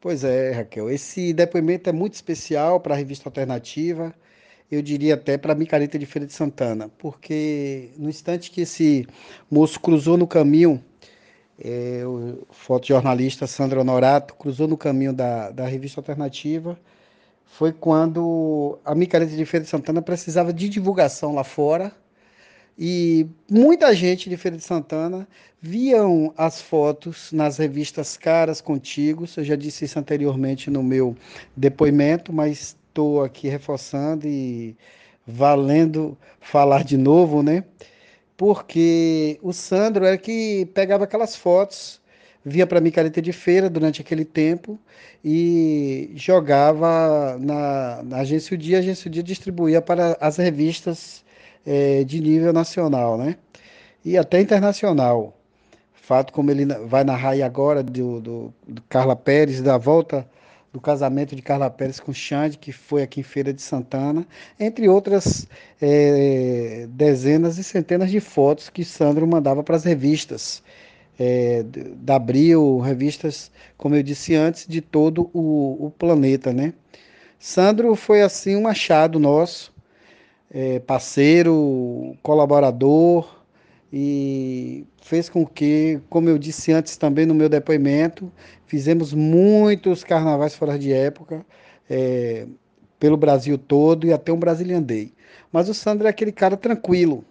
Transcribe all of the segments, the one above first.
Pois é, Raquel. Esse depoimento é muito especial para a revista Alternativa, eu diria até para a Micareta de Feira de Santana, porque no instante que esse moço cruzou no caminho, é, o fotojornalista Sandro Honorato cruzou no caminho da, da revista Alternativa, foi quando a Micareta de Feira de Santana precisava de divulgação lá fora e muita gente de Feira de Santana viam as fotos nas revistas Caras Contigo. Eu já disse isso anteriormente no meu depoimento, mas estou aqui reforçando e valendo falar de novo, né? Porque o Sandro era que pegava aquelas fotos, via para mim careta de feira durante aquele tempo e jogava na, na agência o dia, a agência o dia distribuía para as revistas é, de nível nacional, né? E até internacional. Fato como ele vai narrar agora do, do, do Carla Pérez, da volta do casamento de Carla Pérez com Xande, que foi aqui em Feira de Santana, entre outras é, dezenas e centenas de fotos que Sandro mandava para as revistas é, da Abril, revistas, como eu disse antes, de todo o, o planeta, né? Sandro foi assim um achado nosso, é, parceiro, colaborador e fez com que, como eu disse antes também no meu depoimento, fizemos muitos carnavais fora de época é, pelo Brasil todo e até um Brasiliandei. Mas o Sandro é aquele cara tranquilo.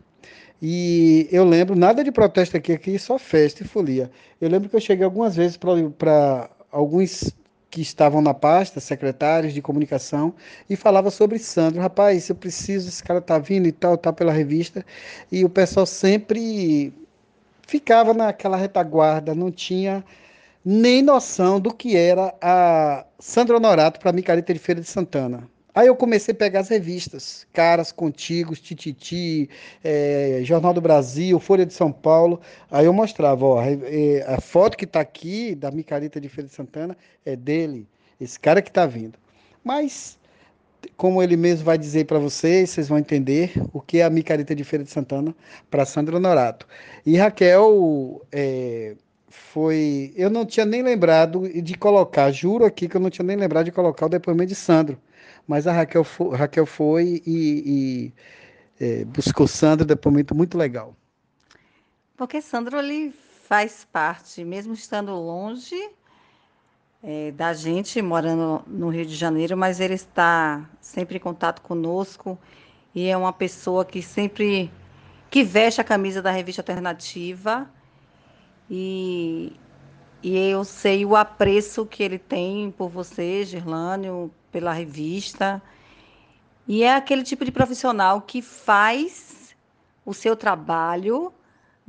E eu lembro, nada de protesto aqui, aqui só festa e folia. Eu lembro que eu cheguei algumas vezes para alguns que estavam na pasta, secretários de comunicação, e falava sobre Sandro. Rapaz, eu preciso, esse cara tá vindo e tal, tá pela revista. E o pessoal sempre ficava naquela retaguarda, não tinha nem noção do que era a Sandro Honorato para Micareta de Feira de Santana. Aí eu comecei a pegar as revistas, Caras Contigos, Tititi, é, Jornal do Brasil, Folha de São Paulo. Aí eu mostrava, ó, é, a foto que está aqui da Micareta de Feira de Santana é dele, esse cara que está vindo. Mas, como ele mesmo vai dizer para vocês, vocês vão entender o que é a Micareta de Feira de Santana para Sandro Honorato. E Raquel é, foi. Eu não tinha nem lembrado de colocar, juro aqui que eu não tinha nem lembrado de colocar o depoimento de Sandro mas a Raquel foi, Raquel foi e, e é, buscou Sandro, depoimento muito legal. Porque Sandro ele faz parte, mesmo estando longe é, da gente, morando no Rio de Janeiro, mas ele está sempre em contato conosco e é uma pessoa que sempre que veste a camisa da revista alternativa e, e eu sei o apreço que ele tem por você, Gerlânio, pela revista. E é aquele tipo de profissional que faz o seu trabalho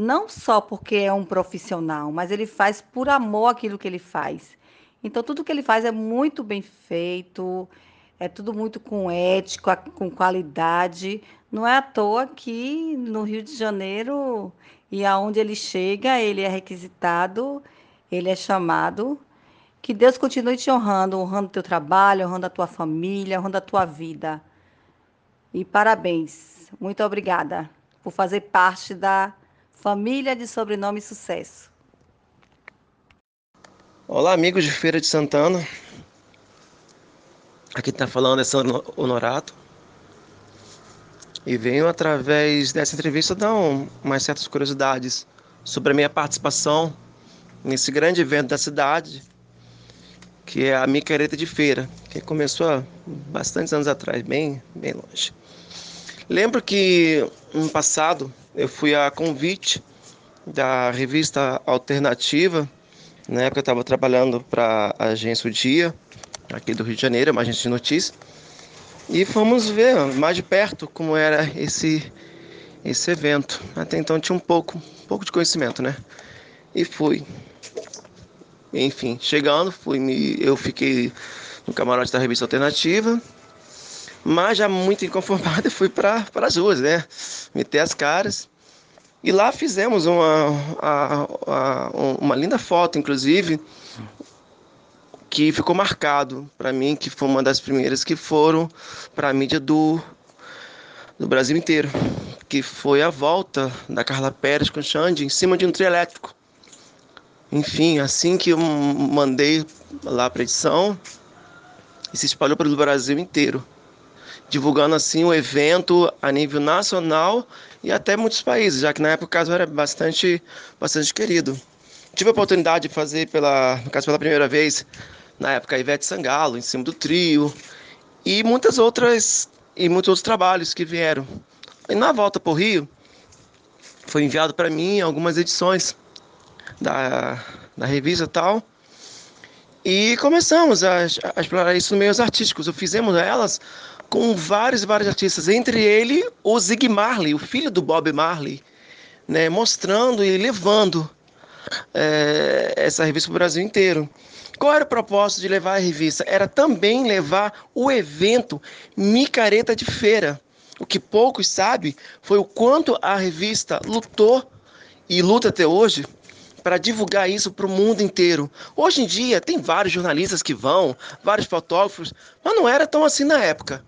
não só porque é um profissional, mas ele faz por amor aquilo que ele faz. Então tudo que ele faz é muito bem feito, é tudo muito com ética, com qualidade. Não é à toa que no Rio de Janeiro e aonde ele chega, ele é requisitado, ele é chamado que Deus continue te honrando, honrando teu trabalho, honrando a tua família, honrando a tua vida. E parabéns. Muito obrigada por fazer parte da família de sobrenome sucesso. Olá, amigos de Feira de Santana. Aqui está falando é Sandro Honorato. E venho através dessa entrevista dar um, umas certas curiosidades sobre a minha participação nesse grande evento da cidade, que é a micareta de feira, que começou há bastantes anos atrás, bem, bem longe. Lembro que no passado eu fui a convite da revista Alternativa, na época eu estava trabalhando para a agência O Dia, aqui do Rio de Janeiro, uma agência de notícias, e fomos ver mais de perto como era esse esse evento. Até então tinha um pouco, um pouco de conhecimento, né? E fui. Enfim, chegando, fui me, eu fiquei no camarote da revista Alternativa, mas já muito inconformado fui para as ruas, né? Meter as caras. E lá fizemos uma, a, a, uma linda foto, inclusive, que ficou marcado para mim, que foi uma das primeiras que foram para a mídia do, do Brasil inteiro, que foi a volta da Carla Pérez com o Xande em cima de um trio elétrico Enfim, assim que eu mandei lá para edição, se espalhou pelo Brasil inteiro, divulgando assim o evento a nível nacional e até muitos países, já que na época o caso era bastante, bastante querido. Tive a oportunidade de fazer pela, no caso pela primeira vez, na época a Ivete Sangalo, em cima do trio, e muitas outras e muitos outros trabalhos que vieram. E na volta para o Rio, foi enviado para mim algumas edições da, da revista tal. E começamos a, a explorar isso no meio artísticos. Eu fizemos elas com vários e vários artistas, entre ele o Zig Marley, o filho do Bob Marley, né, mostrando e levando é, essa revista para o Brasil inteiro. Qual era o propósito de levar a revista? Era também levar o evento Micareta de Feira. O que poucos sabem foi o quanto a revista lutou e luta até hoje para divulgar isso para o mundo inteiro. Hoje em dia, tem vários jornalistas que vão, vários fotógrafos, mas não era tão assim na época.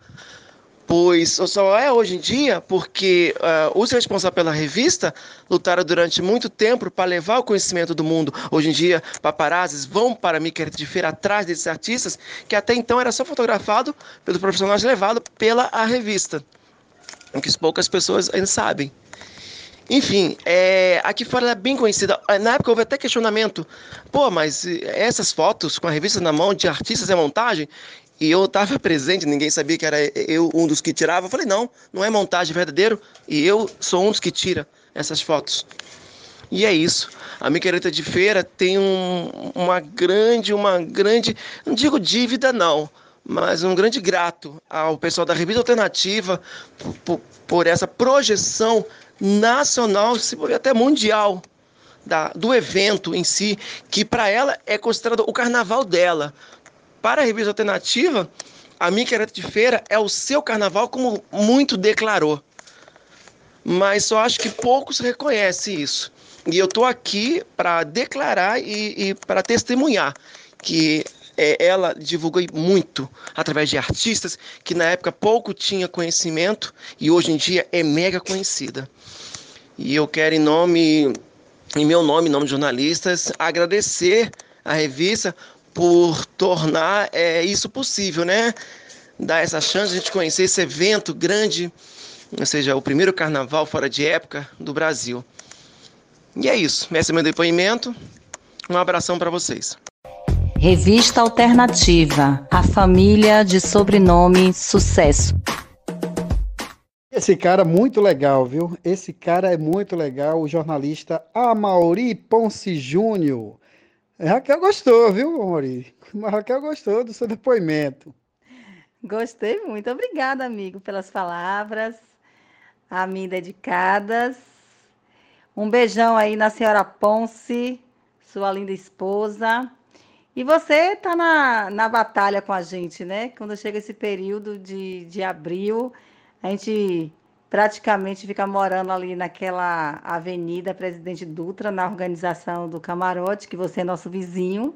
Pois só é hoje em dia porque uh, os responsáveis pela revista lutaram durante muito tempo para levar o conhecimento do mundo. Hoje em dia, paparazzis vão para a Miquelete de Feira atrás desses artistas que até então era só fotografado pelos profissionais levado pela a revista. O que poucas pessoas ainda sabem. Enfim, é, aqui fora ela é bem conhecida. Na época houve até questionamento. Pô, mas essas fotos com a revista na mão de artistas é montagem? E eu estava presente, ninguém sabia que era eu um dos que tirava. Eu falei, não, não é montagem verdadeiro. E eu sou um dos que tira essas fotos. E é isso. A Miqueleta de Feira tem um, uma grande, uma grande, não digo dívida não, mas um grande grato ao pessoal da Revista Alternativa por, por essa projeção nacional, se até mundial, da, do evento em si, que para ela é considerado o carnaval dela. Para a Revista Alternativa, a Miqueleta de Feira é o seu carnaval, como muito declarou. Mas só acho que poucos reconhecem isso. E eu estou aqui para declarar e, e para testemunhar que é, ela divulgou muito através de artistas que na época pouco tinha conhecimento e hoje em dia é mega conhecida. E eu quero, em nome, em meu nome, em nome de jornalistas, agradecer a revista por tornar é, isso possível, né? Dar essa chance de a gente conhecer esse evento grande, ou seja, o primeiro carnaval fora de época do Brasil. E é isso. Esse é meu depoimento. Um abração para vocês. Revista Alternativa, a família de sobrenome Sucesso. Esse cara é muito legal, viu? Esse cara é muito legal, o jornalista Amauri Ponce Júnior. Raquel gostou, viu, Amauri? Raquel gostou do seu depoimento. Gostei muito. Obrigada, amigo, pelas palavras a mim dedicadas. Um beijão aí na senhora Ponce, sua linda esposa. E você está na, na batalha com a gente, né? Quando chega esse período de, de abril, a gente praticamente fica morando ali naquela avenida Presidente Dutra, na organização do Camarote, que você é nosso vizinho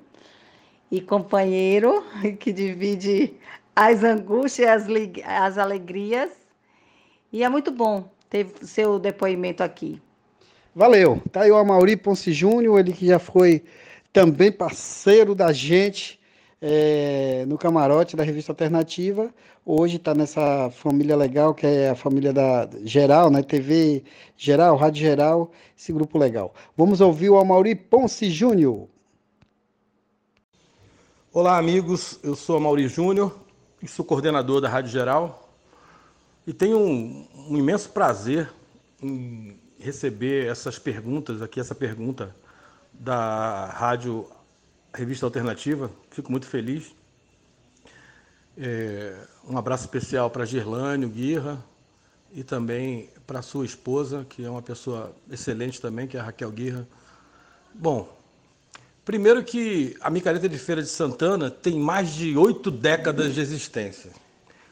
e companheiro, que divide as angústias e as, as alegrias. E é muito bom ter seu depoimento aqui. Valeu. Tá aí o Amauri Ponce Júnior, ele que já foi também parceiro da gente é, no camarote da revista Alternativa. Hoje está nessa família legal, que é a família da Geral, né? TV Geral, Rádio Geral, esse grupo legal. Vamos ouvir o Amauri Ponce Júnior. Olá, amigos. Eu sou Amauri Júnior e sou coordenador da Rádio Geral. E tenho um, um imenso prazer em receber essas perguntas aqui, essa pergunta da rádio Revista Alternativa. Fico muito feliz. É, um abraço especial para Gerlânio Guirra e também para sua esposa, que é uma pessoa excelente também, que é a Raquel Guirra. Bom, primeiro que a Micareta de Feira de Santana tem mais de oito décadas de existência.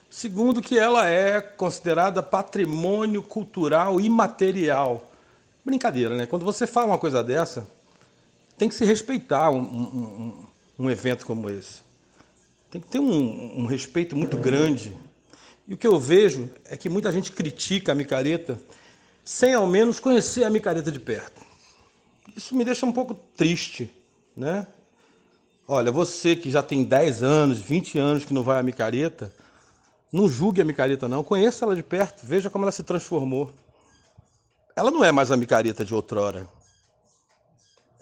Segundo que ela é considerada patrimônio cultural imaterial. Brincadeira, né? Quando você fala uma coisa dessa, tem que se respeitar um, um, um evento como esse. Tem que ter um, um, respeito muito grande. E o que eu vejo é que muita gente critica a micareta sem ao menos conhecer a micareta de perto. Isso me deixa um pouco triste, né? Olha, você que já tem 10 anos, 20 anos que não vai à micareta, não julgue a micareta não, conheça ela de perto, veja como ela se transformou. Ela não é mais a micareta de outrora.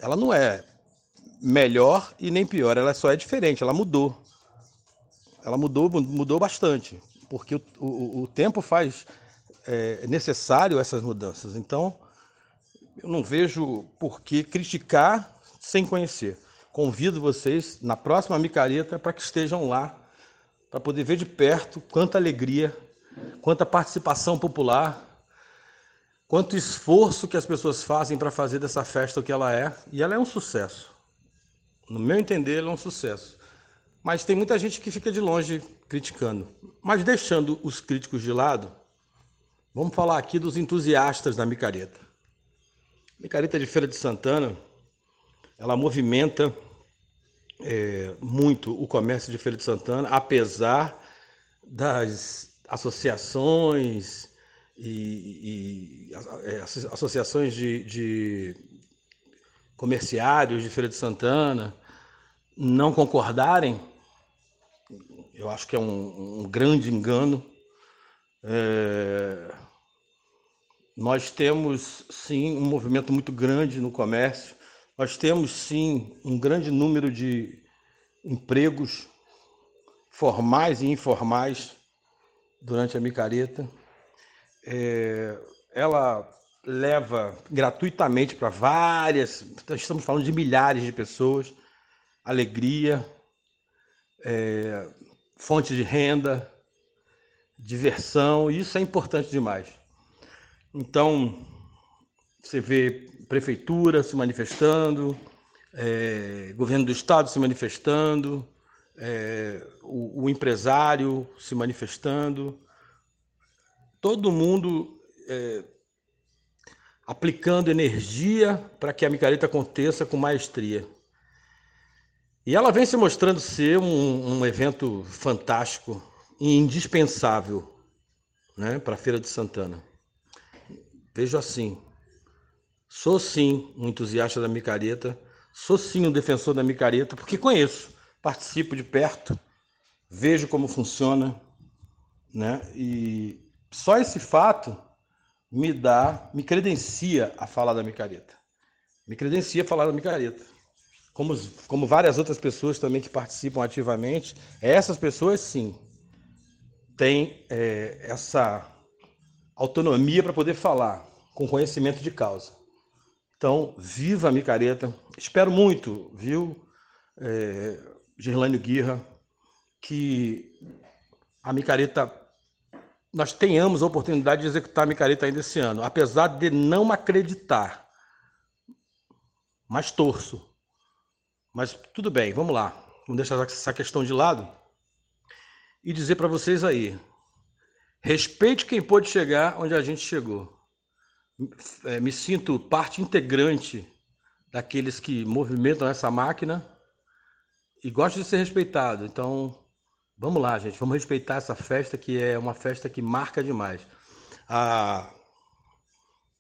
Ela não é melhor e nem pior, ela só é diferente, ela mudou. Ela mudou, mudou bastante, porque o, o, o tempo faz é, necessário essas mudanças. Então, eu não vejo por que criticar sem conhecer. Convido vocês na próxima micareta para que estejam lá, para poder ver de perto quanta alegria, quanta participação popular, quanto esforço que as pessoas fazem para fazer dessa festa o que ela é. E ela é um sucesso. No meu entender, ela é um sucesso. Mas tem muita gente que fica de longe criticando. Mas deixando os críticos de lado, vamos falar aqui dos entusiastas da micareta. Micareta de Feira de Santana, ela movimenta é, muito o comércio de Feira de Santana, apesar das associações e, e é, associações de, de comerciários de Feira de Santana não concordarem, eu acho que é um, um grande engano. É, nós temos sim um movimento muito grande no comércio, nós temos sim um grande número de empregos formais e informais durante a micareta. É, ela leva gratuitamente para várias, estamos falando de milhares de pessoas, alegria, é, fonte de renda, diversão, isso é importante demais. Então, você vê prefeitura se manifestando, é, governo do estado se manifestando, é, o, o, empresário se manifestando, todo mundo é, aplicando energia para que a micareta aconteça com maestria. E ela vem se mostrando ser um, um evento fantástico e indispensável né, para a Feira de Santana. Vejo assim. Sou sim um entusiasta da micareta, sou sim um defensor da micareta, porque conheço, participo de perto, vejo como funciona, né? E só esse fato me dá, me credencia a falar da micareta. Me credencia a falar da micareta. Como, como várias outras pessoas também que participam ativamente, essas pessoas sim têm é, essa autonomia para poder falar com conhecimento de causa. Então, viva a micareta. Espero muito, viu, é, Gerlânio Guirra, que a micareta, nós tenhamos a oportunidade de executar a micareta ainda esse ano, apesar de não acreditar. Mas torço. Mas tudo bem, vamos lá. Vamos deixar essa questão de lado e dizer para vocês aí: respeite quem pôde chegar onde a gente chegou é, me sinto parte integrante daqueles que movimentam essa máquina e gosto de ser respeitado. Então, vamos lá, gente, vamos respeitar essa festa que é uma festa que marca demais. Há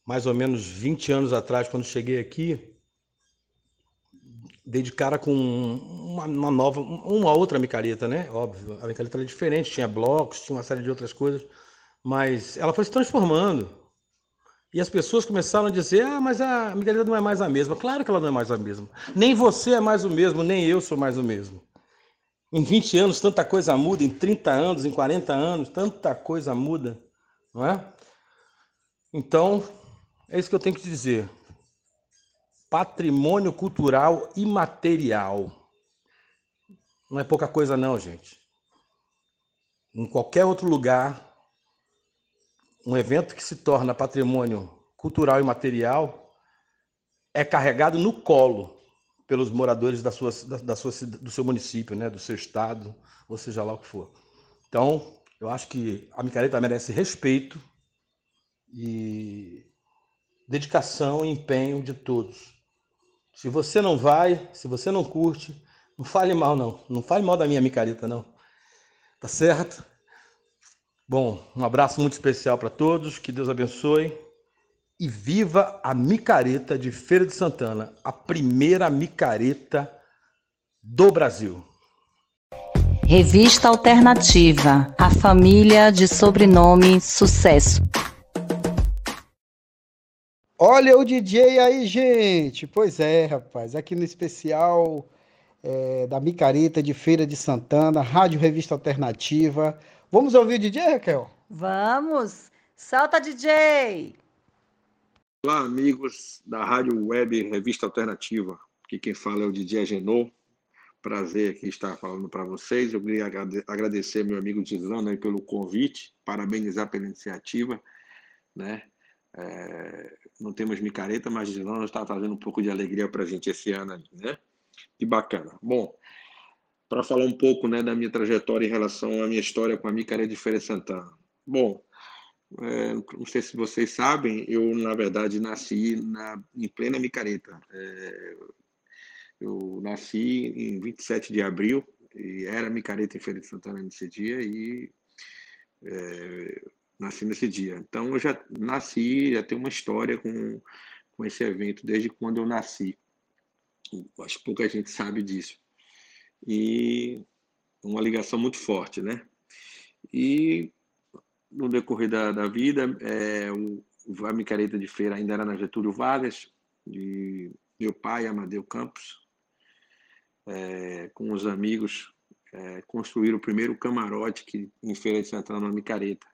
mais ou menos 20 anos atrás, quando cheguei aqui, dei de cara com uma, uma nova, uma outra micareta, né? Óbvio, a micareta era diferente, tinha blocos, tinha uma série de outras coisas, mas ela foi se transformando. E as pessoas começaram a dizer: ah, mas a Miguelita não é mais a mesma. Claro que ela não é mais a mesma. Nem você é mais o mesmo, nem eu sou mais o mesmo. Em 20 anos, tanta coisa muda. Em 30 anos, em 40 anos, tanta coisa muda. Não é? Então, é isso que eu tenho que dizer. Patrimônio cultural imaterial. Não é pouca coisa, não, gente. Em qualquer outro lugar, um evento que se torna patrimônio cultural e material é carregado no colo pelos moradores da sua, da, da sua, do seu município, né, do seu estado, ou seja lá o que for. Então, eu acho que a micareta merece respeito e dedicação e empenho de todos. Se você não vai, se você não curte, não fale mal não, não fale mal da minha micareta não. Tá certo? Bom, um abraço muito especial para todos, que Deus abençoe e viva a micareta de Feira de Santana, a primeira micareta do Brasil. Revista Alternativa, a família de sobrenome Sucesso. Olha o DJ aí, gente! Pois é, rapaz, aqui no especial é, da Micareta de Feira de Santana, Rádio Revista Alternativa. Vamos ouvir o DJ, Raquel? Vamos! Solta, DJ! Olá, amigos da Rádio Web Revista Alternativa. Aqui quem fala é o DJ Agenor. Prazer aqui estar falando para vocês. Eu queria agradecer meu amigo Dizano pelo convite, parabenizar pela iniciativa. Né? É, não temos micareta, mas Dizano está trazendo um pouco de alegria para a gente esse ano. Né? Que bacana. Bom, para falar um pouco né, da minha trajetória em relação à minha história com a micareta de Feira Santana. Bom, é, não sei se vocês sabem, eu, na verdade, nasci na, em plena micareta. É, eu nasci em 27 de abril, e era micareta em Feira de Santana nesse dia, e é, nasci nesse dia. Então, eu já nasci, já tenho uma história com, com esse evento desde quando eu nasci. Acho que pouca gente sabe disso. E uma ligação muito forte, né? E no decorrer da, da vida, é, o, a micareta de feira ainda era na Getúlio Vargas, de meu pai, Amadeu Campos, é, com os amigos, é, construíram o primeiro camarote que, em Feira de Santana, na micareta.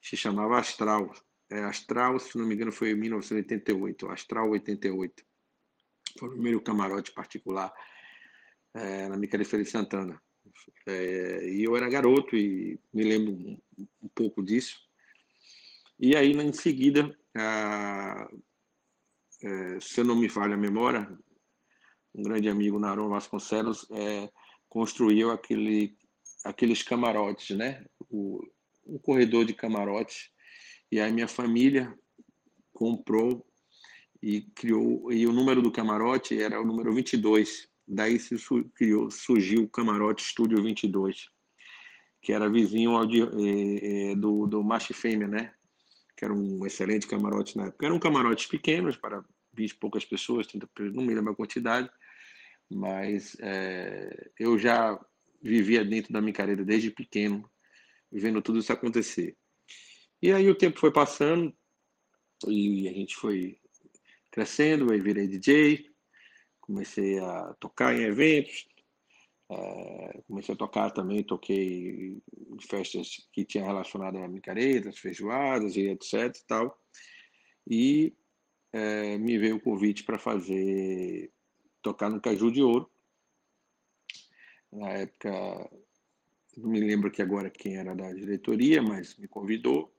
Se chamava Astral. É, Astral, se não me engano, foi em 1988, Astral 88. Foi o primeiro camarote particular é, na micareta de Feira de Santana. É, e eu era garoto e me lembro um, pouco disso. E aí, em seguida, a, é, se eu não me falha a memória, um grande amigo, Naron Vasconcelos, é, construiu aquele, aqueles camarotes, né? O, um corredor de camarotes. E aí minha família comprou e criou, e o número do camarote era o número 22. Daí se criou, surgiu o Camarote Estúdio 22, que era vizinho ao de, é, é, do, do Macho Fêmea, né? Que era um excelente camarote na época. Eram camarotes pequenos, para 20 e poucas pessoas, 30, não me lembro a quantidade, mas é, eu já vivia dentro da micareta desde pequeno, vendo tudo isso acontecer. E aí o tempo foi passando e a gente foi crescendo, aí virei DJ, comecei a tocar em eventos, é, comecei a tocar também, toquei em festas que tinham relacionado a micaretas, feijoadas e etc e tal. E é, me veio o convite para fazer, tocar no Caju de Ouro. Na época, não me lembro aqui agora quem era da diretoria, mas me convidou.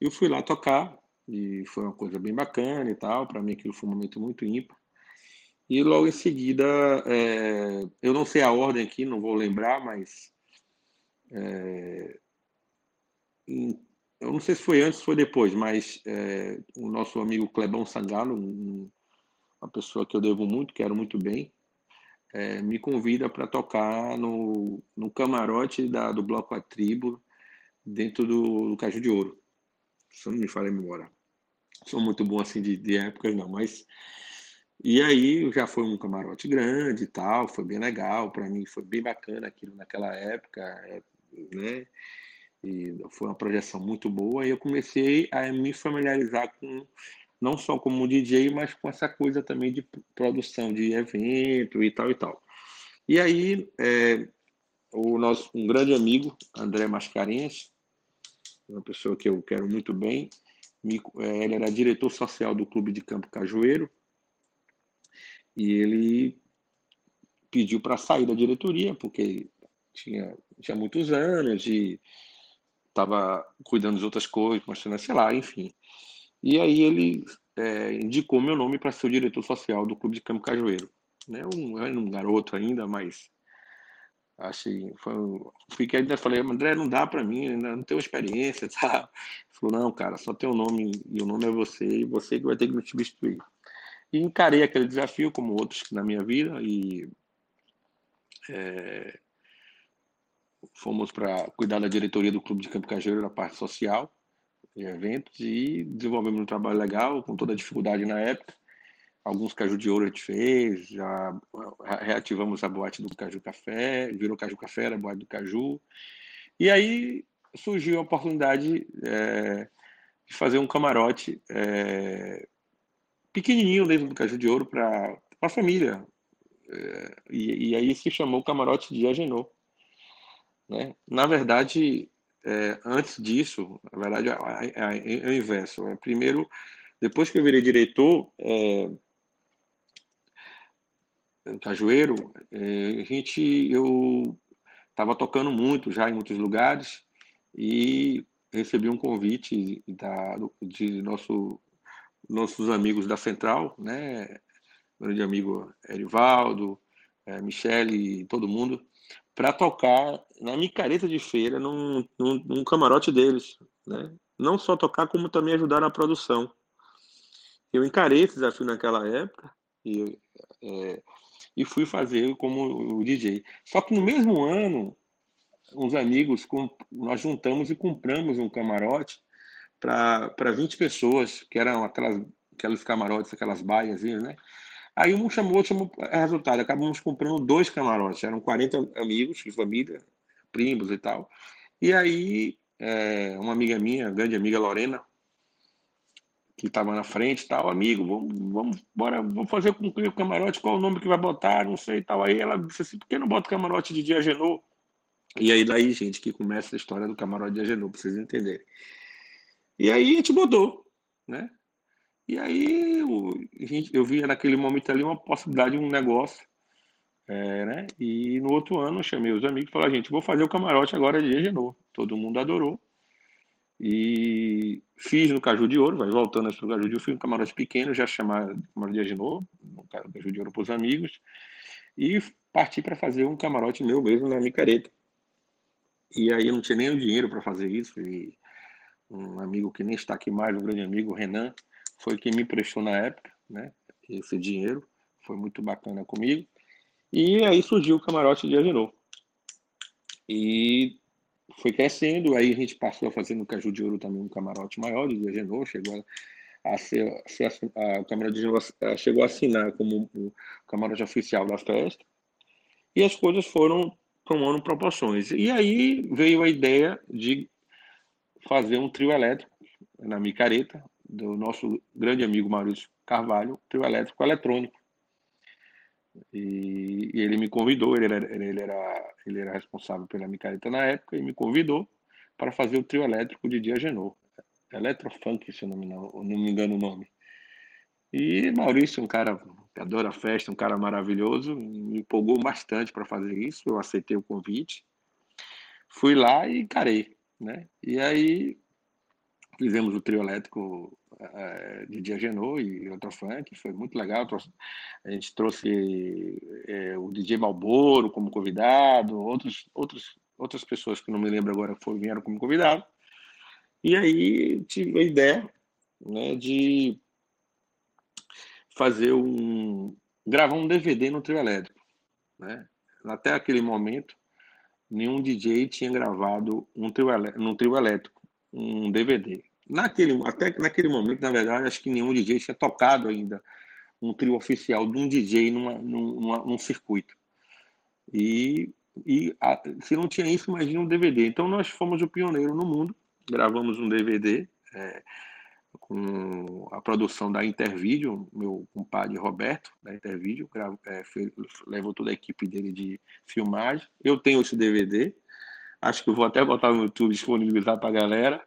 Eu fui lá tocar, e foi uma coisa bem bacana e tal. Para mim aquilo foi um momento muito ímpar. E logo em seguida, é, eu não sei a ordem aqui, não vou lembrar, mas é, em, eu não sei se foi antes ou foi depois, mas é, o nosso amigo Clebão Sangalo, um, uma pessoa que eu devo muito, quero muito bem, é, me convida para tocar no, no camarote da, do Bloco A Tribo, dentro do, do Caju de Ouro. Se não me falha a memória. Sou muito bom assim de, de épocas, não, mas e aí já foi um camarote grande e tal, foi bem legal, para mim foi bem bacana aquilo naquela época, é, né? E foi uma projeção muito boa e eu comecei a me familiarizar com não só como DJ, mas com essa coisa também de produção de evento e tal e tal. E aí é, o nosso um grande amigo André Mascarenhas, uma pessoa que eu quero muito bem, me, é, ele era diretor social do Clube de Campo Cajueiro e ele pediu para sair da diretoria, porque tinha, tinha muitos anos e estava cuidando de outras coisas, mostrando, sei lá, enfim. E aí ele é, indicou meu nome para ser o diretor social do Clube de Campo Cajueiro. Né? Um, era um garoto ainda, mas achei, foi, fiquei ainda falei, André, não dá para mim, ainda não tenho experiência, tá? Ele falou, não, cara, só tem o um nome e o nome é você e você que vai ter que me substituir. E encarei aquele desafio, como outros na minha vida, e é, fomos para cuidar da diretoria do Clube de Campo Cajueiro, na parte social. e eventos e desenvolvemos um trabalho legal, com toda a dificuldade na época. Alguns caju de ouro a gente fez, já reativamos a boate do Caju Café, virou Caju Café, era a boate do Caju. E aí surgiu a oportunidade é, de fazer um camarote é, pequenininho dentro do Caju de Ouro para a família. É, e, e, aí se chamou Camarote de Agenor. Né? Na verdade, é, antes disso, na verdade, é, é, o inverso. É, primeiro, depois que eu virei diretor, é, Cajueiro, é, a gente, eu estava tocando muito já em muitos lugares e recebi um convite da, de nosso, nossos amigos da Central, né? Grande amigo Erivaldo, é, Michele e todo mundo, para tocar na micareta de feira, num, num, num, camarote deles. Né? Não só tocar, como também ajudar na produção. Eu encarei esse desafio naquela época e, é, e fui fazer como o DJ. Só que no mesmo ano, uns amigos, nós juntamos e compramos um camarote para 20 pessoas, que eram aquelas, aqueles camarotes, aquelas baias, né? Aí um chamou, outro chamou, é resultado, acabamos comprando dois camarotes, eram 40 amigos família, primos e tal. E aí, é, uma amiga minha, grande amiga Lorena, que estava na frente tal, amigo, vamos, vamos, bora, vamos fazer com o camarote, qual o nome que vai botar, não sei tal. Aí ela disse assim, por que não bota camarote de Diagenô? E aí daí, gente, que começa a história do camarote de Agenor, para vocês entenderem. E aí a gente mudou, né? E aí eu, eu via naquele momento ali uma possibilidade de um negócio, é, né? E no outro ano eu chamei os amigos e falei, gente, vou fazer o camarote agora de Agenor. Todo mundo adorou. E fiz no Caju de Ouro, mas voltando para o Caju de Ouro, fiz um camarote pequeno, já camarote de Agenor, no Caju de Ouro para os amigos. E parti para fazer um camarote meu mesmo na micareta. E aí eu não tinha nem o dinheiro para fazer isso. E um amigo que nem está aqui mais, um grande amigo, Renan, foi quem me prestou na época, né? Esse dinheiro foi muito bacana comigo. E aí surgiu o camarote de Agenor. E foi crescendo, aí a gente passou a fazer no Caju de Ouro também um camarote maior de Agenor, chegou a, a ser, a ser a, a Câmara de Agenor chegou a assinar como o camarote oficial da festa. E as coisas foram tomando proporções. E aí veio a ideia de fazer um trio elétrico na micareta do nosso grande amigo Maurício Carvalho, trio elétrico eletrônico. E, e ele me convidou, ele era, ele, era, ele era responsável pela micareta na época, e me convidou para fazer o trio elétrico de Dia Genô. Eletrofunk, se eu não me, não, não me engano o nome. E Maurício, um cara que adora festa, um cara maravilhoso, me empolgou bastante para fazer isso. Eu aceitei o convite, fui lá e encarei, né? E aí fizemos o trio elétrico é, de Dia Genô e outro funk, foi muito legal. A gente trouxe é, o DJ Malboro como convidado, outros, outros, outras pessoas que não me lembro agora foram, vieram como convidado. E aí tive a ideia né, de fazer um gravar um DVD no trio elétrico, né? Até aquele momento, nenhum DJ tinha gravado um trio no trio elétrico um DVD. Naquele até naquele momento, na verdade, acho que nenhum DJ tinha tocado ainda um trio oficial de um DJ numa, numa, num circuito. E, e a, se não tinha isso, imagina um DVD. Então nós fomos o pioneiro no mundo, gravamos um DVD. É, com a produção da Intervídeo, meu compadre Roberto, da Intervídeo, é, levou toda a equipe dele de filmagem. Eu tenho esse DVD, acho que eu vou até botar no YouTube disponibilizar para a galera,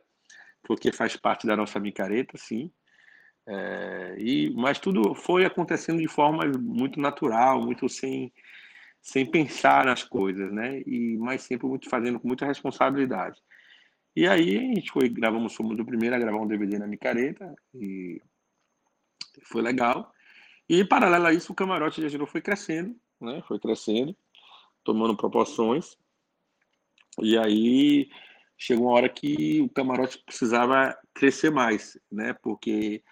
porque faz parte da nossa micareta, sim. É, e, mas tudo foi acontecendo de forma muito natural, muito sem, sem pensar nas coisas, né? E mais sempre muito fazendo com muita responsabilidade. E aí a gente foi, gravamos, fomos o primeiro a gravar um DVD na micareta e foi legal. E paralelo a isso, o camarote de Agirô foi crescendo, né? Foi crescendo, tomando proporções. E aí chegou uma hora que o camarote precisava crescer mais, né? Porque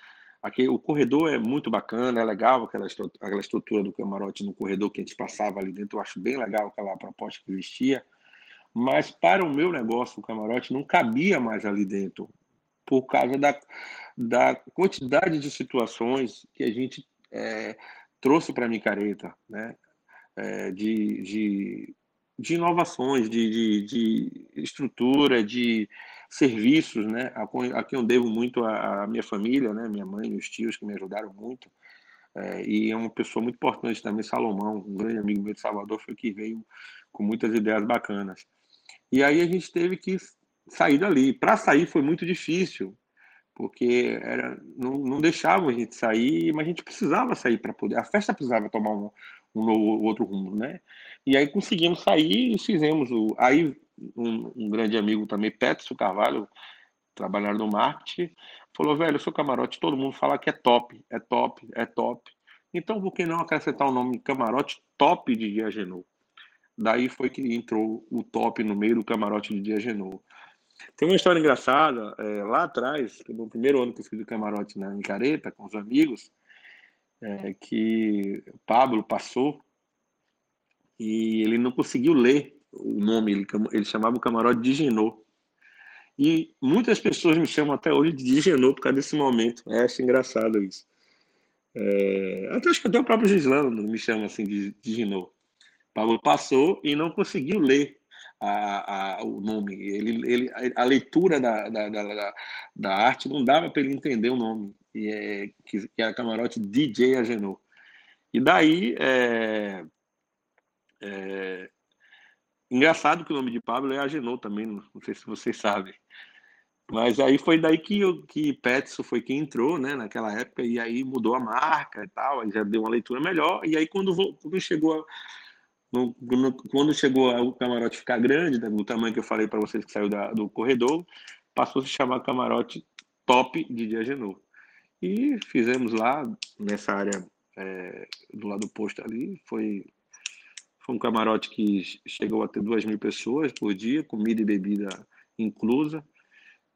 aqui, o corredor é muito bacana, é legal aquela, aquela estrutura do camarote no corredor que a gente passava ali dentro. Eu acho bem legal aquela proposta que existia mas para o meu negócio, o camarote não cabia mais ali dentro por causa da, da quantidade de situações que a gente é, trouxe para a micareta, né? É, de, de, de, inovações, de, de, de, estrutura, de serviços, né? A, a quem eu devo muito a, minha família, né? Minha mãe os tios que me ajudaram muito. É, e é uma pessoa muito importante também, Salomão, um grande amigo meu de Salvador, foi que veio com muitas ideias bacanas. E aí a gente teve que sair dali. Para sair foi muito difícil, porque era, não, não deixavam a gente sair, mas a gente precisava sair para poder. A festa precisava tomar um, um novo, outro rumo, né? E aí conseguimos sair e fizemos o. Aí um, um grande amigo também, Petro Carvalho, trabalhar no marketing, falou: velho, o seu camarote, todo mundo fala que é top, é top, é top. Então, por que não acrescentar o nome camarote top de Diagenou? Daí foi que entrou o top no meio do camarote de Diagenou. Tem uma história engraçada, é, lá atrás, no primeiro ano que eu fiz o camarote na Careta, com os amigos, é, que Pablo passou e ele não conseguiu ler o nome, ele, ele chamava o camarote de Genô. E muitas pessoas me chamam até hoje de Genô por causa desse momento. É, acho engraçado isso. É, até acho que até o próprio Gislano me chama assim de, de. Paulo passou e não conseguiu ler a, a, o nome. Ele, ele, a leitura da, da, da, da arte não dava para ele entender o nome, e é, que, que era camarote DJ Agenor. E daí, é, é, engraçado que o nome de Pablo é Agenor também, não sei se vocês sabem. Mas aí foi daí que, eu, que Petson foi quem entrou, né, naquela época, e aí mudou a marca e tal, aí já deu uma leitura melhor, e aí quando, quando chegou no, no, quando chegou o camarote ficar grande, do tamanho que eu falei para vocês que saiu da, do corredor, passou a se chamar camarote top de Diagenor. E fizemos lá, nessa área é, do lado do posto ali, foi, foi um camarote que chegou a ter duas mil pessoas por dia, comida e bebida inclusa.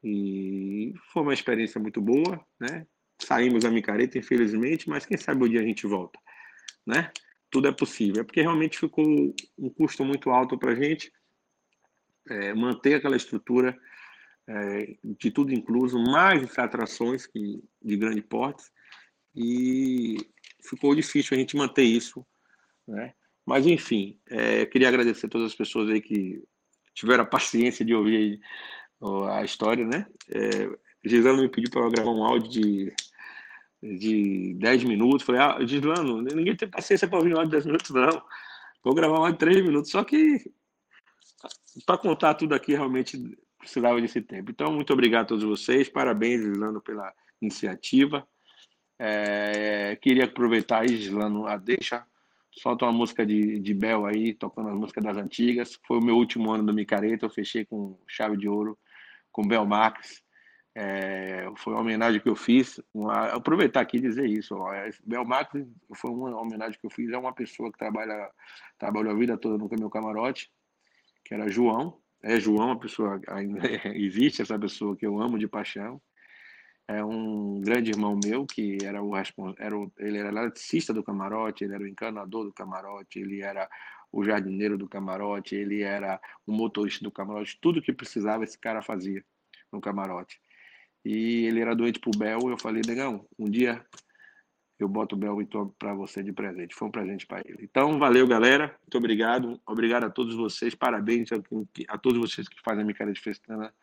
E foi uma experiência muito boa, né? Saímos da micareta, infelizmente, mas quem sabe o dia a gente volta, né? Tudo é possível. É porque realmente ficou um custo muito alto para a gente é, manter aquela estrutura é, de tudo incluso, mais atrações que, de grande porte, e ficou difícil a gente manter isso. Né? Mas, enfim, é, queria agradecer a todas as pessoas aí que tiveram a paciência de ouvir a história. Né? É, Gisela me pediu para gravar um áudio de de 10 minutos. Falei, ah, Gislano, ninguém tem paciência para ouvir um áudio de 10 minutos, não. Vou gravar mais de 3 minutos. Só que para contar tudo aqui, realmente precisava desse tempo. Então, muito obrigado a todos vocês. Parabéns, Gislano, pela iniciativa. É, queria aproveitar Gislano, a deixa. Solta uma música de, de Bel aí, tocando as músicas das antigas. Foi o meu último ano do Micareta. Eu fechei com chave de ouro com Bel Max. É, foi uma homenagem que eu fiz. Uma, aproveitar aqui e dizer isso. Ó, é, Belmax foi uma homenagem que eu fiz a uma pessoa que trabalha, trabalhou a vida toda no meu camarote, que era João. É João, a pessoa ainda existe essa pessoa que eu amo de paixão. É um grande irmão meu que era o o, ele era eletricista do camarote, ele era o encanador do camarote, ele era o jardineiro do camarote, ele era o motorista do camarote, tudo que precisava esse cara fazia no camarote. E ele era doente pro Bel. Eu falei, negão, um dia eu boto o Bel para você de presente. Foi um presente para ele. Então, valeu, galera. Muito obrigado. Obrigado a todos vocês. Parabéns a, a todos vocês que fazem a minha cara de festana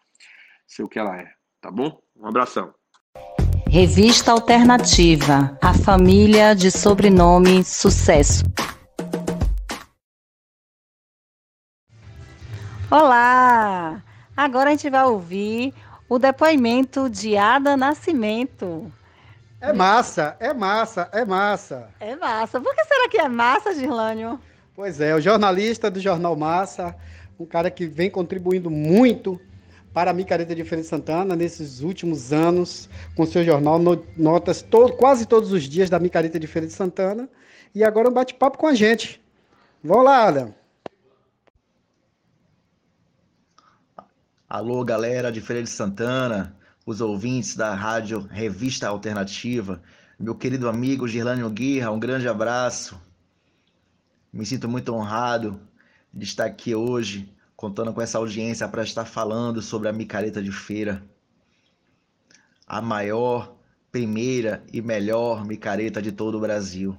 ser o que ela é. Tá bom? Um abração. Revista Alternativa. A família de sobrenome Sucesso. Olá! Agora a gente vai ouvir o depoimento de Ada Nascimento. É massa, é massa, é massa. É massa. Por que será que é massa, Girlânio? Pois é, o jornalista do Jornal Massa, um cara que vem contribuindo muito para a Micareta de Feira de Santana nesses últimos anos, com seu jornal, notas quase todos os dias da Micareta de Feira de Santana. E agora um bate-papo com a gente. Vamos lá, Adam. Alô, galera de Feira de Santana, os ouvintes da rádio Revista Alternativa, meu querido amigo Girlânio Guirra, um grande abraço. Me sinto muito honrado de estar aqui hoje, contando com essa audiência para estar falando sobre a micareta de feira. a maior, primeira e melhor micareta de todo o Brasil.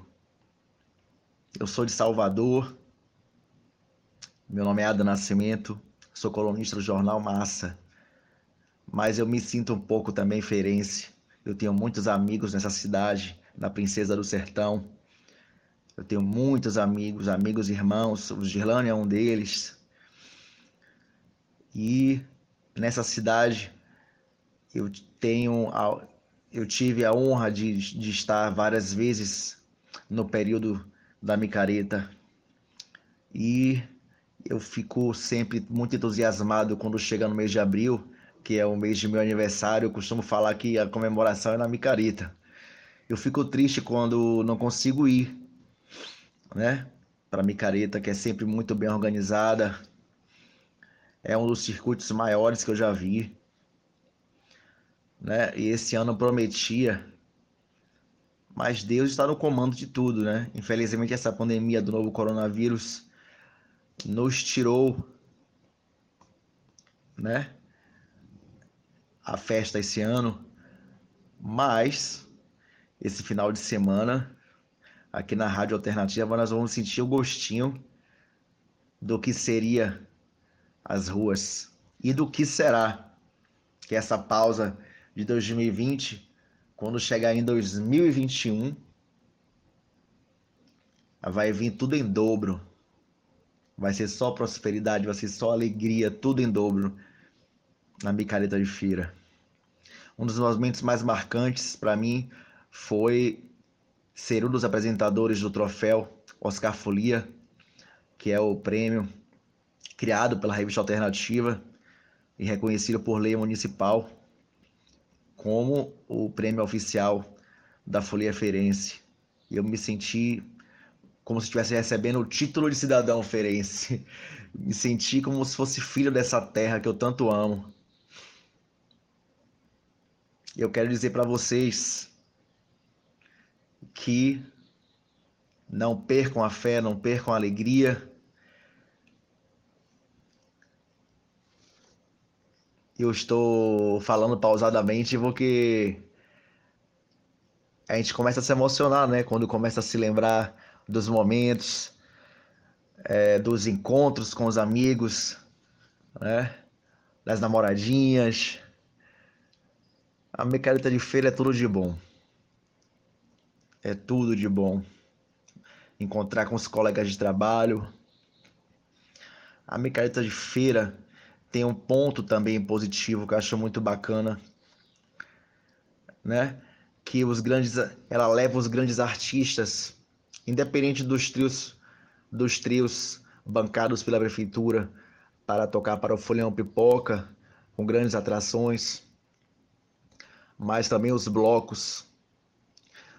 Eu sou de Salvador. Meu nome é Ada Nascimento. Sou colunista do jornal Massa. Mas eu me sinto um pouco também feirense. Eu tenho muitos amigos nessa cidade, na Princesa do Sertão. Eu tenho muitos amigos, amigos irmãos. O Girlane é um deles. E nessa cidade eu tenho eu tive a honra de, de estar várias vezes no período da micareta e eu fico sempre muito entusiasmado quando chega no mês de abril, que é o mês de meu aniversário. Eu costumo falar que a comemoração é na micareta. Eu fico triste quando não consigo ir, né? Para a micareta, que é sempre muito bem organizada. É um dos circuitos maiores que eu já vi. Né? E esse ano prometia mas Deus está no comando de tudo, né? Infelizmente, essa pandemia do novo coronavírus nos tirou, né? A festa esse ano, mas esse final de semana, aqui na Rádio Alternativa, nós vamos sentir o gostinho do que seria as ruas e do que será que essa pausa de 2020 quando chegar em 2021, vai vir tudo em dobro. Vai ser só prosperidade, vai ser só alegria, tudo em dobro na micareta de feira. Um dos momentos mais marcantes para mim foi ser um dos apresentadores do troféu Oscar Folia, que é o prêmio criado pela revista Alternativa e reconhecido por lei municipal como o prêmio oficial da Folia Ferense. E eu me senti como se estivesse recebendo o título de cidadão ferense. Me senti como se fosse filho dessa terra que eu tanto amo. Eu quero dizer para vocês que não percam a fé, não percam a alegria eu estou falando pausadamente porque a gente começa a se emocionar, né? Quando começa a se lembrar dos momentos, é, dos encontros com os amigos, né? Das namoradinhas. A micareta de feira é tudo de bom. É tudo de bom. Encontrar com os colegas de trabalho. A micareta de feira tem um ponto também positivo que eu acho muito bacana, né? Que os grandes, ela leva os grandes artistas, independente dos trios, dos trios bancados pela prefeitura, para tocar para o Folhão Pipoca, com grandes atrações, mas também os blocos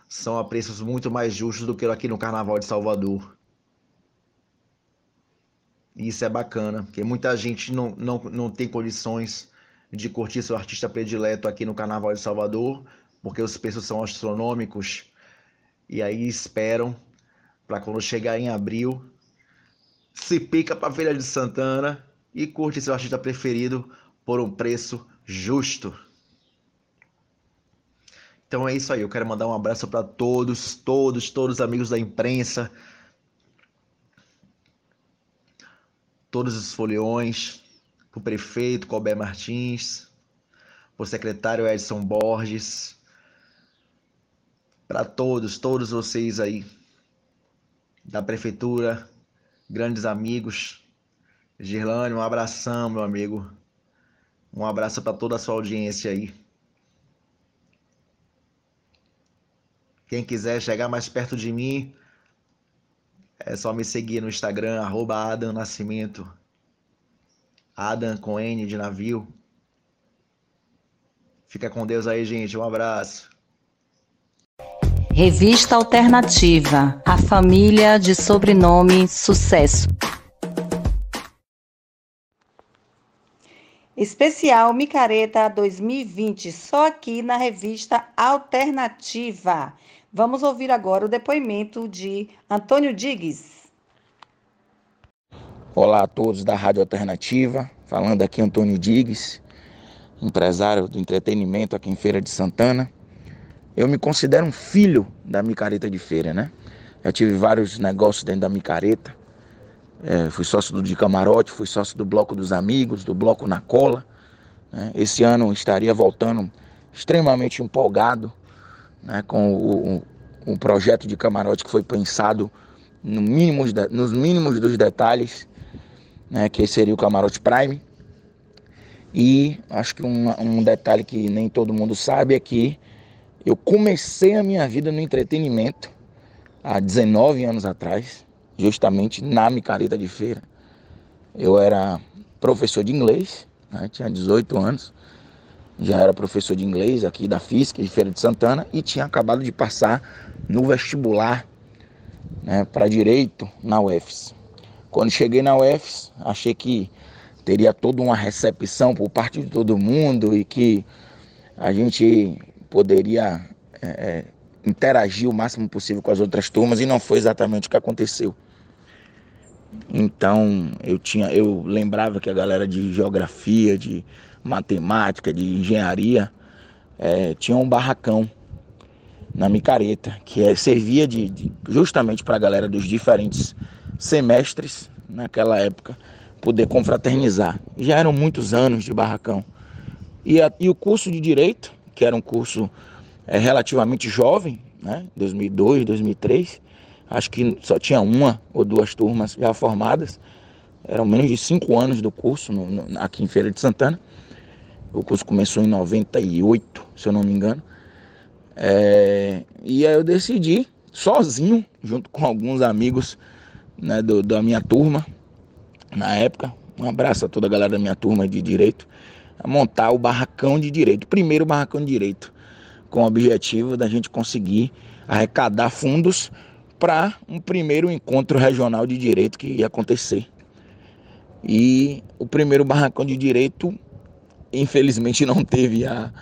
são a preços muito mais justos do que aqui no Carnaval de Salvador. E isso é bacana, porque muita gente não, não, não tem condições de curtir seu artista predileto aqui no Carnaval de Salvador, porque os preços são astronômicos. E aí esperam para quando chegar em abril, se pica para a Feira de Santana e curte seu artista preferido por um preço justo. Então é isso aí, eu quero mandar um abraço para todos, todos, todos os amigos da imprensa, todos os foliões, para o prefeito Colbert Martins, para o secretário Edson Borges, para todos, todos vocês aí da prefeitura, grandes amigos. Girlane, um abração, meu amigo. Um abraço para toda a sua audiência aí. Quem quiser chegar mais perto de mim, é só me seguir no Instagram, arroba Adam Nascimento. Adam com N de navio. Fica com Deus aí, gente. Um abraço. Revista Alternativa. A família de sobrenome Sucesso. Especial Micareta 2020, só aqui na revista Alternativa. Vamos ouvir agora o depoimento de Antônio Digues. Olá a todos da Rádio Alternativa, falando aqui Antônio Digues. empresário do entretenimento aqui em Feira de Santana. Eu me considero um filho da micareta de feira, né? Já tive vários negócios dentro da micareta. É, fui sócio do de camarote, fui sócio do bloco dos amigos, do bloco na cola. Né? Esse ano estaria voltando extremamente empolgado né, com o, o, o, projeto de camarote que foi pensado no mínimo, nos mínimos dos detalhes, né, que seria o camarote Prime. E acho que um, um detalhe que nem todo mundo sabe é que eu comecei a minha vida no entretenimento há 19 anos atrás, justamente na micareta de feira. Eu era professor de inglês, né, tinha 18 anos, já era professor de inglês aqui da FISC, de Feira de Santana, e tinha acabado de passar no vestibular né, para direito na UFS. Quando cheguei na UFS, achei que teria toda uma recepção por parte de todo mundo e que a gente poderia é, é interagir o máximo possível com as outras turmas e não foi exatamente o que aconteceu. Então eu tinha, eu lembrava que a galera de geografia, de matemática, de engenharia, é, tinha um barracão na micareta que é, servia de, de justamente para a galera dos diferentes semestres naquela época poder confraternizar. Já eram muitos anos de barracão. E, a, e o curso de direito, que era um curso é, relativamente jovem, né, 2002, 2003, acho que só tinha uma ou duas turmas já formadas, eram menos de cinco anos do curso no, no, aqui em Feira de Santana. O curso começou em 98, se eu não me engano. É, e aí eu decidi, sozinho, junto com alguns amigos né, do, da minha turma, na época, um abraço a toda a galera da minha turma de direito, montar o barracão de direito, o primeiro barracão de direito, com o objetivo da gente conseguir arrecadar fundos para um primeiro encontro regional de direito que ia acontecer. E o primeiro barracão de direito, infelizmente, não teve a,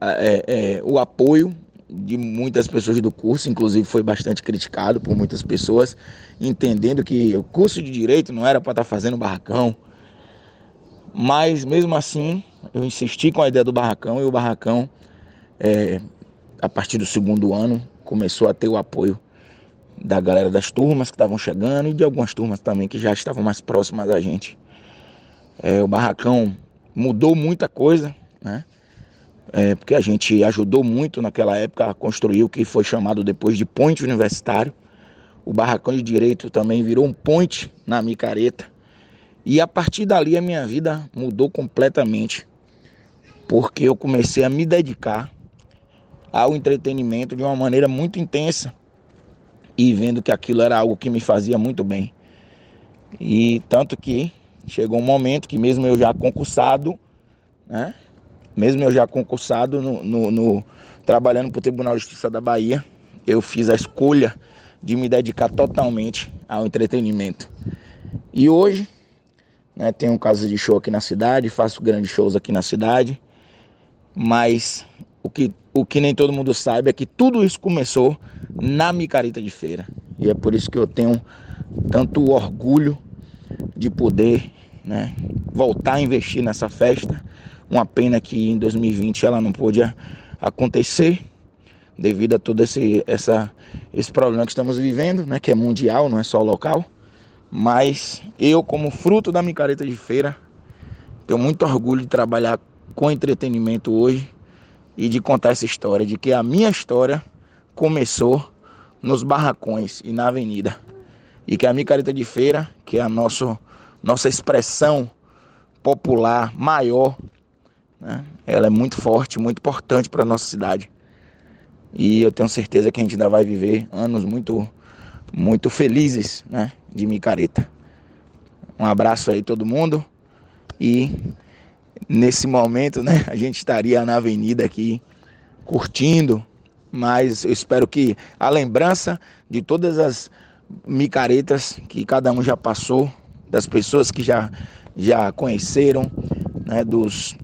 a é, é, o apoio de muitas pessoas do curso, inclusive foi bastante criticado por muitas pessoas, entendendo que o curso de direito não era para estar tá fazendo barracão. Mas mesmo assim, eu insisti com a ideia do barracão e o barracão, é, a partir do segundo ano, começou a ter o apoio da galera das turmas que estavam chegando e de algumas turmas também que já estavam mais próximas da gente. É, o barracão mudou muita coisa, né? é, porque a gente ajudou muito naquela época a construir o que foi chamado depois de ponte universitário. O barracão de direito também virou um ponte na micareta. E a partir dali a minha vida mudou completamente, porque eu comecei a me dedicar ao entretenimento de uma maneira muito intensa e vendo que aquilo era algo que me fazia muito bem. E tanto que chegou um momento que mesmo eu já concursado, né, mesmo eu já concursado no, no, no trabalhando para o Tribunal de Justiça da Bahia, eu fiz a escolha de me dedicar totalmente ao entretenimento. E hoje, né, tenho um caso de show aqui na cidade, faço grandes shows aqui na cidade, mas o que, o que nem todo mundo sabe é que tudo isso começou na micareta de feira. E é por isso que eu tenho tanto orgulho de poder né, voltar a investir nessa festa uma pena que em 2020 ela não pôde acontecer devido a todo esse, essa, esse problema que estamos vivendo, né, que é mundial, não é só local. Mas eu, como fruto da micareta de feira, tenho muito orgulho de trabalhar com entretenimento hoje e de contar essa história, de que a minha história começou nos barracões e na avenida. E que a micareta de feira, que é a nosso, nossa expressão popular maior, né? Ela é muito forte, muito importante para a nossa cidade. E eu tenho certeza que a gente ainda vai viver anos muito, muito felizes né? de micareta. Um abraço aí todo mundo. E nesse momento, né, a gente estaria na avenida aqui curtindo, mas eu espero que a lembrança de todas as micaretas que cada um já passou, das pessoas que já já conheceram, né, dos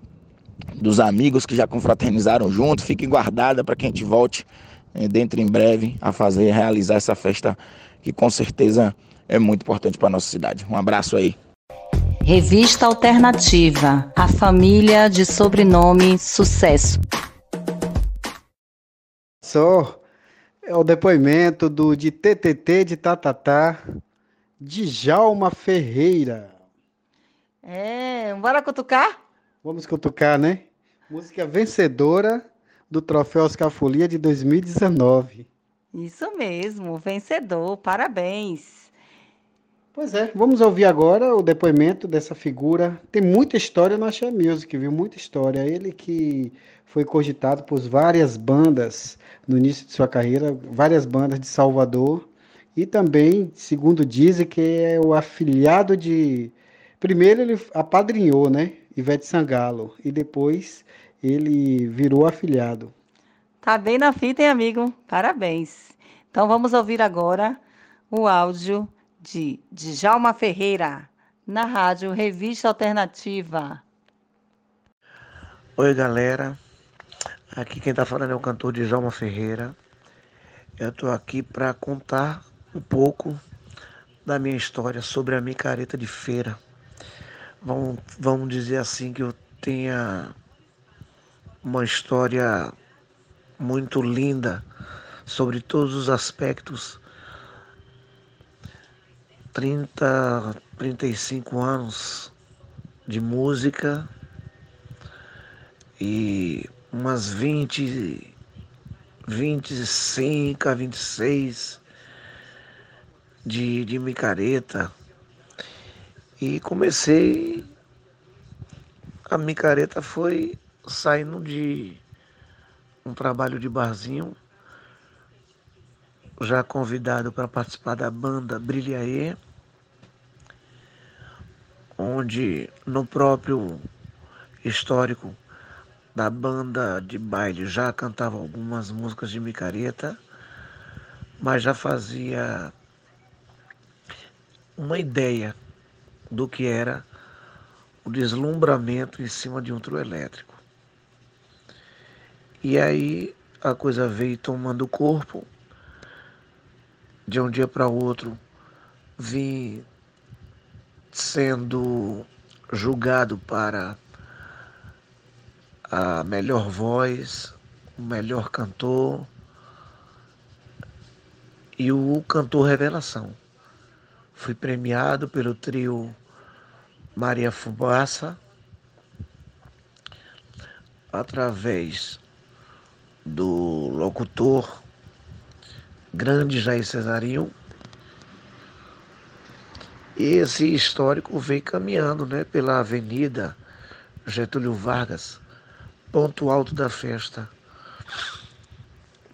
dos amigos que já confraternizaram junto. Fique guardada para que a gente volte eh, dentro em breve a fazer, realizar essa festa que com certeza é muito importante para nossa cidade. Um abraço aí. Revista Alternativa, a família de sobrenome Sucesso. Só é o depoimento do de TTT de Tatatá, Djalma Ferreira. É, bora cutucar? Vamos cutucar, né? Música vencedora do Troféu Oscar Folia de 2019. Isso mesmo, vencedor, parabéns. Pois é, vamos ouvir agora o depoimento dessa figura. Tem muita história no Axé Music, viu? Muita história. Ele que foi cogitado por várias bandas no início de sua carreira, várias bandas de Salvador, e também, segundo dizem, que é o afiliado de. Primeiro ele apadrinhou, né? Ivete Sangalo, e depois ele virou afiliado. Tá bem na fita, hein, amigo? Parabéns. Então vamos ouvir agora o áudio de Djalma Ferreira, na rádio Revista Alternativa. Oi, galera. Aqui quem está falando é o cantor Djalma Ferreira. Eu estou aqui para contar um pouco da minha história sobre a micareta de feira. Vamos, vamos dizer assim que eu tenha uma história muito linda sobre todos os aspectos 30, 35 anos de música e umas 20, 25 a 26 de, de micareta. E comecei. A micareta foi saindo de um trabalho de barzinho, já convidado para participar da banda Brilhaê onde no próprio histórico da banda de baile já cantava algumas músicas de micareta, mas já fazia uma ideia do que era o deslumbramento em cima de um trio elétrico. E aí a coisa veio tomando corpo. De um dia para outro, vim sendo julgado para a melhor voz, o melhor cantor e o cantor revelação. Fui premiado pelo trio Maria Fubaça através do locutor grande Jair Cesarinho esse histórico vem caminhando né, pela Avenida Getúlio Vargas, ponto alto da festa.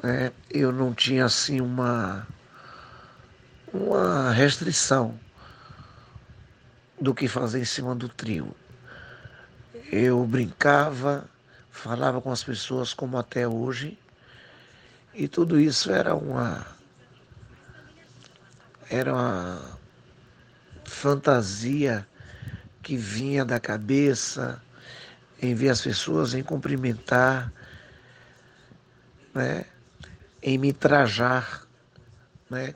É, eu não tinha assim uma, uma restrição do que fazer em cima do trio. Eu brincava, falava com as pessoas como até hoje, e tudo isso era uma era uma fantasia que vinha da cabeça em ver as pessoas, em cumprimentar, né? em me trajar né?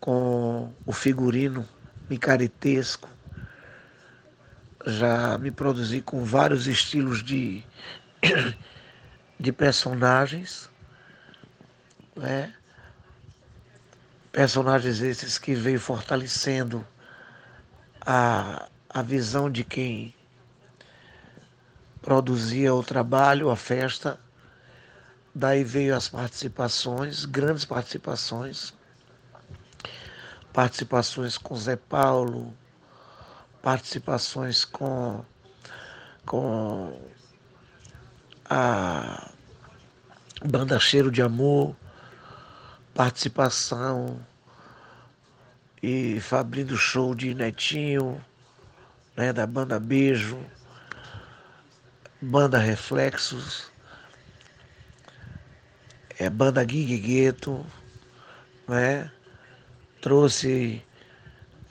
com o figurino micaretesco. Já me produzi com vários estilos de, de personagens, né? personagens esses que veio fortalecendo a, a visão de quem produzia o trabalho, a festa. Daí veio as participações, grandes participações, participações com Zé Paulo, participações com, com a banda Cheiro de Amor, participação e abrindo show de Netinho, né, da banda Beijo, banda Reflexos, é, banda Gig Gueto, né, trouxe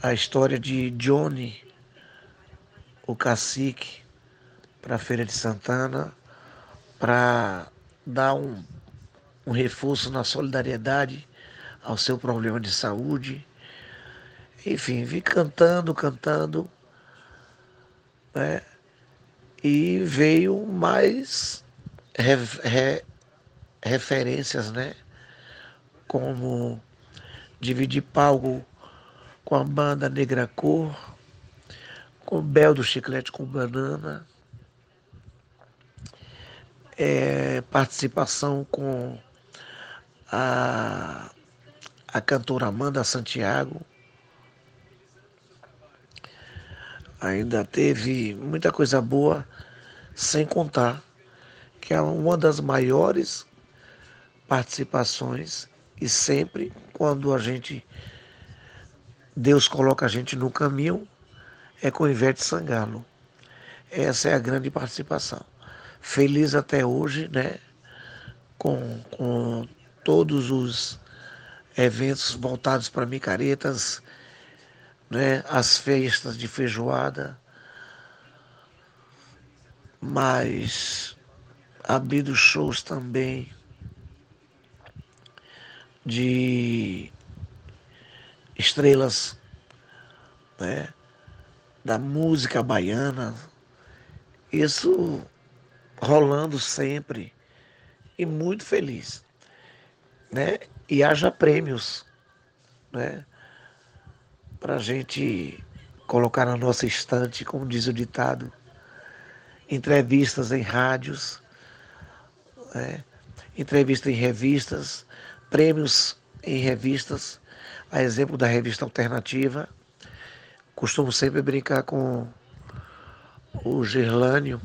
a história de Johnny, o cacique, para a Feira de Santana, para dar um, um reforço na solidariedade ao seu problema de saúde enfim, vi cantando, cantando, né? E veio mais re, re, referências, né? Como dividir palco com a banda Negra Cor, com Bel do Chiclete com Banana, é, participação com a, a cantora Amanda Santiago. Ainda teve muita coisa boa, sem contar que é uma das maiores participações e sempre quando a gente Deus coloca a gente no caminho é com Ivete Sangalo. Essa é a grande participação. Feliz até hoje, né? Com, com todos os eventos voltados para micaretas, né? As festas de feijoada. Mas habido shows também de estrelas né, da música baiana, isso rolando sempre e muito feliz. Né? E haja prêmios né, para a gente colocar na nossa estante, como diz o ditado, entrevistas em rádios, né, entrevistas em revistas, prêmios em revistas, a exemplo da revista Alternativa. Costumo sempre brincar com o Gerlânio,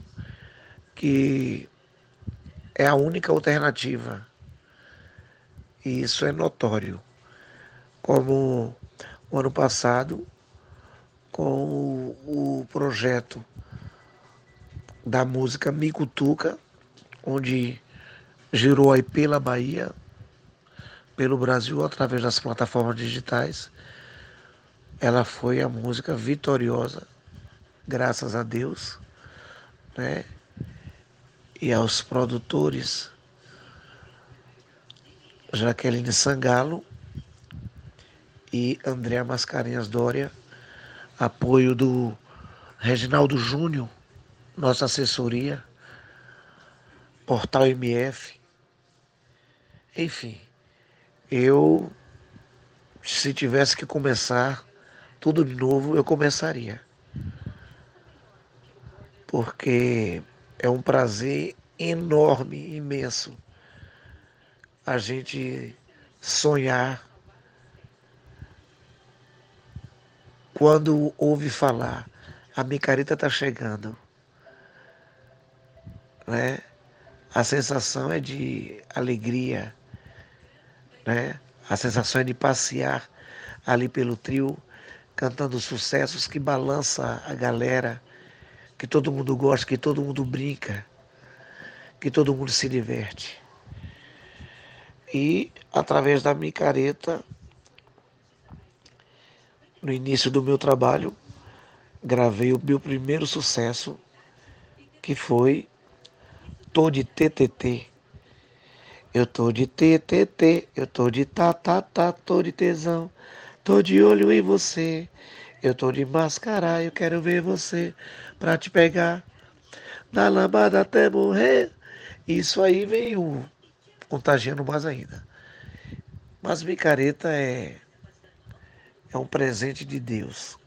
que é a única alternativa. E isso é notório. Como o ano passado, com o, o projeto da música Micutuca, onde girou aí pela Bahia, pelo Brasil através das plataformas digitais. Ela foi a música vitoriosa, graças a Deus, né? E aos produtores Jaqueline Sangalo e Andréa Mascarenhas Dória, apoio do Reginaldo Júnior, nossa assessoria, Portal MF, enfim. Eu, se tivesse que começar tudo de novo, eu começaria. Porque é um prazer enorme, imenso, a gente sonhar quando ouve falar, a micareta está chegando. Né? A sensação é de alegria, né? A sensação é de passear ali pelo trio, cantando sucessos que balança a galera, que todo mundo gosta, que todo mundo brinca, que todo mundo se diverte. E através da micareta, no início do meu trabalho, gravei o meu primeiro sucesso, que foi Tô de TTT. Eu tô de TTT, eu tô de tá, tá, tá, tô de tesão, tô de olho em você. Eu tô de mascarar, eu quero ver você pra te pegar na lambada até morrer. Isso aí veio contagiando mais ainda. Mas micareta é, é um presente de Deus.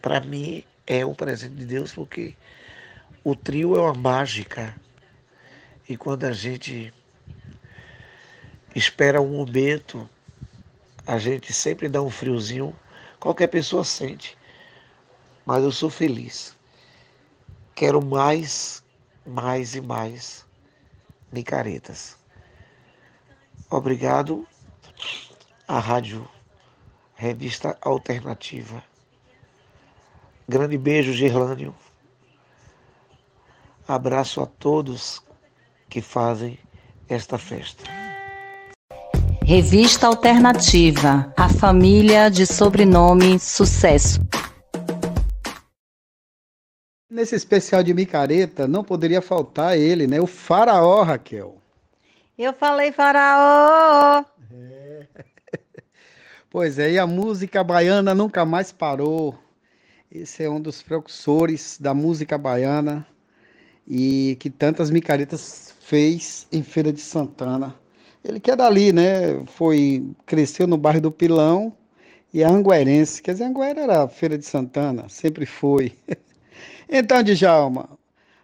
Para mim é um presente de Deus porque o trio é uma mágica. E quando a gente espera um momento, a gente sempre dá um friozinho, qualquer pessoa sente. Mas eu sou feliz. Quero mais, mais e mais micaretas. Obrigado à Rádio Revista Alternativa. Grande beijo, Gerlânio. Abraço a todos que fazem esta festa. Revista Alternativa, a família de sobrenome Sucesso. Nesse especial de micareta, não poderia faltar ele, né? O faraó, Raquel. Eu falei faraó. É. Pois é, e a música baiana nunca mais parou. Esse é um dos precursores da música baiana e que tantas micaretas fez em Feira de Santana. Ele que é dali, né? Foi, cresceu no bairro do Pilão e é anguerense. Quer dizer, Anguera era Feira de Santana, sempre foi. então, Djalma,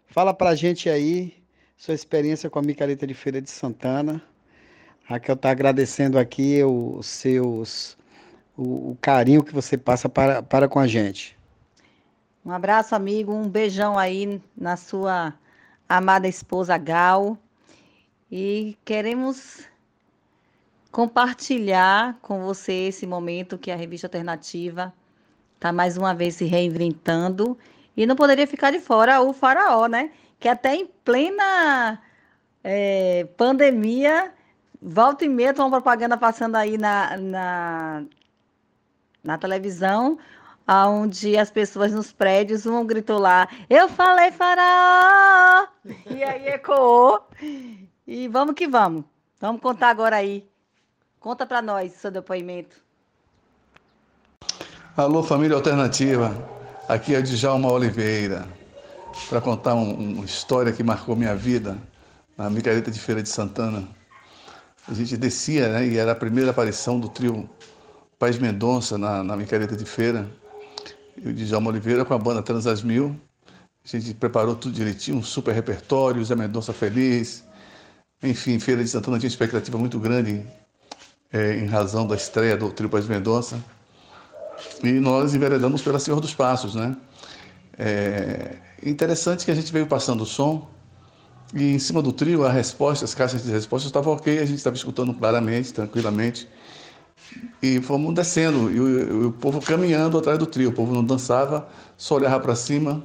fala pra gente aí sua experiência com a micareta de Feira de Santana. Raquel está agradecendo aqui os seus, o, o, carinho que você passa para, para com a gente. Um abraço, amigo, um beijão aí na sua amada esposa Gal. E queremos compartilhar com você esse momento que a revista Alternativa está mais uma vez se reinventando. E não poderia ficar de fora o Faraó, né? Que até em plena é, pandemia Volta e meia tem uma propaganda passando aí na, na, na televisão, onde as pessoas nos prédios, um gritou lá, eu falei faraó! E aí ecoou. E vamos que vamos. Vamos contar agora aí. Conta para nós seu depoimento. Alô, família alternativa. Aqui é Djalma Oliveira. Para contar um, uma história que marcou minha vida na Micareta de Feira de Santana a gente descia, né? E era a primeira aparição do trio Paz Mendonça na, na Micareta de Feira. E o Djalma Oliveira com a banda Transas Mil. A gente preparou tudo direitinho, um super repertório, Zé Mendonça feliz. Enfim, Feira de Santana tinha expectativa muito grande é, em razão da estreia do trio Paz Mendonça. E nós enveredamos pela Senhor dos Passos, né? É interessante que a gente veio passando o som e em cima do trio, a resposta, as caixas de respostas estavam ok, a gente estava escutando claramente, tranquilamente. E fomos descendo, e o, o, povo caminhando atrás do trio. O povo não dançava, só olhava para cima.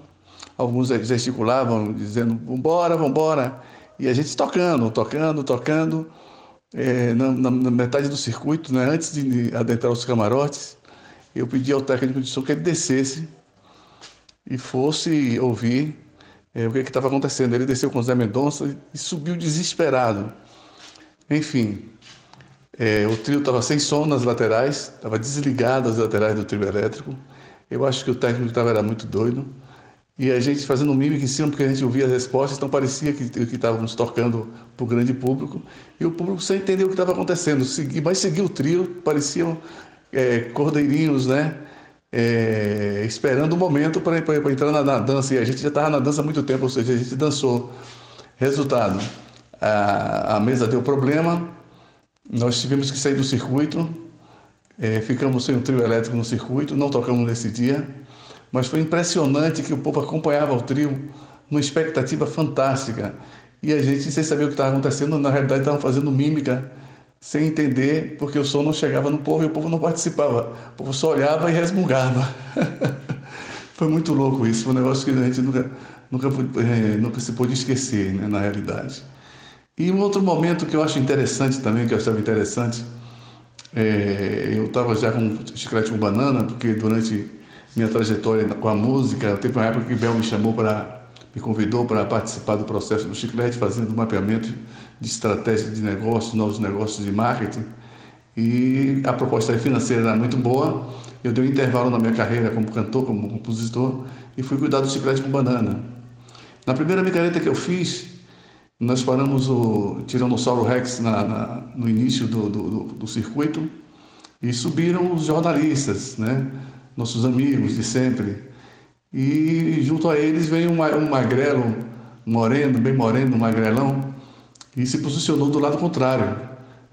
Alguns gesticulavam, dizendo: vambora, vambora. E a gente tocando, tocando, tocando. É, na, na, na, metade do circuito, né, antes de adentrar os camarotes, eu pedi ao técnico de som que ele descesse e fosse ouvir é, o que estava acontecendo. Ele desceu com Zé Mendonça e subiu desesperado. Enfim, é, o trio estava sem som nas laterais, estava desligado as laterais do trio elétrico. Eu acho que o técnico estava era muito doido. E a gente fazendo mímica em cima, porque a gente ouvia as respostas, então parecia que, estávamos tocando para o grande público. E o público sem entender o que estava acontecendo. Segui, mas seguia o trio, pareciam é, cordeirinhos, né? É, esperando o momento para entrar na, na, dança. E a gente já estava na dança há muito tempo, ou seja, a gente dançou. Resultado: a, a mesa deu problema, nós tivemos que sair do circuito, é, ficamos sem o trio elétrico no circuito, não tocamos nesse dia, mas foi impressionante que o povo acompanhava o trio numa expectativa fantástica. E a gente, sem saber o que estava acontecendo, na realidade estavam fazendo mímica sem entender, porque o som não chegava no povo e o povo não participava. O povo só olhava e resmungava. foi muito louco isso, foi um negócio que a gente nunca, nunca, é, nunca se pôde esquecer, né, na realidade. E um outro momento que eu acho interessante também, que eu achava interessante, é, eu estava já com chiclete com banana, porque durante minha trajetória com a música, teve uma época que Bel me chamou para, me convidou para participar do processo do chiclete, fazendo mapeamento de estratégia de negócio, novos negócios de marketing. E a proposta financeira era muito boa. Eu dei um intervalo na minha carreira como cantor, como compositor, e fui cuidar do chiclete com banana. Na primeira micareta que eu fiz, nós paramos o Tiranossauro Rex na, na, no início do, do, do, circuito e subiram os jornalistas, né? nossos amigos de sempre. E junto a eles veio um, um magrelo, moreno, bem moreno, magrelão, e se posicionou do lado contrário.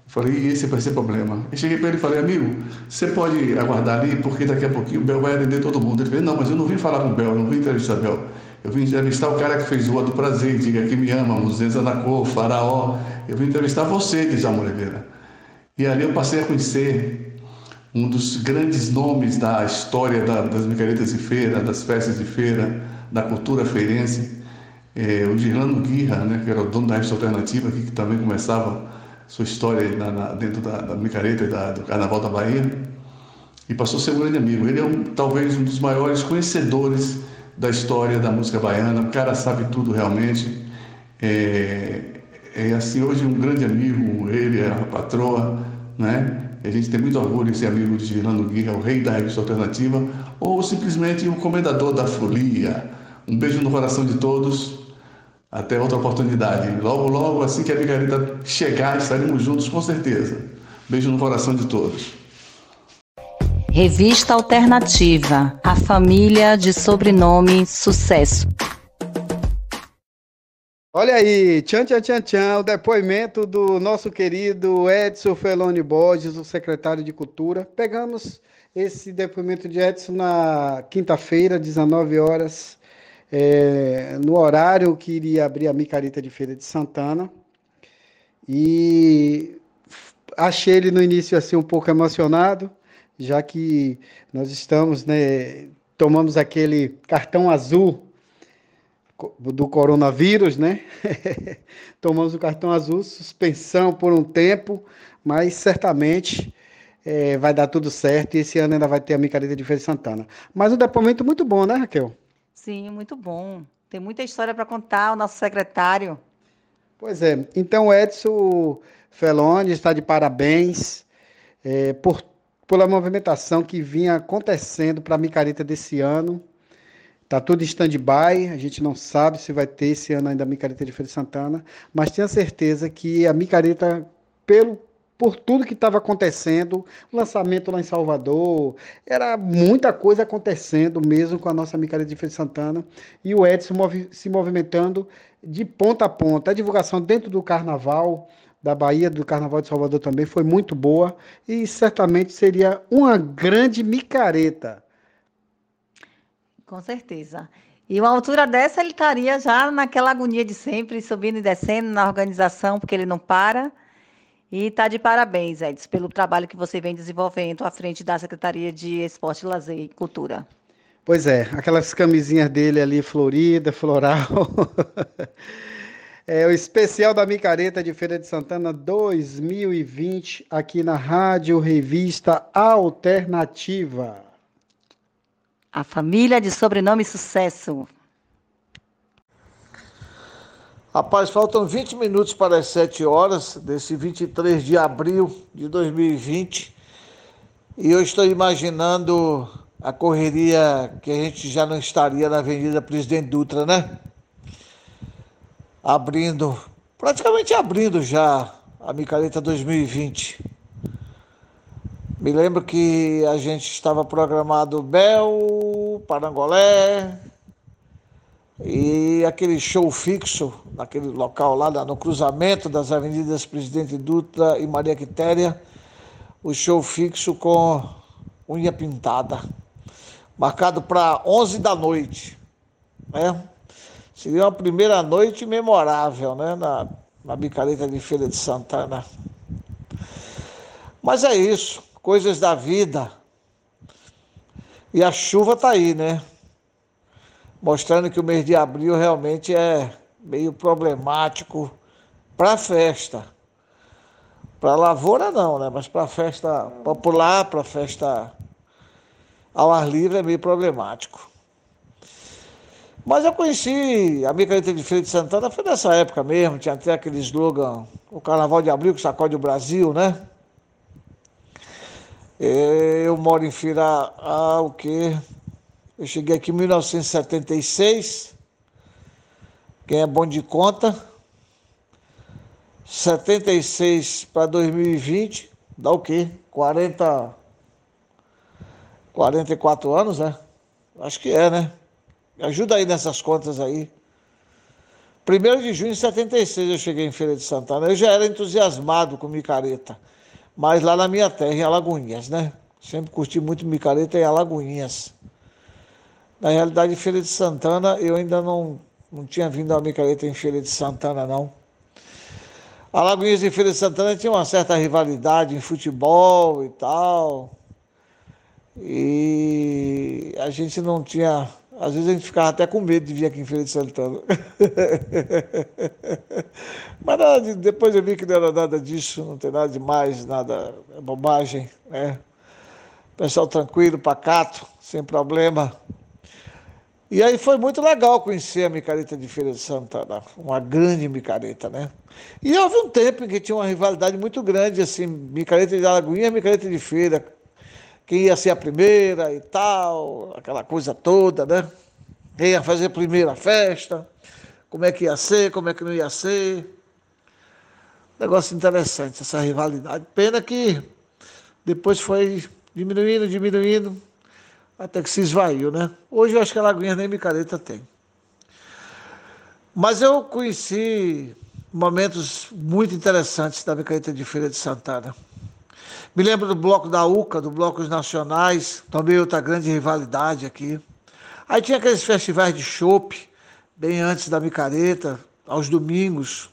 Falei, esse vai ser problema. Eu cheguei para ele e falei, amigo, você pode aguardar ali, porque daqui a pouquinho o Bel vai atender todo mundo. Ele falou, não, mas eu não vim falar com o Bel, eu não vim entrevistar o Bel. Eu vim entrevistar o cara que fez o do Prazer, Diga que me ama, Muzenza da Cor, Faraó. Eu vim entrevistar você, Djalma Oliveira. E ali eu passei a conhecer um dos grandes nomes da história da, das micaretas de feira, das festas de feira, da cultura feirense, é, o Girlando Guirra, né, que era o dono da revista alternativa, que, que também começava sua história na, na, dentro da, da micareta e da, do Carnaval da Bahia, e passou a ser um grande amigo. Ele é um, talvez um dos maiores conhecedores da história da música baiana, o cara sabe tudo realmente. É, é assim, hoje um grande amigo, ele, a patroa, né? a gente tem muito orgulho em ser amigo de Girlando Guerra, o rei da revista alternativa, ou simplesmente o comendador da folia. Um beijo no coração de todos. Até outra oportunidade. Logo, logo, assim que a Micareta chegar, estaremos juntos com certeza. Beijo no coração de todos. Revista Alternativa, a família de sobrenome Sucesso. Olha aí, tchan, tchan, tchan, tchan, o depoimento do nosso querido Edson Feloni Borges, o secretário de Cultura. Pegamos esse depoimento de Edson na quinta-feira, 19 horas, é, no horário que iria abrir a Micareta de Feira de Santana. E achei ele no início assim um pouco emocionado, já que nós estamos, né, tomamos aquele cartão azul do coronavírus, né? Tomamos o cartão azul, suspensão por um tempo, mas certamente é, vai dar tudo certo e esse ano ainda vai ter a micareta de Feira de Santana. Mas um depoimento muito bom, né, Raquel? Sim, muito bom. Tem muita história para contar, o nosso secretário. Pois é. Então, Edson Feloni está de parabéns é, por, pela movimentação que vinha acontecendo para a micareta desse ano. Está tudo em stand-by, a gente não sabe se vai ter esse ano ainda a micareta de Feira de Santana, mas tenho certeza que a micareta, pelo, por tudo que estava acontecendo, lançamento lá em Salvador, era muita coisa acontecendo mesmo com a nossa Feira de Santana, e o Edson movi se movimentando de ponta a ponta. A divulgação dentro do carnaval, da Bahia, do Carnaval de Salvador também foi muito boa, e certamente seria uma grande micareta com certeza. E uma altura dessa ele estaria já naquela agonia de sempre, subindo e descendo na organização, porque ele não para. E está de parabéns, Edson, pelo trabalho que você vem desenvolvendo à frente da Secretaria de Esporte, Lazer e Cultura. Pois é, aquelas camisinhas dele ali, florida, floral. é o especial da Micareta de Feira de Santana 2020, aqui na Rádio Revista Alternativa. A família de sobrenome Sucesso. Rapaz, faltam 20 minutos para as 7 horas desse 23 de abril de 2020 e eu estou imaginando a correria que a gente já não estaria na Avenida Presidente Dutra, né? Abrindo, praticamente abrindo já a Micareta 2020. Me lembro que a gente estava programado Bel, Parangolé e aquele show fixo naquele local lá no cruzamento das avenidas Presidente Dutra e Maria Quitéria, o show fixo com unha pintada, marcado para 11 da noite, né? Seria uma primeira noite memorável, né, na, na Bicareta de Feira de Santana. Mas é isso coisas da vida. E a chuva está aí, né? Mostrando que o mês de abril realmente é meio problemático para festa. Para lavoura não, né? Mas para festa popular, para festa ao ar livre é meio problemático. Mas eu conheci a Micareta de Feira de Santana, foi nessa época mesmo, tinha até aquele slogan, o Carnaval de Abril que sacode o Brasil, né? Eu moro em Feira há o quê? Eu cheguei aqui em 1976. Quem é bom de conta? 76 para 2020, dá o quê? 40 44 anos, né? Acho que é, né? Ajuda aí nessas contas aí. 1 de junho de 76 eu cheguei em Feira de Santana. Eu já era entusiasmado com micareta mas lá na minha terra, em Alagoinhas, né? Sempre curti muito micareta em Alagoinhas. Na realidade, Feira de Santana, eu ainda não, não tinha vindo a micareta em Feira de Santana, não. Alagoinhas e Feira de Santana tinha uma certa rivalidade em futebol e tal. E a gente não tinha às vezes a gente ficava até com medo de vir aqui em Feira de Santana. Mas nada, depois eu vi que não era nada disso, não tem nada demais, nada, é bobagem, né? Pessoal tranquilo, pacato, sem problema. E aí foi muito legal conhecer a micareta de Feira de Santana, uma grande micareta, né? E houve um tempo em que tinha uma rivalidade muito grande, assim, micareta de Alagoinha e micareta de Feira. Quem ia ser a primeira e tal, aquela coisa toda, né? Quem ia fazer a primeira festa, como é que ia ser, como é que não ia ser. Negócio interessante, essa rivalidade. Pena que depois foi diminuindo, diminuindo, até que se esvaiu, né? Hoje eu acho que a Lagoinha nem micareta tem. Mas eu conheci momentos muito interessantes da micareta de Feira de Santana. Me lembro do bloco da UCA, do Blocos Nacionais, também outra grande rivalidade aqui. Aí tinha aqueles festivais de chopp, bem antes da micareta, aos domingos.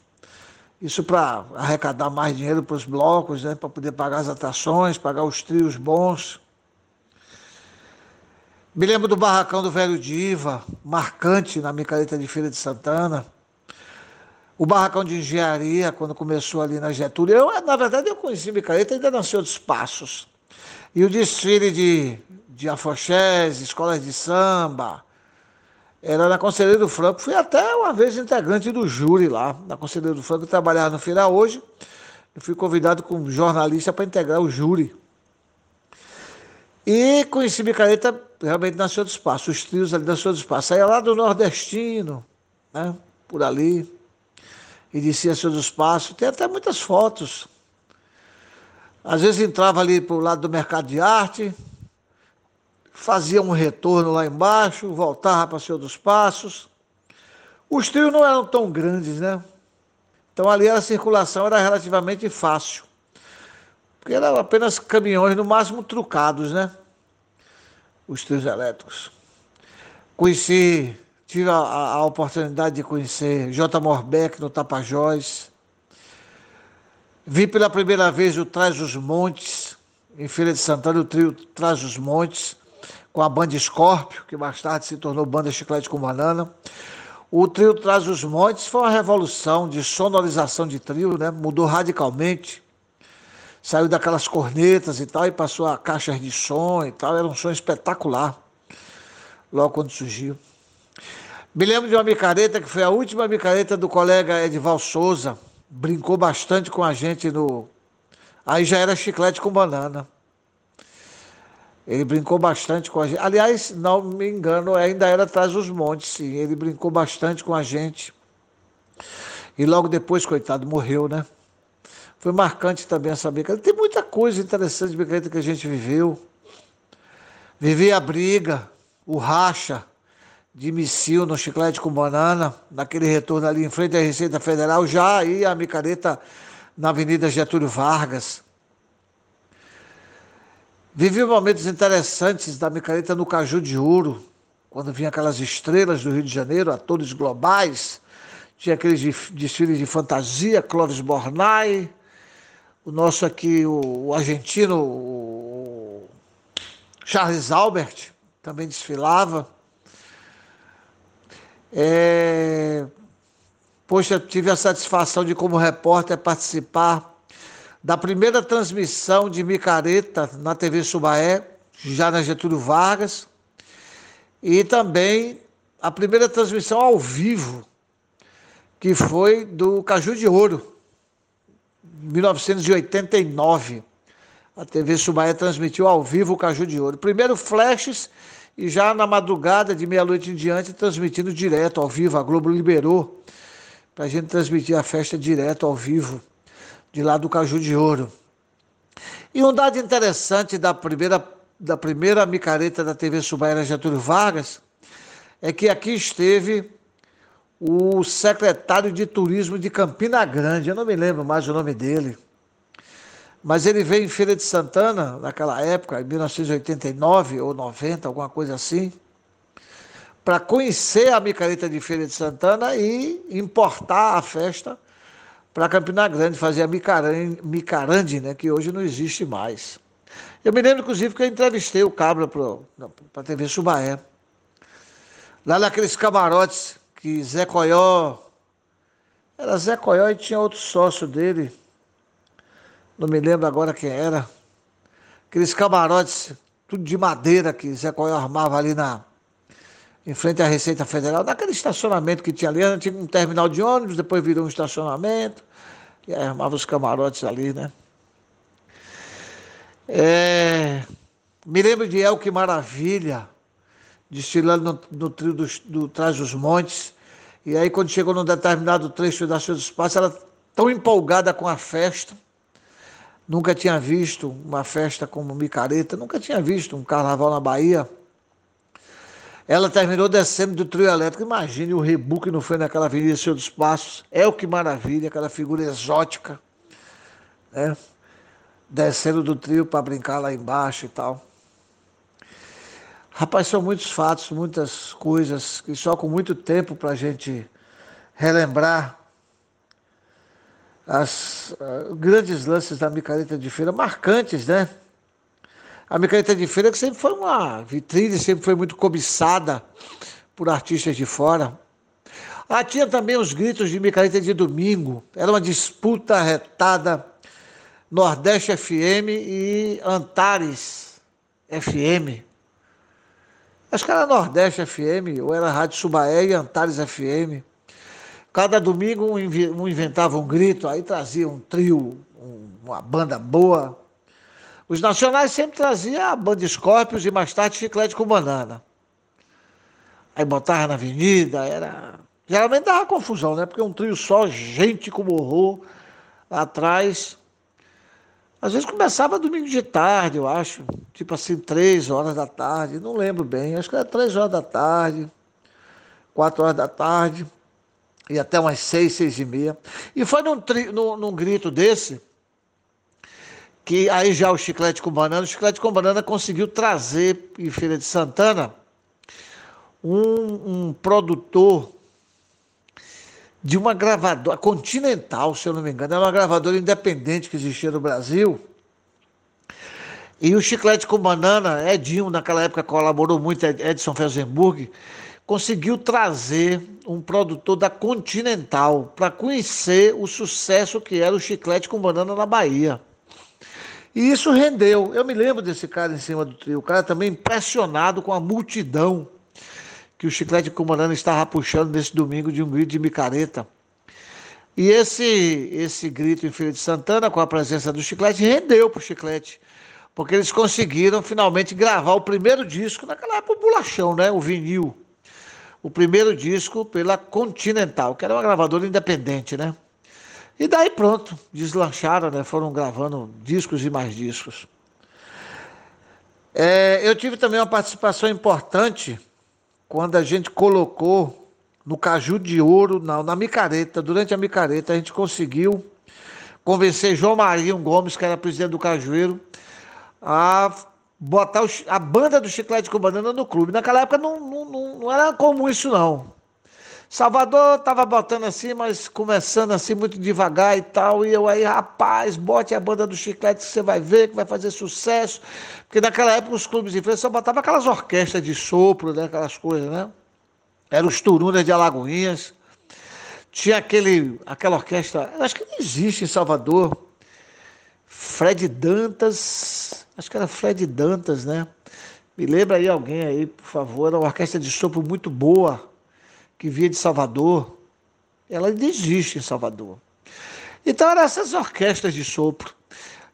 Isso para arrecadar mais dinheiro para os blocos, né, para poder pagar as atrações, pagar os trios bons. Me lembro do barracão do Velho Diva, marcante na micareta de Feira de Santana. O barracão de engenharia, quando começou ali na Getúlio. Eu, na verdade, eu conheci micareta ainda nasceu dos passos. E o desfile de, de afoxés, escolas de samba, era na Conselheiro do Franco. Fui até uma vez integrante do júri lá, na Conselheiro do Franco. Trabalhava no Feira hoje. Eu fui convidado como jornalista para integrar o júri. E conheci micareta realmente nasceu do espaço, os trios ali nasceu do espaço. Saía lá do nordestino, né? Por ali. E descia seu do espaço. Tem até muitas fotos. Às vezes entrava ali para o lado do mercado de arte, fazia um retorno lá embaixo, voltava para seu dos passos. Os trios não eram tão grandes, né? Então ali a circulação era relativamente fácil. Porque eram apenas caminhões, no máximo trucados, né? Os trios elétricos. Conheci, tive a, a, oportunidade de conhecer J. Morbeck no Tapajós. Vi pela primeira vez o Traz os Montes, em Feira de Santana, o trio Traz os Montes, com a banda Scorpio, que mais tarde se tornou banda Chiclete com Banana. O trio Traz os Montes foi uma revolução de sonorização de trio, né? mudou radicalmente saiu daquelas cornetas e tal, e passou a caixas de som e tal, era um som espetacular, logo quando surgiu. Me lembro de uma micareta que foi a última micareta do colega Edval Souza, brincou bastante com a gente no. Aí já era chiclete com banana. Ele brincou bastante com a gente. Aliás, não me engano, ainda era atrás dos montes, sim. Ele brincou bastante com a gente. E logo depois, coitado, morreu, né? Foi marcante também essa brincadeira. Tem muita coisa interessante de brincadeira que a gente viveu. Vivi a briga, o racha de missil no chiclete com banana, naquele retorno ali em frente à Receita Federal, já aí a micareta na Avenida Getúlio Vargas. Vivi momentos interessantes da micareta no Caju de Ouro, quando vinha aquelas estrelas do Rio de Janeiro, atores globais, tinha aqueles desfiles de fantasia, Clóvis Bornai, o nosso aqui, o, o argentino, o Charles Albert, também desfilava. É, poxa, tive a satisfação de, como repórter, participar da primeira transmissão de micareta na TV Subaé, já na Getúlio Vargas, e também a primeira transmissão ao vivo, que foi do Caju de Ouro 1989. A TV Subaé transmitiu ao vivo o Caju de Ouro. Primeiro flashes e já na madrugada de meia-noite em diante transmitindo direto ao vivo. A Globo liberou para a gente transmitir a festa direto ao vivo de lá do Caju de Ouro. E um dado interessante da primeira, da primeira micareta da TV Subaé Getúlio Vargas é que aqui esteve o secretário de Turismo de Campina Grande, eu não me lembro mais o nome dele, mas ele veio em Feira de Santana, naquela época, em 1989 ou 90, alguma coisa assim, para conhecer a micareta de Feira de Santana e importar a festa para Campina Grande, fazer a micarande, né, que hoje não existe mais. Eu me lembro, inclusive, que eu entrevistei o Cabra para a TV Subaé. Lá naqueles camarotes que Zé Coió, era Zé Coió e tinha outro sócio dele, não me lembro agora quem era, aqueles camarotes, tudo de madeira que Zé Coió armava ali na em frente à Receita Federal, naquele estacionamento que tinha ali, tinha um terminal de ônibus, depois virou um estacionamento, e aí armava os camarotes ali, né? É, me lembro de El Que Maravilha, desfilando no, no trio do, do dos Montes, e aí quando chegou num determinado trecho da Sua Espaço, ela tão empolgada com a festa, nunca tinha visto uma festa como Micareta, nunca tinha visto um carnaval na Bahia, ela terminou descendo do trio elétrico. Imagine o rebu que não foi naquela Avenida Senhor dos Passos. É o que maravilha, aquela figura exótica, né? Descendo do trio para brincar lá embaixo e tal. Rapaz, são muitos fatos, muitas coisas que só com muito tempo para a gente relembrar as uh, grandes lances da micareta de feira, marcantes, né? A micareta de feira que sempre foi uma vitrine, sempre foi muito cobiçada por artistas de fora. Ah, tinha também os gritos de micareta de domingo. Era uma disputa retada Nordeste FM e Antares FM. Acho que era Nordeste FM, ou era Rádio Subaé e Antares FM. Cada domingo um inventava um grito, aí trazia um trio, uma banda boa. Os nacionais sempre traziam a banda Scorpions e mais tarde chiclete com banana. Aí botava na avenida, era. Geralmente dava confusão, né? Porque um trio só, gente como horror, atrás. Às vezes começava domingo de tarde, eu acho. Tipo assim, três horas da tarde. Não lembro bem. Acho que era três horas da tarde, quatro horas da tarde. E até umas seis, seis e meia. E foi num, tri, num, num grito desse que aí já o Chiclete com Banana, o Chiclete com Banana conseguiu trazer em Feira de Santana um, um produtor de uma gravadora, Continental, se eu não me engano, era uma gravadora independente que existia no Brasil. E o Chiclete com Banana, Edinho, naquela época colaborou muito, Edson Felsenburg, conseguiu trazer um produtor da Continental para conhecer o sucesso que era o Chiclete com Banana na Bahia. E isso rendeu. Eu me lembro desse cara em cima do trio. O cara também impressionado com a multidão que o Chiclete Comandante estava puxando nesse domingo de um grito de micareta. E esse, esse grito em Feira de Santana, com a presença do Chiclete, rendeu para o Chiclete. Porque eles conseguiram finalmente gravar o primeiro disco, naquela época o bolachão, né? O vinil. O primeiro disco pela Continental, que era uma gravadora independente, né? E daí pronto, deslancharam, né? foram gravando discos e mais discos. É, eu tive também uma participação importante quando a gente colocou no Caju de Ouro, na, na micareta, durante a micareta, a gente conseguiu convencer João Marinho Gomes, que era presidente do Cajueiro, a botar a banda do Chiclete com Banana no clube. Naquela época não, não, não, não era comum isso, não. Salvador estava botando assim, mas começando assim muito devagar e tal. E eu aí, rapaz, bote a banda do Chiclete que você vai ver, que vai fazer sucesso. Porque naquela época os clubes de frente só botavam aquelas orquestras de sopro, né, aquelas coisas, né? Eram os Turunas de Alagoinhas. Tinha aquele, aquela orquestra, acho que não existe em Salvador. Fred Dantas, acho que era Fred Dantas, né? Me lembra aí alguém aí, por favor. Era uma orquestra de sopro muito boa que via de Salvador, ela ainda existe em Salvador. Então eram essas orquestras de sopro.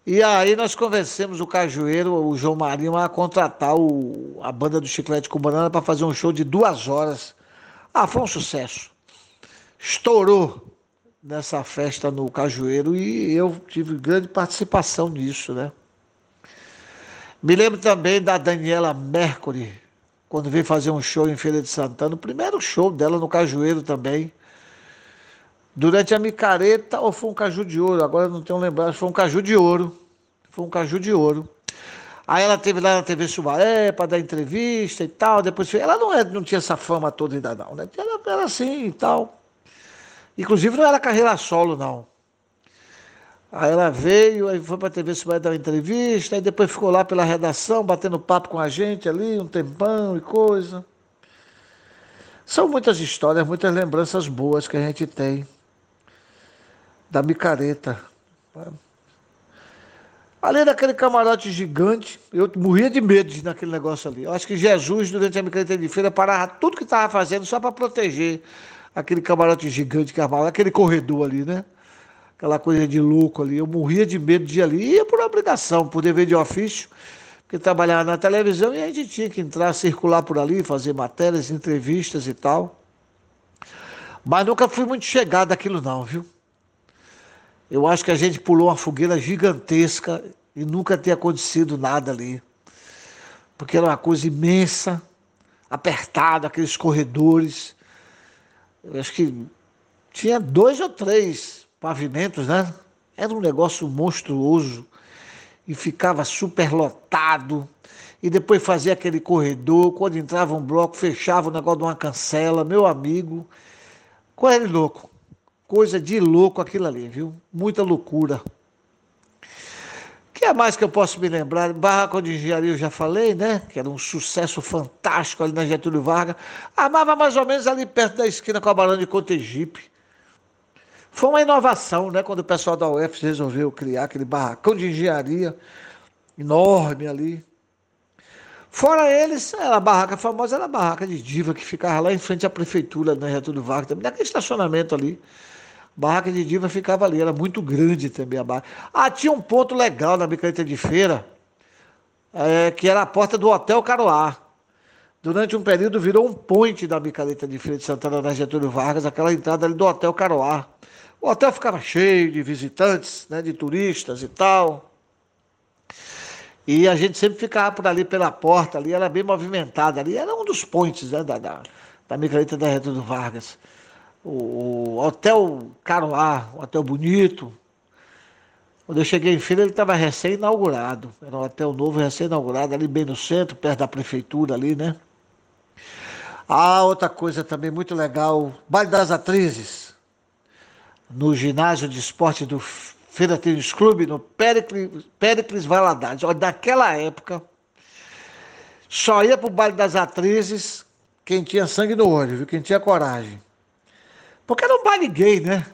E aí nós convencemos o Cajueiro, o João Marinho, a contratar o, a banda do Chiclete com Banana para fazer um show de duas horas. Ah, foi um sucesso. Estourou nessa festa no Cajueiro e eu tive grande participação nisso, né? Me lembro também da Daniela Mercury, quando veio fazer um show em Feira de Santana, o primeiro show dela no Cajueiro também. Durante a micareta, ou foi um caju de ouro, agora não tenho lembrado, foi um caju de ouro. Foi um caju de ouro. Aí ela teve lá na TV Sumaré para dar entrevista e tal. Depois ela não, é, não tinha essa fama toda ainda não, né? Ela era assim e tal. Inclusive não era carreira solo, não. Aí ela veio, aí foi para a TV Subai dar uma entrevista, aí depois ficou lá pela redação, batendo papo com a gente ali, um tempão e coisa. São muitas histórias, muitas lembranças boas que a gente tem da micareta. Além daquele camarote gigante, eu morria de medo naquele negócio ali. Eu acho que Jesus, durante a micareta de feira, parava tudo que estava fazendo só para proteger aquele camarote gigante que armava, aquele corredor ali, né? Aquela coisa de louco ali. Eu morria de medo de ir ali. Ia por obrigação, por dever de ofício, porque trabalhava na televisão e a gente tinha que entrar, circular por ali, fazer matérias, entrevistas e tal. Mas nunca fui muito chegado daquilo não, viu? Eu acho que a gente pulou uma fogueira gigantesca e nunca tinha acontecido nada ali. Porque era uma coisa imensa, apertada, aqueles corredores. Eu acho que tinha dois ou três pavimentos, né? Era um negócio monstruoso e ficava super lotado. E depois fazia aquele corredor, quando entrava um bloco, fechava o negócio de uma cancela, meu amigo. De louco. Coisa de louco aquilo ali, viu? Muita loucura. O que é mais que eu posso me lembrar? Barraco de Engenharia eu já falei, né? Que era um sucesso fantástico ali na Getúlio Vargas. Amava mais ou menos ali perto da esquina com a Barão de Cotegipe. Foi uma inovação, né? Quando o pessoal da UF resolveu criar aquele barracão de engenharia enorme ali. Fora eles, a barraca famosa era a barraca de diva que ficava lá em frente à prefeitura, na Getúlio Vargas, também naquele estacionamento ali. Barraca de Diva ficava ali, era muito grande também a barraca. Ah, tinha um ponto legal na micareta de feira, é, que era a porta do Hotel Caroá. Durante um período virou um point da micareta de feira de Santana da Getúlio Vargas, aquela entrada ali do Hotel Caroá. O hotel ficava cheio de visitantes, né, de turistas e tal. E a gente sempre ficava por ali pela porta, ali era bem movimentada ali, era um dos pontes né, da, da, da micareta da Getúlio Vargas o Hotel Caroá, um hotel bonito. Quando eu cheguei em feira, ele estava recém-inaugurado. Era um hotel novo, recém-inaugurado, ali bem no centro, perto da prefeitura ali, né? Ah, outra coisa também muito legal, Baile das Atrizes, no ginásio de esporte do Feira Tênis Clube, no Péricles, Péricles Valadares. Olha, daquela época, só ia para o Baile das Atrizes quem tinha sangue no olho, viu? quem tinha coragem. Porque era um baile gay, né?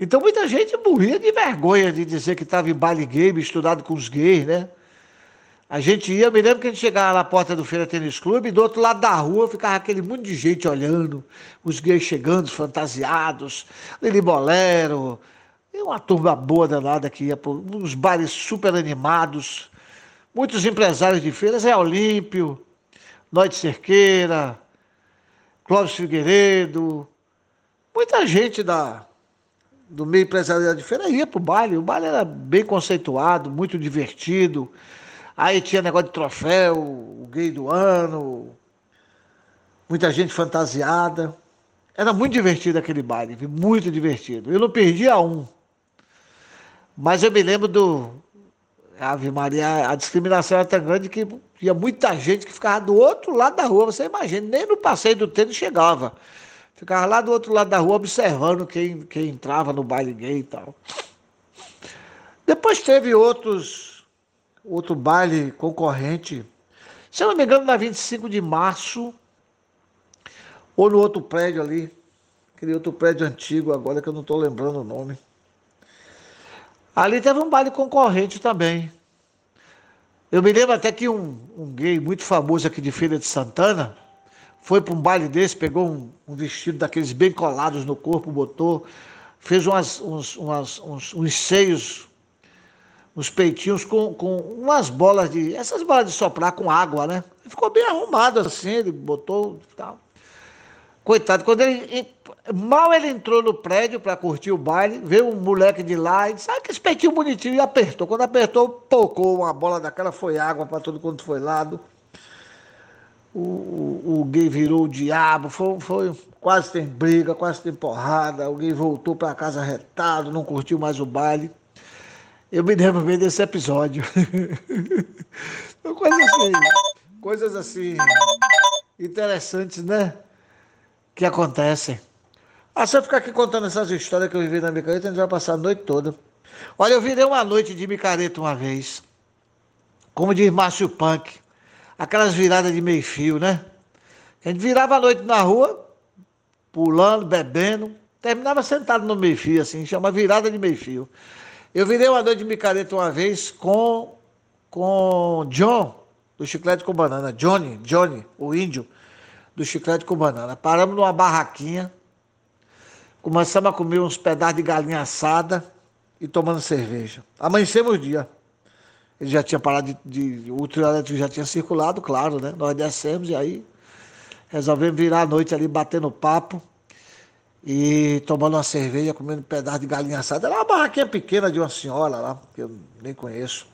Então muita gente morria de vergonha de dizer que estava em baile gay, misturado com os gays, né? A gente ia, me lembro que a gente chegava na porta do Feira Tênis Clube e do outro lado da rua ficava aquele monte de gente olhando, os gays chegando, fantasiados, Lili Bolero, e uma turma boa danada que ia por uns bares super animados, muitos empresários de feiras, é Olímpio, Noite Cerqueira, Clóvis Figueiredo, Muita gente da, do meio empresarial de feira ia para o baile. O baile era bem conceituado, muito divertido. Aí tinha negócio de troféu, o gay do ano, muita gente fantasiada. Era muito divertido aquele baile, muito divertido. Eu não perdia um. Mas eu me lembro do. Ave Maria, a discriminação era tão grande que tinha muita gente que ficava do outro lado da rua. Você imagina, nem no passeio do tênis chegava. Ficava lá do outro lado da rua observando quem, quem entrava no baile gay e tal. Depois teve outros, outro baile concorrente, se eu não me engano, na 25 de março, ou no outro prédio ali, aquele outro prédio antigo agora que eu não estou lembrando o nome. Ali teve um baile concorrente também. Eu me lembro até que um, um gay muito famoso aqui de Feira de Santana, foi para um baile desse, pegou um, um, vestido daqueles bem colados no corpo, botou, fez umas, uns, umas, uns, uns seios, uns peitinhos com, com umas bolas de. essas bolas de soprar com água, né? Ficou bem arrumado assim, ele botou tal. Coitado, quando ele. Mal ele entrou no prédio para curtir o baile, veio um moleque de lá e disse: Ah, que peitinho bonitinho, e apertou. Quando apertou, tocou uma bola daquela, foi água para todo quanto foi lado o, o, gay virou o diabo, foi, foi, quase tem briga, quase tem porrada, alguém voltou para casa retado, não curtiu mais o baile. Eu me lembro bem desse episódio. coisas assim, coisas assim interessantes, né? Que acontecem. Ah, se eu ficar aqui contando essas histórias que eu vivi na micareta, a gente vai passar a noite toda. Olha, eu virei uma noite de micareta uma vez. Como diz Márcio Punk aquelas viradas de meio fio, né? A gente virava a noite na rua, pulando, bebendo, terminava sentado no meio fio, assim, chama virada de meio fio. Eu virei uma noite de micareta uma vez com, com John, do Chiclete com Banana. Johnny, Johnny, o índio do Chiclete com Banana. Paramos numa barraquinha, começamos a comer uns pedaços de galinha assada e tomando cerveja. Amanhecemos o dia. Ele já tinha parado de, de. O trio elétrico já tinha circulado, claro, né? Nós descemos e aí resolvemos virar a noite ali batendo papo e tomando uma cerveja, comendo um pedaço de galinha assada. Era uma barraquinha pequena de uma senhora lá, que eu nem conheço.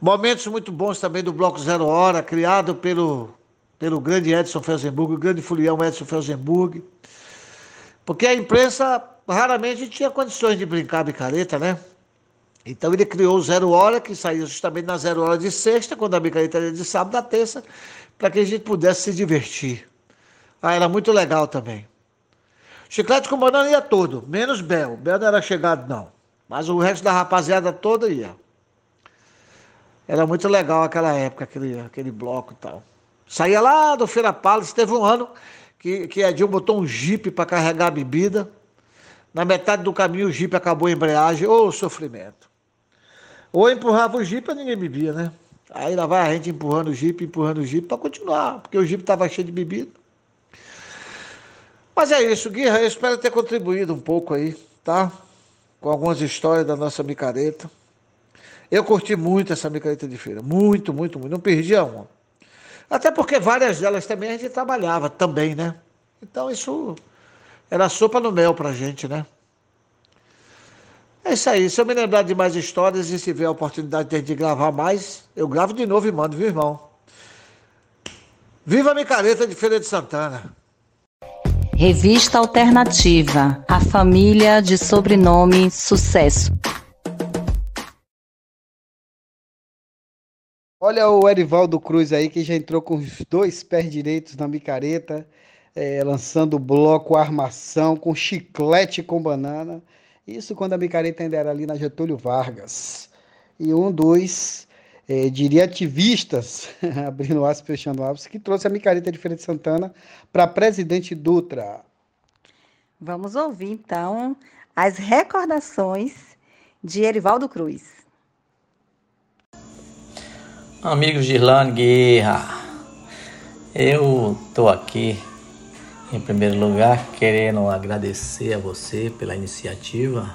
Momentos muito bons também do Bloco Zero Hora, criado pelo, pelo grande Edson Felsenburg, o grande folião Edson Felsenburg. Porque a imprensa raramente tinha condições de brincar bicareta, né? Então ele criou o Zero Hora, que saía justamente na Zero Hora de sexta, quando a bicareta era de sábado, da terça, para que a gente pudesse se divertir. Ah, era muito legal também. Chiclete com banana ia todo, menos Bel. Bel não era chegado, não. Mas o resto da rapaziada toda ia. Era muito legal aquela época, aquele, aquele bloco e tal. Saía lá do Feira Palace, teve um ano que, que Edil botou um jipe para carregar a bebida. Na metade do caminho o jipe acabou a embreagem. Ô, oh, sofrimento. Ou empurrava o jipe, ninguém bebia, né? Aí lá vai a gente empurrando o jipe, empurrando o jipe para continuar, porque o jipe estava cheio de bebida. Mas é isso, Guerra, eu espero ter contribuído um pouco aí, tá? Com algumas histórias da nossa micareta. Eu curti muito essa micareta de feira, muito, muito, muito. Não perdia uma. Até porque várias delas também a gente trabalhava também, né? Então isso era sopa no mel pra gente, né? É isso aí. Se eu me lembrar de mais histórias e se tiver a oportunidade de gravar mais, eu gravo de novo e mando, viu, irmão? Viva a micareta de Feira de Santana! Revista Alternativa. A família de sobrenome Sucesso. Olha o Erivaldo Cruz aí, que já entrou com os dois pés direitos na micareta, é, lançando bloco armação com chiclete com banana. Isso quando a micareta ainda era ali na Getúlio Vargas. E um dos, é, diria, ativistas, abrindo aspas, fechando aspas, que trouxe a micareta de Feira de Santana para presidente Dutra. Vamos ouvir então as recordações de Erivaldo Cruz. Amigos de Irlande Guerra, eu estou aqui em primeiro lugar, querendo agradecer a você pela iniciativa.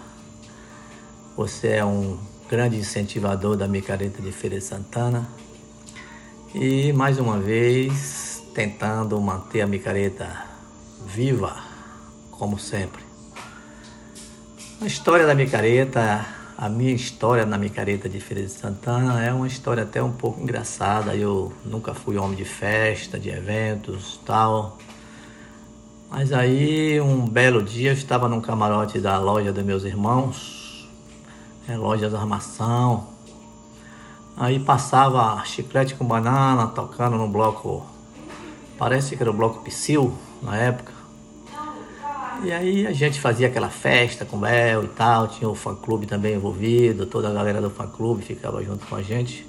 Você é um grande incentivador da micareta de Feira de Santana. E mais uma vez, tentando manter a micareta viva, como sempre. A história da micareta, a minha história na micareta de Feira de Santana é uma história até um pouco engraçada. Eu nunca fui homem de festa, de eventos, tal. Mas aí, um belo dia, eu estava num camarote da loja dos meus irmãos, é, loja de armação. Aí passava chiclete com banana tocando no bloco, parece que era o bloco Psyll na época. E aí a gente fazia aquela festa com o Bel e tal, tinha o fã clube também envolvido, toda a galera do fã clube ficava junto com a gente.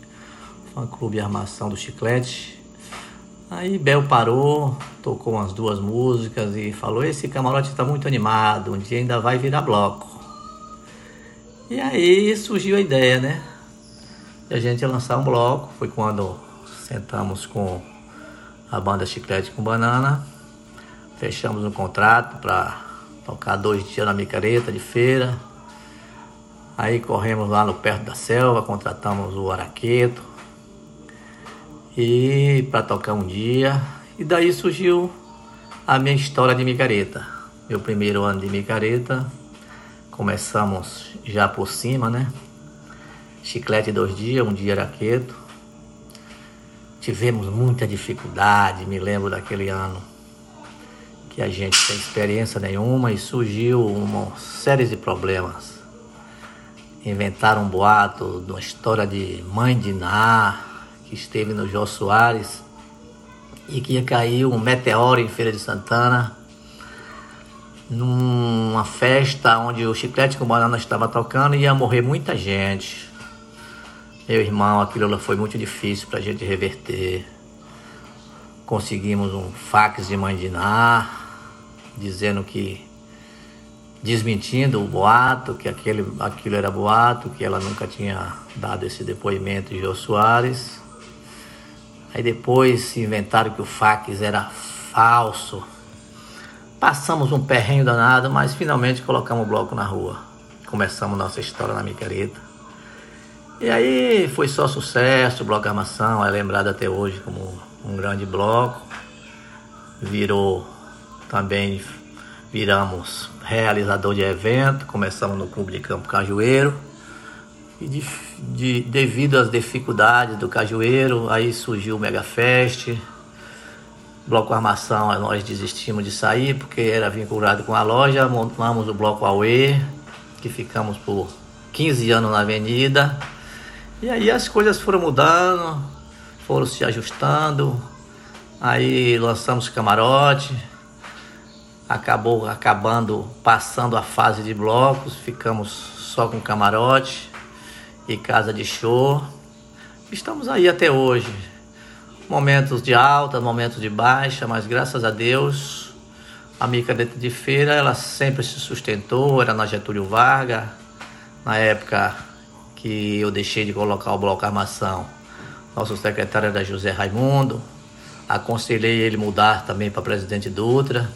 Fã clube Armação do Chiclete. Aí Bel parou, tocou umas duas músicas e falou: Esse camarote está muito animado, um dia ainda vai virar bloco. E aí surgiu a ideia, né? De a gente lançar um bloco. Foi quando sentamos com a banda Chiclete com Banana, fechamos um contrato para tocar dois dias na micareta de feira. Aí corremos lá no perto da selva, contratamos o Araqueto, e para tocar um dia. E daí surgiu a minha história de micareta. Meu primeiro ano de micareta. Começamos já por cima, né? Chiclete dois dias, um dia era quieto. Tivemos muita dificuldade, me lembro daquele ano que a gente sem experiência nenhuma e surgiu uma série de problemas. Inventaram um boato de uma história de mãe de Ná, que esteve no Jô Soares e que ia cair um meteoro em Feira de Santana numa festa onde o Chiclete com Banana estava tocando e ia morrer muita gente. Meu irmão, aquilo foi muito difícil para a gente reverter. Conseguimos um fax de Mandiná dizendo que desmentindo o boato, que aquele, aquilo era boato, que ela nunca tinha dado esse depoimento de Jô Soares. Aí depois inventaram que o fax era falso. Passamos um perrenho danado, mas finalmente colocamos o bloco na rua. Começamos nossa história na micareta. E aí foi só sucesso, o bloco Armação é lembrado até hoje como um grande bloco. Virou também, viramos realizador de evento, começamos no Clube de Campo Cajueiro. E de, de, devido às dificuldades do Cajueiro, aí surgiu o Mega Fest. Bloco Armação, nós desistimos de sair porque era vinculado com a loja. Montamos o Bloco Aue, que ficamos por 15 anos na avenida. E aí as coisas foram mudando, foram se ajustando. Aí lançamos camarote, acabou acabando, passando a fase de blocos, ficamos só com camarote e casa de show. Estamos aí até hoje. Momentos de alta, momentos de baixa, mas graças a Deus a micareta de feira ela sempre se sustentou, era na Getúlio Vargas, na época que eu deixei de colocar o bloco armação. Nosso secretário era José Raimundo. Aconselhei ele mudar também para presidente Dutra.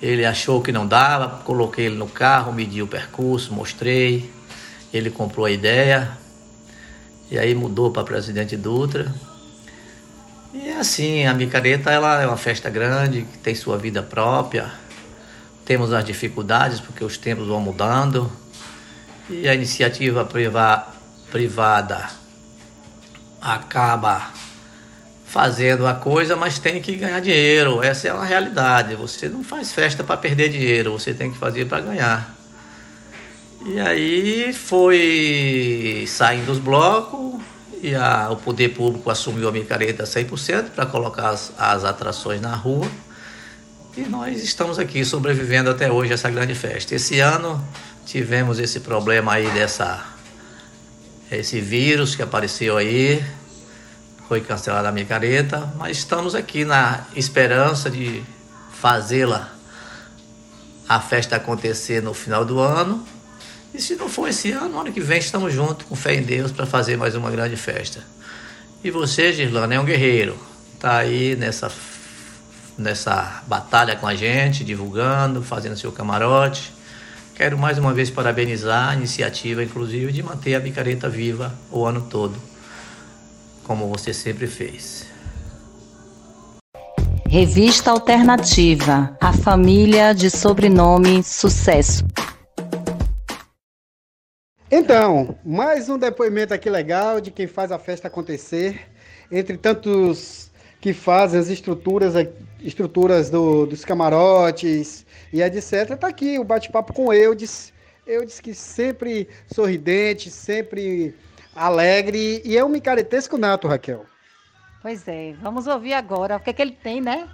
Ele achou que não dava, coloquei ele no carro, medi o percurso, mostrei. Ele comprou a ideia e aí mudou para presidente Dutra. E é assim, a micareta ela é uma festa grande, que tem sua vida própria. Temos as dificuldades porque os tempos vão mudando e a iniciativa priva, privada acaba fazendo a coisa, mas tem que ganhar dinheiro. Essa é uma realidade. Você não faz festa para perder dinheiro, você tem que fazer para ganhar. E aí foi saindo os blocos e a, o poder público assumiu a micareta 100% para colocar as, as atrações na rua. E nós estamos aqui sobrevivendo até hoje essa grande festa. Esse ano tivemos esse problema aí dessa esse vírus que apareceu aí, foi cancelada a micareta, mas estamos aqui na esperança de fazê-la a festa acontecer no final do ano. E se não for esse ano, ano que vem estamos juntos com fé em Deus para fazer mais uma grande festa. E você, Gislana, é um guerreiro. Tá aí nessa nessa batalha com a gente, divulgando, fazendo seu camarote. Quero mais uma vez parabenizar a iniciativa, inclusive, de manter a micareta viva o ano todo, como você sempre fez. Revista Alternativa, a família de sobrenome Sucesso. Então, mais um depoimento aqui legal de quem faz a festa acontecer. Entre tantos que fazem as estruturas, estruturas do, dos camarotes, e etc. Tá aqui o bate-papo com Eudes. Eudes que sempre sorridente, sempre alegre e é um micaretesco nato, Raquel. Pois é, vamos ouvir agora o que, é que ele tem, né?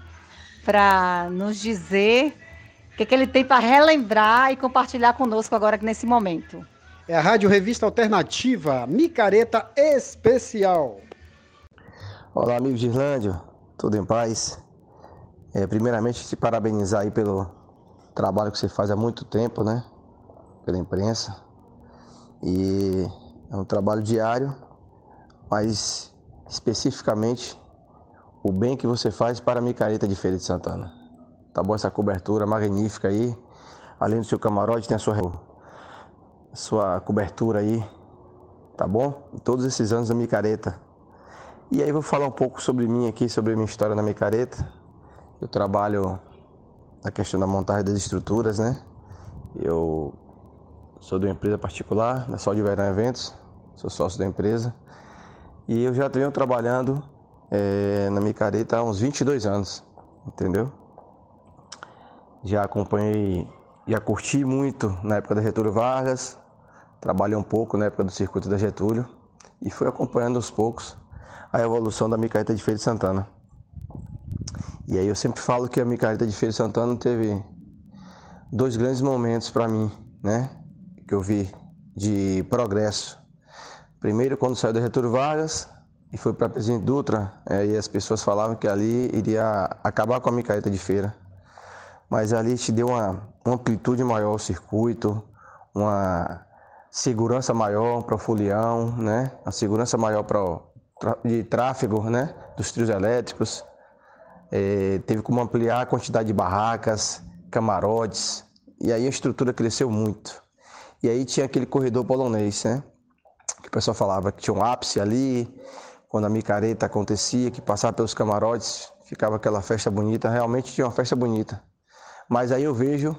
Para nos dizer o que, é que ele tem para relembrar e compartilhar conosco agora nesse momento. É a Rádio Revista Alternativa, Micareta Especial. Olá, amigos de Islândia, tudo em paz? É, primeiramente, te parabenizar aí pelo trabalho que você faz há muito tempo, né? Pela imprensa. E é um trabalho diário, mas especificamente o bem que você faz para a micareta de Feira de Santana. Tá bom essa cobertura magnífica aí. Além do seu camarote, tem a sua, sua cobertura aí. Tá bom? Todos esses anos da micareta. E aí vou falar um pouco sobre mim aqui, sobre a minha história na micareta. Eu trabalho na questão da montagem das estruturas, né? Eu sou de uma empresa particular, da Sol de Verão Eventos, sou sócio da empresa. E eu já venho trabalhando é, na micareta há uns 22 anos, entendeu? Já acompanhei, já curti muito na época da Getúlio Vargas, trabalhei um pouco na época do circuito da Getúlio e fui acompanhando aos poucos a evolução da micareta de Feira de Santana. E aí eu sempre falo que a micareta de Feira de Santana teve dois grandes momentos para mim, né? Que eu vi de progresso. Primeiro quando saiu da Getúlio Vargas e foi para Presidente Dutra, aí as pessoas falavam que ali iria acabar com a micareta de feira. mas ali te deu uma, uma amplitude maior ao circuito, uma segurança maior para o folião, né? A segurança maior para de tráfego, né? Dos trios elétricos. É, teve como ampliar a quantidade de barracas, camarotes, e aí a estrutura cresceu muito. E aí tinha aquele corredor polonês, né? Que o pessoal falava que tinha um ápice ali, quando a micareta acontecia, que passava pelos camarotes, ficava aquela festa bonita. Realmente tinha uma festa bonita. Mas aí eu vejo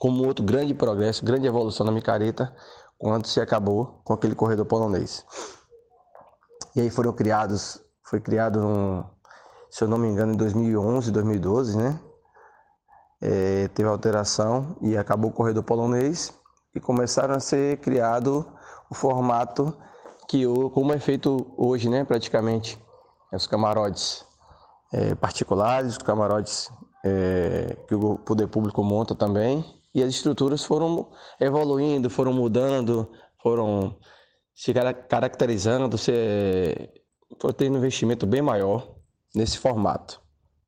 como outro grande progresso, grande evolução na micareta, quando se acabou com aquele corredor polonês. E aí foram criados, foi criado, um, se eu não me engano, em 2011, 2012, né? É, teve alteração e acabou o corredor polonês e começaram a ser criado o formato que como é feito hoje, né, praticamente, os camarotes é, particulares, os camarotes é, que o poder público monta também, e as estruturas foram evoluindo, foram mudando, foram se caracterizando, se, tendo um investimento bem maior nesse formato,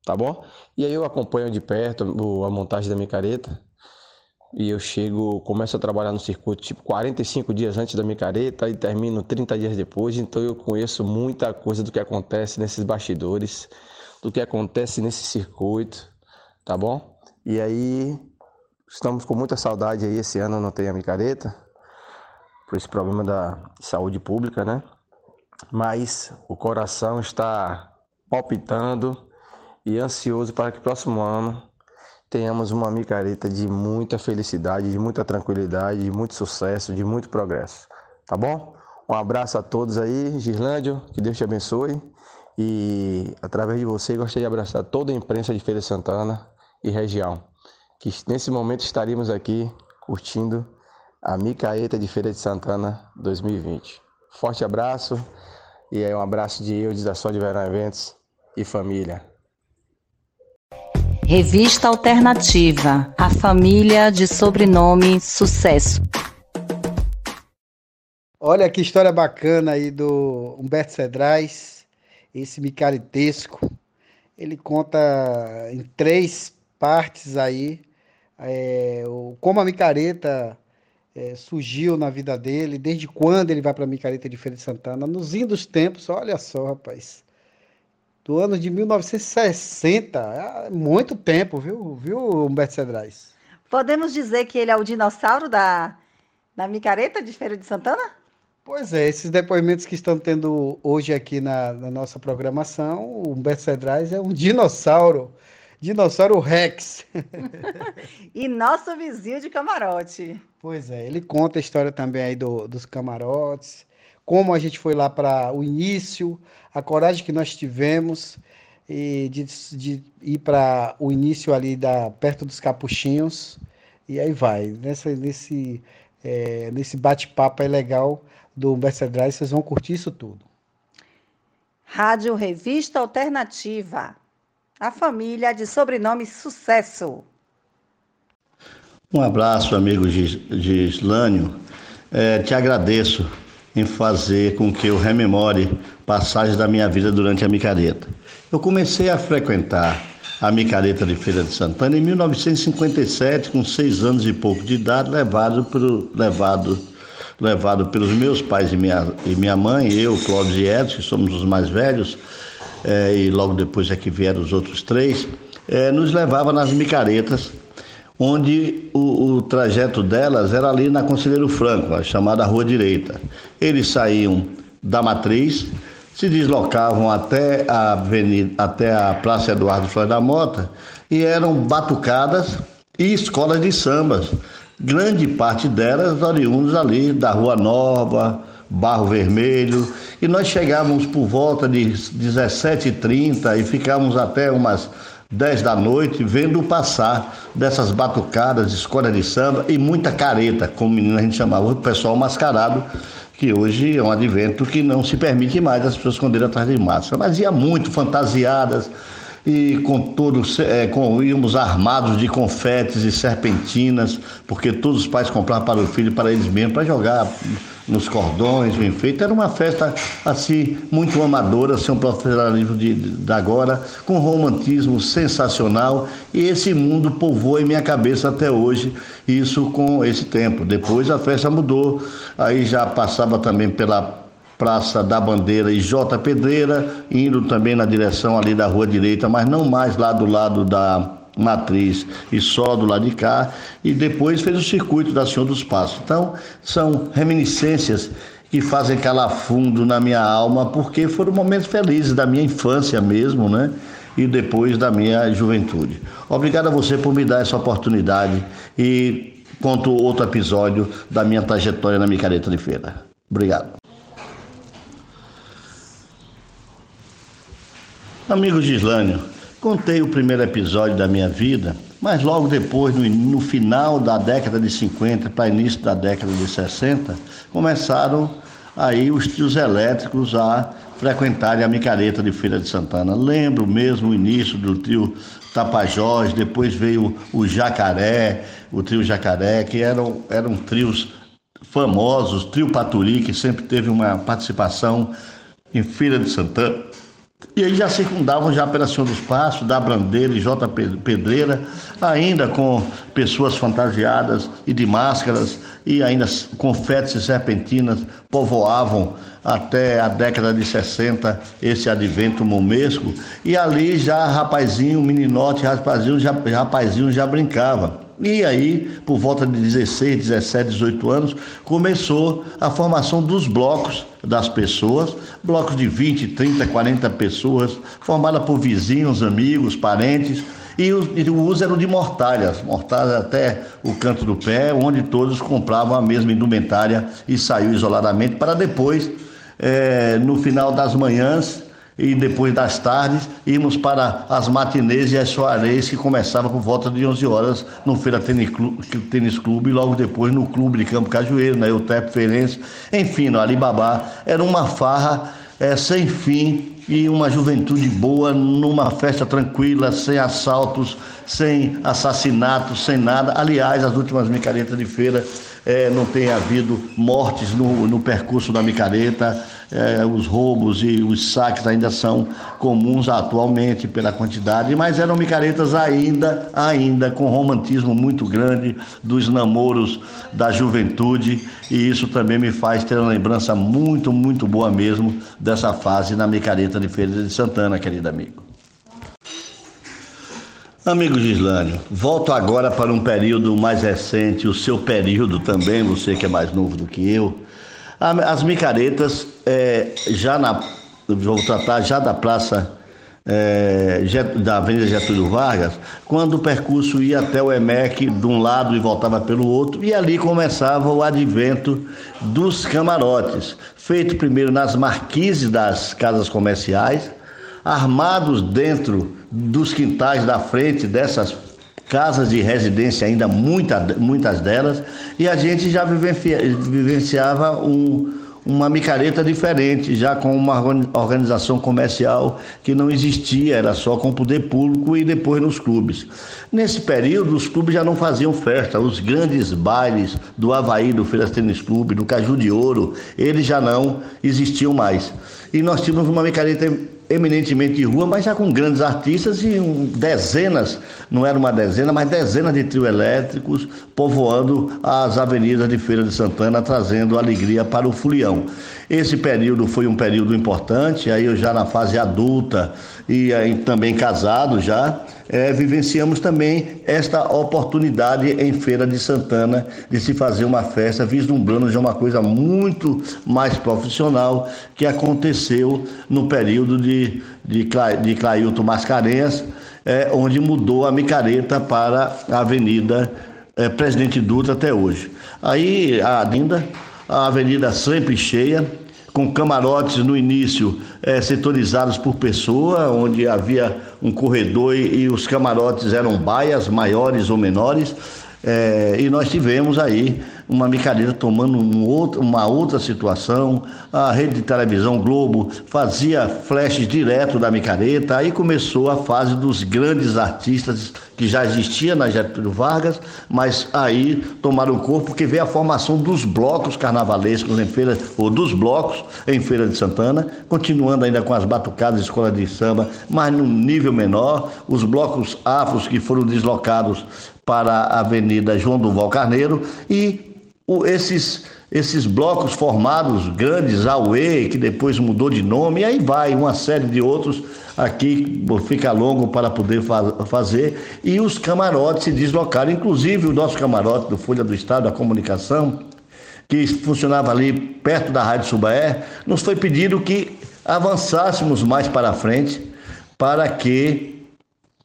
tá bom? E aí eu acompanho de perto a montagem da micareta, e eu chego, começo a trabalhar no circuito tipo 45 dias antes da micareta e termino 30 dias depois, então eu conheço muita coisa do que acontece nesses bastidores, do que acontece nesse circuito, tá bom? E aí estamos com muita saudade aí, esse ano não tem a micareta, por esse problema da saúde pública, né? Mas o coração está palpitando e ansioso para que próximo ano tenhamos uma micareta de muita felicidade, de muita tranquilidade, de muito sucesso, de muito progresso. Tá bom? Um abraço a todos aí, Gislândio, que Deus te abençoe. E através de você gostaria de abraçar toda a imprensa de Feira Santana e região, que nesse momento estaríamos aqui curtindo a Micaeta de Feira de Santana 2020. Forte abraço e aí um abraço de eu, de Ação de Verão Eventos e família. Revista Alternativa, a família de sobrenome Sucesso. Olha que história bacana aí do Humberto Cedrais, esse micaritesco. Ele conta em três partes aí é, como a micareta é, surgiu na vida dele, desde quando ele vai para a micareta de Feira de Santana, nos indos tempos, olha só, rapaz do ano de 1960. É muito tempo, viu, viu Humberto Cedrais? Podemos dizer que ele é o dinossauro da, da micareta de Feira de Santana? Pois é, esses depoimentos que estão tendo hoje aqui na, na nossa programação, o Humberto Cedrais é um dinossauro, dinossauro Rex. e nosso vizinho de camarote. Pois é, ele conta a história também aí do, dos camarotes, como a gente foi lá para o início, a coragem que nós tivemos e de, de ir para o início ali da perto dos capuchinhos e aí vai nessa nesse é, nesse bate-papo é legal do Drive, vocês vão curtir isso tudo. Rádio Revista Alternativa. A família de sobrenome Sucesso. Um abraço, amigo Gislânio. É, te agradeço em fazer com que eu rememore passagens da minha vida durante a micareta. Eu comecei a frequentar a micareta de Feira de Santana em 1957, com seis anos e pouco de idade, levado, levado, levado pelos meus pais e minha, e minha mãe, eu, Clóvis e Edson, que somos os mais velhos, é, e logo depois é que vieram os outros três, é, nos levava nas micaretas onde o, o, trajeto delas era ali na Conselheiro Franco, a chamada Rua Direita. Eles saíam da Matriz, se deslocavam até a, avenida, até a Praça Eduardo Flores da Mota e eram batucadas e escolas de sambas. Grande parte delas oriundas ali da Rua Nova, Barro Vermelho, e nós chegávamos por volta de 17h30 e ficávamos até umas 10 da noite, vendo passar dessas batucadas, escola de samba e muita careta, como menino a gente chamava, o pessoal mascarado, que hoje é um advento que não se permite mais as pessoas esconderem atrás de máscara. Mas ia muito fantasiadas e com todos, é, com, íamos armados de confetes e serpentinas, porque todos os pais compravam para o filho, para eles mesmos, para jogar nos cordões, bem feito. Era uma festa assim muito amadora, sem um profissionalismo de, de agora, com romantismo sensacional. E esse mundo povoou em minha cabeça até hoje, isso com esse tempo. Depois a festa mudou, aí já passava também pela Praça da Bandeira e J. Pedreira, indo também na direção ali da Rua Direita, mas não mais lá do lado da matriz e só do lado de cá, e depois fez o circuito da Senhor dos Passos. Então, são reminiscências que fazem calafrio na minha alma, porque foram momentos felizes da minha infância mesmo, né? E depois da minha juventude. Obrigado a você por me dar essa oportunidade e conto outro episódio da minha trajetória na Micareta de Feira. Obrigado. Amigos de Islânio, Contei o primeiro episódio da minha vida, mas logo depois, no, no final da década de 50 para início da década de 60, começaram aí os trios elétricos a frequentarem a micareta de Feira de Santana. Lembro mesmo o início do trio Tapajós, depois veio o Jacaré, o trio Jacaré, que eram, eram trios famosos, trio Paturi, que sempre teve uma participação em Feira de Santana e aí já circundavam já pela Senhor dos Passos, da Brandeira e J. Pedreira, ainda com pessoas fantasiadas e de máscaras, e ainda confetes e serpentinas povoavam até a década de 60 esse advento momesco. E ali já rapazinho, meninote, rapazinho já, rapazinho já brincava. E aí, por volta de 16, 17, 18 anos, começou a formação dos blocos das pessoas, blocos de 20, 30, 40 pessoas, formada por vizinhos, amigos, parentes, e o, e o uso era de mortalhas, mortalhas até o canto do pé, onde todos compravam a mesma indumentária e saiu isoladamente para depois, é, no final das manhãs, e depois das tardes íamos para as matinês e as soarés que começavam por volta de 11 horas no Feira Tênis Clube, Tênis Clube e logo depois no Clube de Campo Cajueiro, na Eutep Feirense, enfim, no Alibabá. Era uma farra é, sem fim e uma juventude boa numa festa tranquila, sem assaltos, sem assassinatos, sem nada. Aliás, as últimas micaretas de feira é, não tem havido mortes no, no percurso da micareta é, os roubos e os saques ainda são comuns atualmente pela quantidade, mas eram micaretas ainda, ainda com romantismo muito grande dos namoros da juventude e isso também me faz ter uma lembrança muito, muito boa mesmo dessa fase na micareta de Feira de Santana, querido amigo. Amigo Gislânio, volto agora para um período mais recente, o seu período também, você que é mais novo do que eu, as micaretas, é, já na. Vou tratar já da praça é, da Avenida Getúlio Vargas, quando o percurso ia até o EMEC de um lado e voltava pelo outro, e ali começava o advento dos camarotes, feito primeiro nas marquises das casas comerciais, armados dentro dos quintais da frente dessas casas de residência ainda muita, muitas delas, e a gente já vivenciava um, uma micareta diferente, já com uma organização comercial que não existia, era só com o poder público e depois nos clubes. Nesse período, os clubes já não faziam festa, os grandes bailes do Havaí, do Feiras Tênis Clube, do Caju de Ouro, eles já não existiam mais. E nós tínhamos uma micareta eminentemente de rua, mas já com grandes artistas e um, dezenas, não era uma dezena, mas dezenas de trio elétricos povoando as avenidas de Feira de Santana, trazendo alegria para o Fulião. Esse período foi um período importante, aí eu já na fase adulta e aí também casado já, é, vivenciamos também esta oportunidade em Feira de Santana de se fazer uma festa, vislumbrando já uma coisa muito mais profissional que aconteceu no período de, de, de Clailton Mascarenhas, é, onde mudou a micareta para a Avenida é, Presidente Dutra até hoje. Aí, ainda, a avenida sempre cheia, com camarotes no início é, setorizados por pessoa, onde havia um corredor e, e os camarotes eram baias, maiores ou menores. É, e nós tivemos aí uma micareta tomando um outro, uma outra situação. A rede de televisão Globo fazia flashes direto da micareta. Aí começou a fase dos grandes artistas que já existia na Getúlio Vargas, mas aí tomaram corpo porque veio a formação dos blocos carnavalescos em feira, ou dos blocos em Feira de Santana, continuando ainda com as batucadas de escola de samba, mas num nível menor, os blocos afros que foram deslocados para a Avenida João Duval Carneiro e esses esses blocos formados grandes, Aue, que depois mudou de nome, e aí vai, uma série de outros aqui fica longo para poder fa fazer, e os camarotes se deslocaram, inclusive o nosso camarote do Folha do Estado, da Comunicação, que funcionava ali perto da Rádio Subaé, nos foi pedido que avançássemos mais para frente para que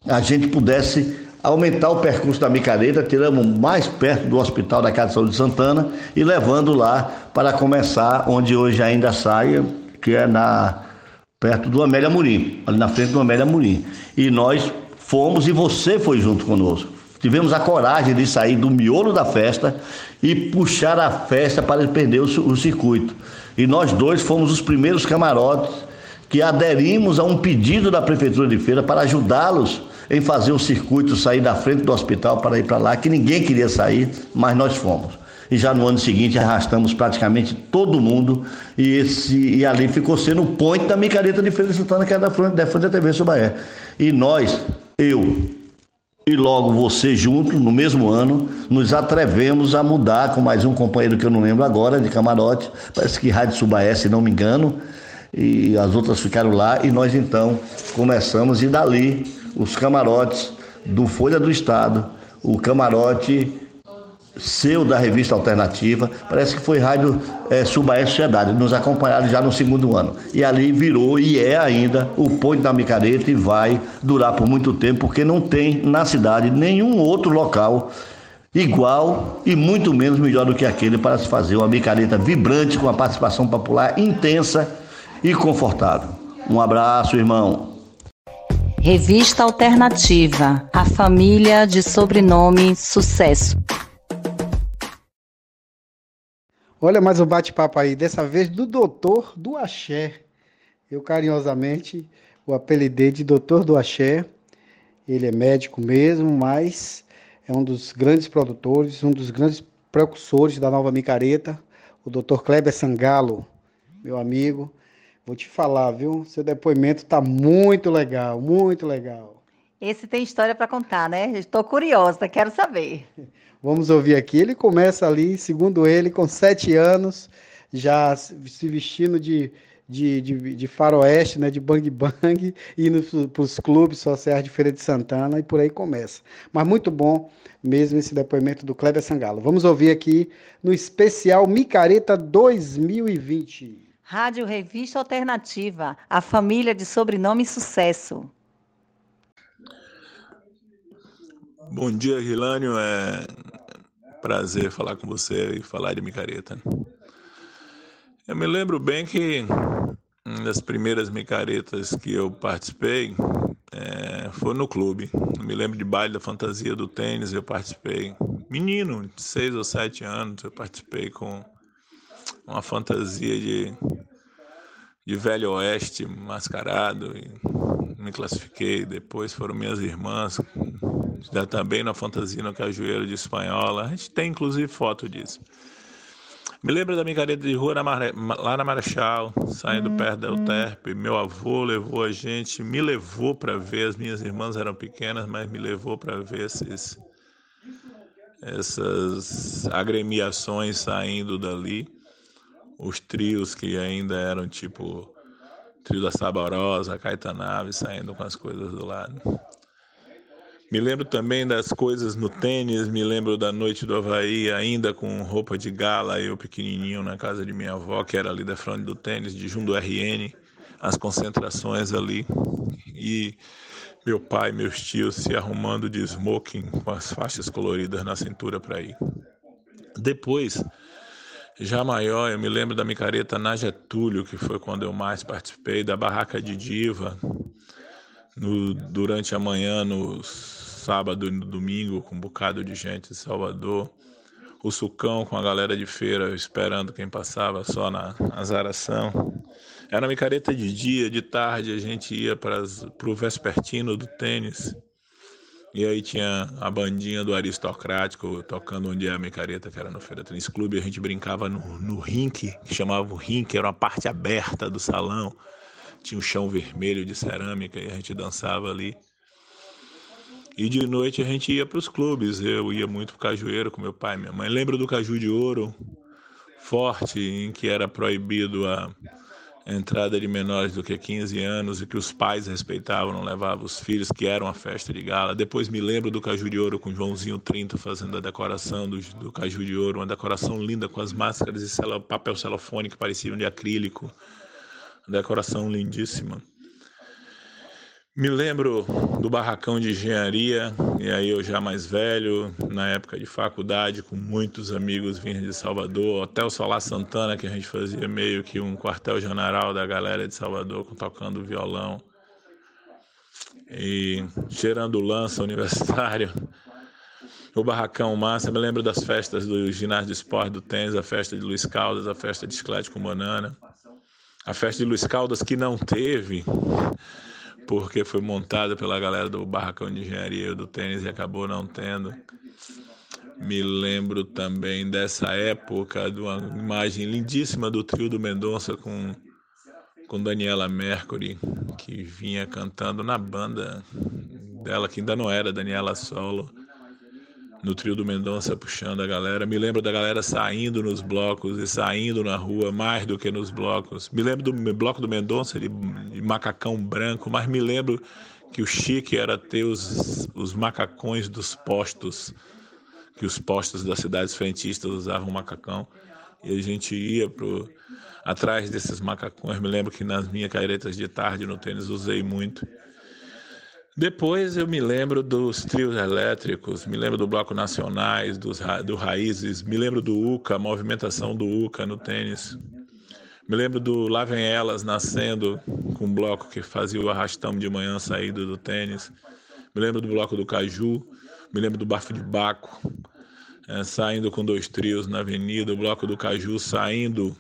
a gente pudesse aumentar o percurso da micareta, tiramos mais perto do Hospital da Casa de Saúde de Santana e levando lá para começar onde hoje ainda sai, que é na perto do Amélia Murim, ali na frente do Amélia Murim. E nós fomos e você foi junto conosco. Tivemos a coragem de sair do miolo da festa e puxar a festa para perder o, o circuito. E nós dois fomos os primeiros camarotes que aderimos a um pedido da Prefeitura de Feira para ajudá-los em fazer o circuito sair da frente do hospital para ir para lá, que ninguém queria sair, mas nós fomos. E já no ano seguinte arrastamos praticamente todo mundo e, esse, e ali ficou sendo o ponte da micareta de Feira Santana, que é da frente, da frente da TV Subaé. E nós, eu e logo você junto, no mesmo ano, nos atrevemos a mudar com mais um companheiro que eu não lembro agora, de camarote, parece que Rádio Subaé, se não me engano, e as outras ficaram lá, e nós então começamos, e dali os camarotes do Folha do Estado, o camarote seu da revista Alternativa, parece que foi Rádio é, Subaé Sociedade, nos acompanharam já no segundo ano. E ali virou e é ainda o ponto da micareta e vai durar por muito tempo, porque não tem na cidade nenhum outro local igual e muito menos melhor do que aquele para se fazer uma micareta vibrante com a participação popular intensa e confortável. Um abraço, irmão. Revista Alternativa, a família de sobrenome Sucesso. Olha mais um bate-papo aí, dessa vez do doutor do Axé. Eu carinhosamente o apelidei de doutor do Axé. Ele é médico mesmo, mas é um dos grandes produtores, um dos grandes precursores da nova micareta, o doutor Kleber Sangalo, meu amigo. Vou te falar, viu? Seu depoimento tá muito legal, muito legal. Esse tem história para contar, né? Estou curiosa, quero saber. Vamos ouvir aqui. Ele começa ali, segundo ele, com sete anos, já se vestindo de, de, de, de faroeste, né, de bang bang, indo para os clubes sociais de Feira de Santana e por aí começa. Mas muito bom mesmo esse depoimento do Kleber Sangalo. Vamos ouvir aqui no especial Micareta 2020. Rádio Revista Alternativa, a família de sobrenome sucesso. Bom dia, Rilânio. É prazer falar com você e falar de micareta. Eu me lembro bem que das primeiras micaretas que eu participei é, foi no clube. Eu me lembro de baile da fantasia do tênis, eu participei. Menino, de seis ou sete anos, eu participei com uma fantasia de, de velho oeste mascarado e me classifiquei. Depois foram minhas irmãs, já também na fantasia no cajueiro de espanhola. A gente tem inclusive foto disso. Me lembro da micareta de rua lá na Marechal, saindo uhum. perto da UTERP. Meu avô levou a gente, me levou para ver, as minhas irmãs eram pequenas, mas me levou para ver esses, essas agremiações saindo dali os trios que ainda eram tipo trio da Saborosa, Caetanave saindo com as coisas do lado. Me lembro também das coisas no tênis, me lembro da noite do Havaí, ainda com roupa de gala, eu pequenininho na casa de minha avó, que era ali da frente do tênis, de junto do RN, as concentrações ali. E meu pai, meus tios se arrumando de smoking com as faixas coloridas na cintura para ir. Depois, já maior, eu me lembro da micareta na Getúlio, que foi quando eu mais participei, da Barraca de Diva, no, durante a manhã, no sábado e no domingo, com um bocado de gente de Salvador. O sucão com a galera de feira esperando quem passava só na azaração. Era micareta de dia, de tarde, a gente ia para o vespertino do tênis. E aí tinha a bandinha do Aristocrático tocando onde é a micareta, que era no Feira Tênis Clube. A gente brincava no, no rink, que chamava o rink, era uma parte aberta do salão. Tinha um chão vermelho de cerâmica e a gente dançava ali. E de noite a gente ia para os clubes. Eu ia muito para Cajueiro com meu pai e minha mãe. Lembro do Caju de Ouro, forte, em que era proibido a entrada de menores do que 15 anos e que os pais respeitavam, não levavam os filhos, que era uma festa de gala. Depois me lembro do Caju de Ouro com Joãozinho 30 fazendo a decoração do, do Caju de Ouro, uma decoração linda com as máscaras celo, papel celofone que pareciam de acrílico. Decoração lindíssima. Me lembro do barracão de engenharia, e aí eu já mais velho, na época de faculdade, com muitos amigos vindos de Salvador, Hotel Solar Santana, que a gente fazia meio que um quartel-general da galera de Salvador, tocando violão. E cheirando lança universitário. O Barracão Massa, me lembro das festas do ginásio de esporte do tênis, a festa de Luiz Caldas, a festa de Esqueleto com Banana. A festa de Luiz Caldas que não teve, porque foi montada pela galera do Barracão de Engenharia do Tênis e acabou não tendo. Me lembro também dessa época, de uma imagem lindíssima do trio do Mendonça com, com Daniela Mercury, que vinha cantando na banda dela, que ainda não era Daniela Solo no trio do Mendonça puxando a galera. Me lembro da galera saindo nos blocos e saindo na rua mais do que nos blocos. Me lembro do bloco do Mendonça de, de macacão branco, mas me lembro que o chique era ter os, os macacões dos postos, que os postos das cidades frentistas usavam macacão. E a gente ia pro, atrás desses macacões. Me lembro que nas minhas caretas de tarde no tênis usei muito. Depois eu me lembro dos trios elétricos, me lembro do Bloco Nacionais, dos, do Raízes, me lembro do UCA, a movimentação do UCA no tênis. Me lembro do Lá Vem Elas nascendo com um bloco que fazia o arrastão de manhã saído do tênis. Me lembro do bloco do Caju, me lembro do Bafo de Baco, é, saindo com dois trios na avenida, o bloco do Caju saindo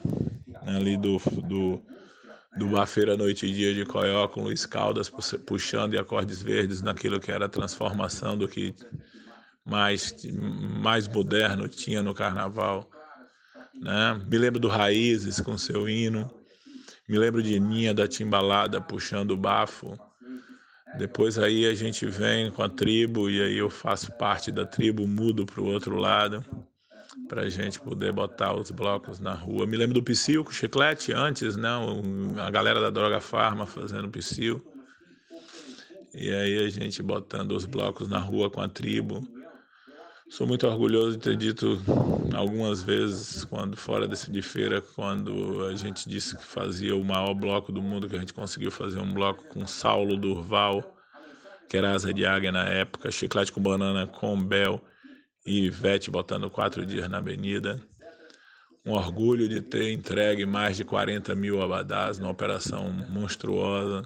ali do, do do Bar Feira Noite e Dia de Coió com Luiz Caldas puxando e acordes verdes naquilo que era a transformação do que mais, mais moderno tinha no carnaval. Né? Me lembro do Raízes com seu hino, me lembro de Ninha da Timbalada puxando o bafo. Depois aí a gente vem com a tribo e aí eu faço parte da tribo, mudo para o outro lado para a gente poder botar os blocos na rua. Me lembro do Psyu com chiclete antes, né? a galera da Droga Farma fazendo Psyu. E aí a gente botando os blocos na rua com a tribo. Sou muito orgulhoso de ter dito algumas vezes, quando fora desse de feira, quando a gente disse que fazia o maior bloco do mundo, que a gente conseguiu fazer um bloco com Saulo Durval, que era asa de águia na época, chiclete com banana com Bel e Ivete botando quatro dias na avenida. Um orgulho de ter entregue mais de 40 mil abadás numa operação monstruosa,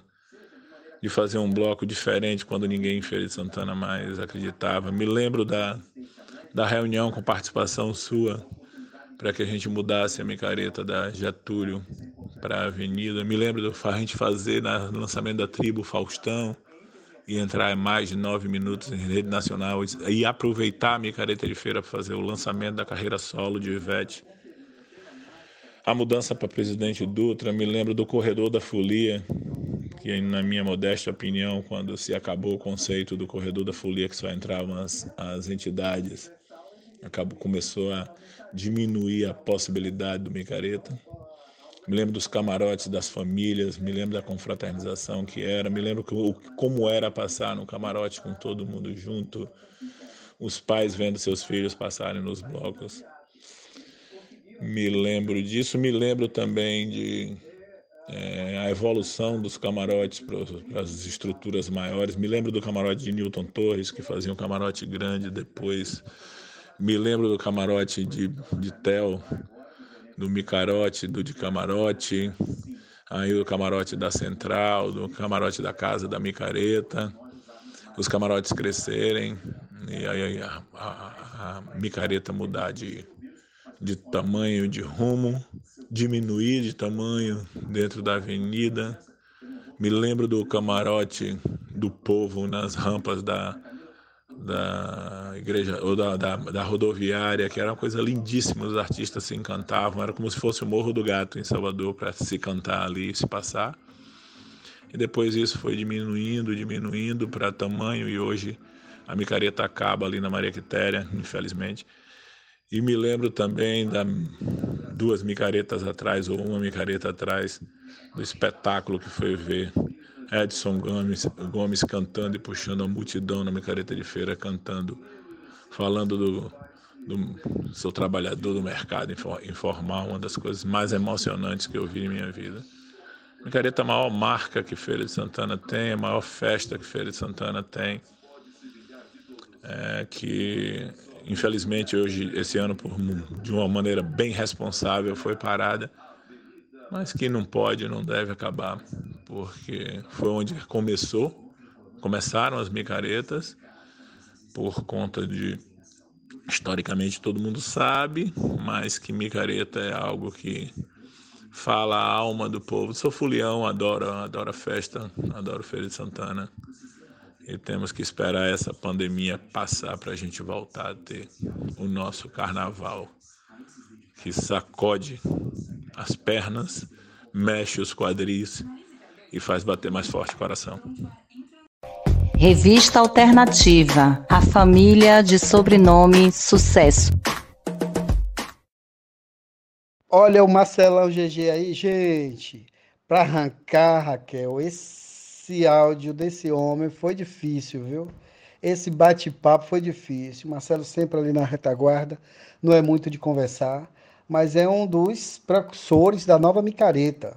de fazer um bloco diferente quando ninguém em Feira de Santana mais acreditava. Me lembro da, da reunião com participação sua para que a gente mudasse a micareta da Getúlio para a Avenida. Me lembro do a gente fazer no lançamento da tribo Faustão e entrar mais de nove minutos em rede nacional e aproveitar a micareta de feira para fazer o lançamento da carreira solo de Ivete. A mudança para presidente Dutra, me lembro do corredor da folia, que na minha modesta opinião, quando se acabou o conceito do corredor da folia, que só entravam as, as entidades, acabou, começou a diminuir a possibilidade do micareta me lembro dos camarotes das famílias, me lembro da confraternização que era, me lembro como era passar no camarote com todo mundo junto, os pais vendo seus filhos passarem nos blocos. Me lembro disso, me lembro também de é, a evolução dos camarotes para as estruturas maiores. Me lembro do camarote de Newton Torres, que fazia um camarote grande depois. Me lembro do camarote de, de Tel, do Micarote, do de Camarote, aí o camarote da Central, do camarote da Casa da Micareta, os camarotes crescerem e aí a, a, a micareta mudar de, de tamanho, de rumo, diminuir de tamanho dentro da avenida. Me lembro do camarote do povo nas rampas da, da igreja ou da, da, da, rodoviária, que era uma coisa lindíssima, os artistas se encantavam, era como se fosse o Morro do Gato em Salvador para se cantar ali e se passar. E depois isso foi diminuindo, diminuindo para tamanho e hoje a micareta acaba ali na Maria Quitéria, infelizmente. E me lembro também da duas micaretas atrás ou uma micareta atrás do espetáculo que foi ver Edson Gomes, Gomes cantando e puxando a multidão na micareta de feira, cantando, falando do, do seu trabalhador do mercado informal, uma das coisas mais emocionantes que eu vi em minha vida. Micareta é a maior marca que Feira de Santana tem, a maior festa que Feira de Santana tem, é, que infelizmente hoje, esse ano, por, de uma maneira bem responsável, foi parada mas que não pode, não deve acabar, porque foi onde começou, começaram as micaretas, por conta de, historicamente todo mundo sabe, mas que micareta é algo que fala a alma do povo. Sou fulião, adoro, adoro festa, adoro Feira de Santana. E temos que esperar essa pandemia passar para a gente voltar a ter o nosso carnaval que sacode as pernas, mexe os quadris e faz bater mais forte o coração. Revista Alternativa, a família de sobrenome Sucesso. Olha o Marcelão GG aí, gente. Para arrancar, Raquel, esse áudio desse homem foi difícil, viu? Esse bate-papo foi difícil. Marcelo sempre ali na retaguarda, não é muito de conversar mas é um dos precursores da nova micareta.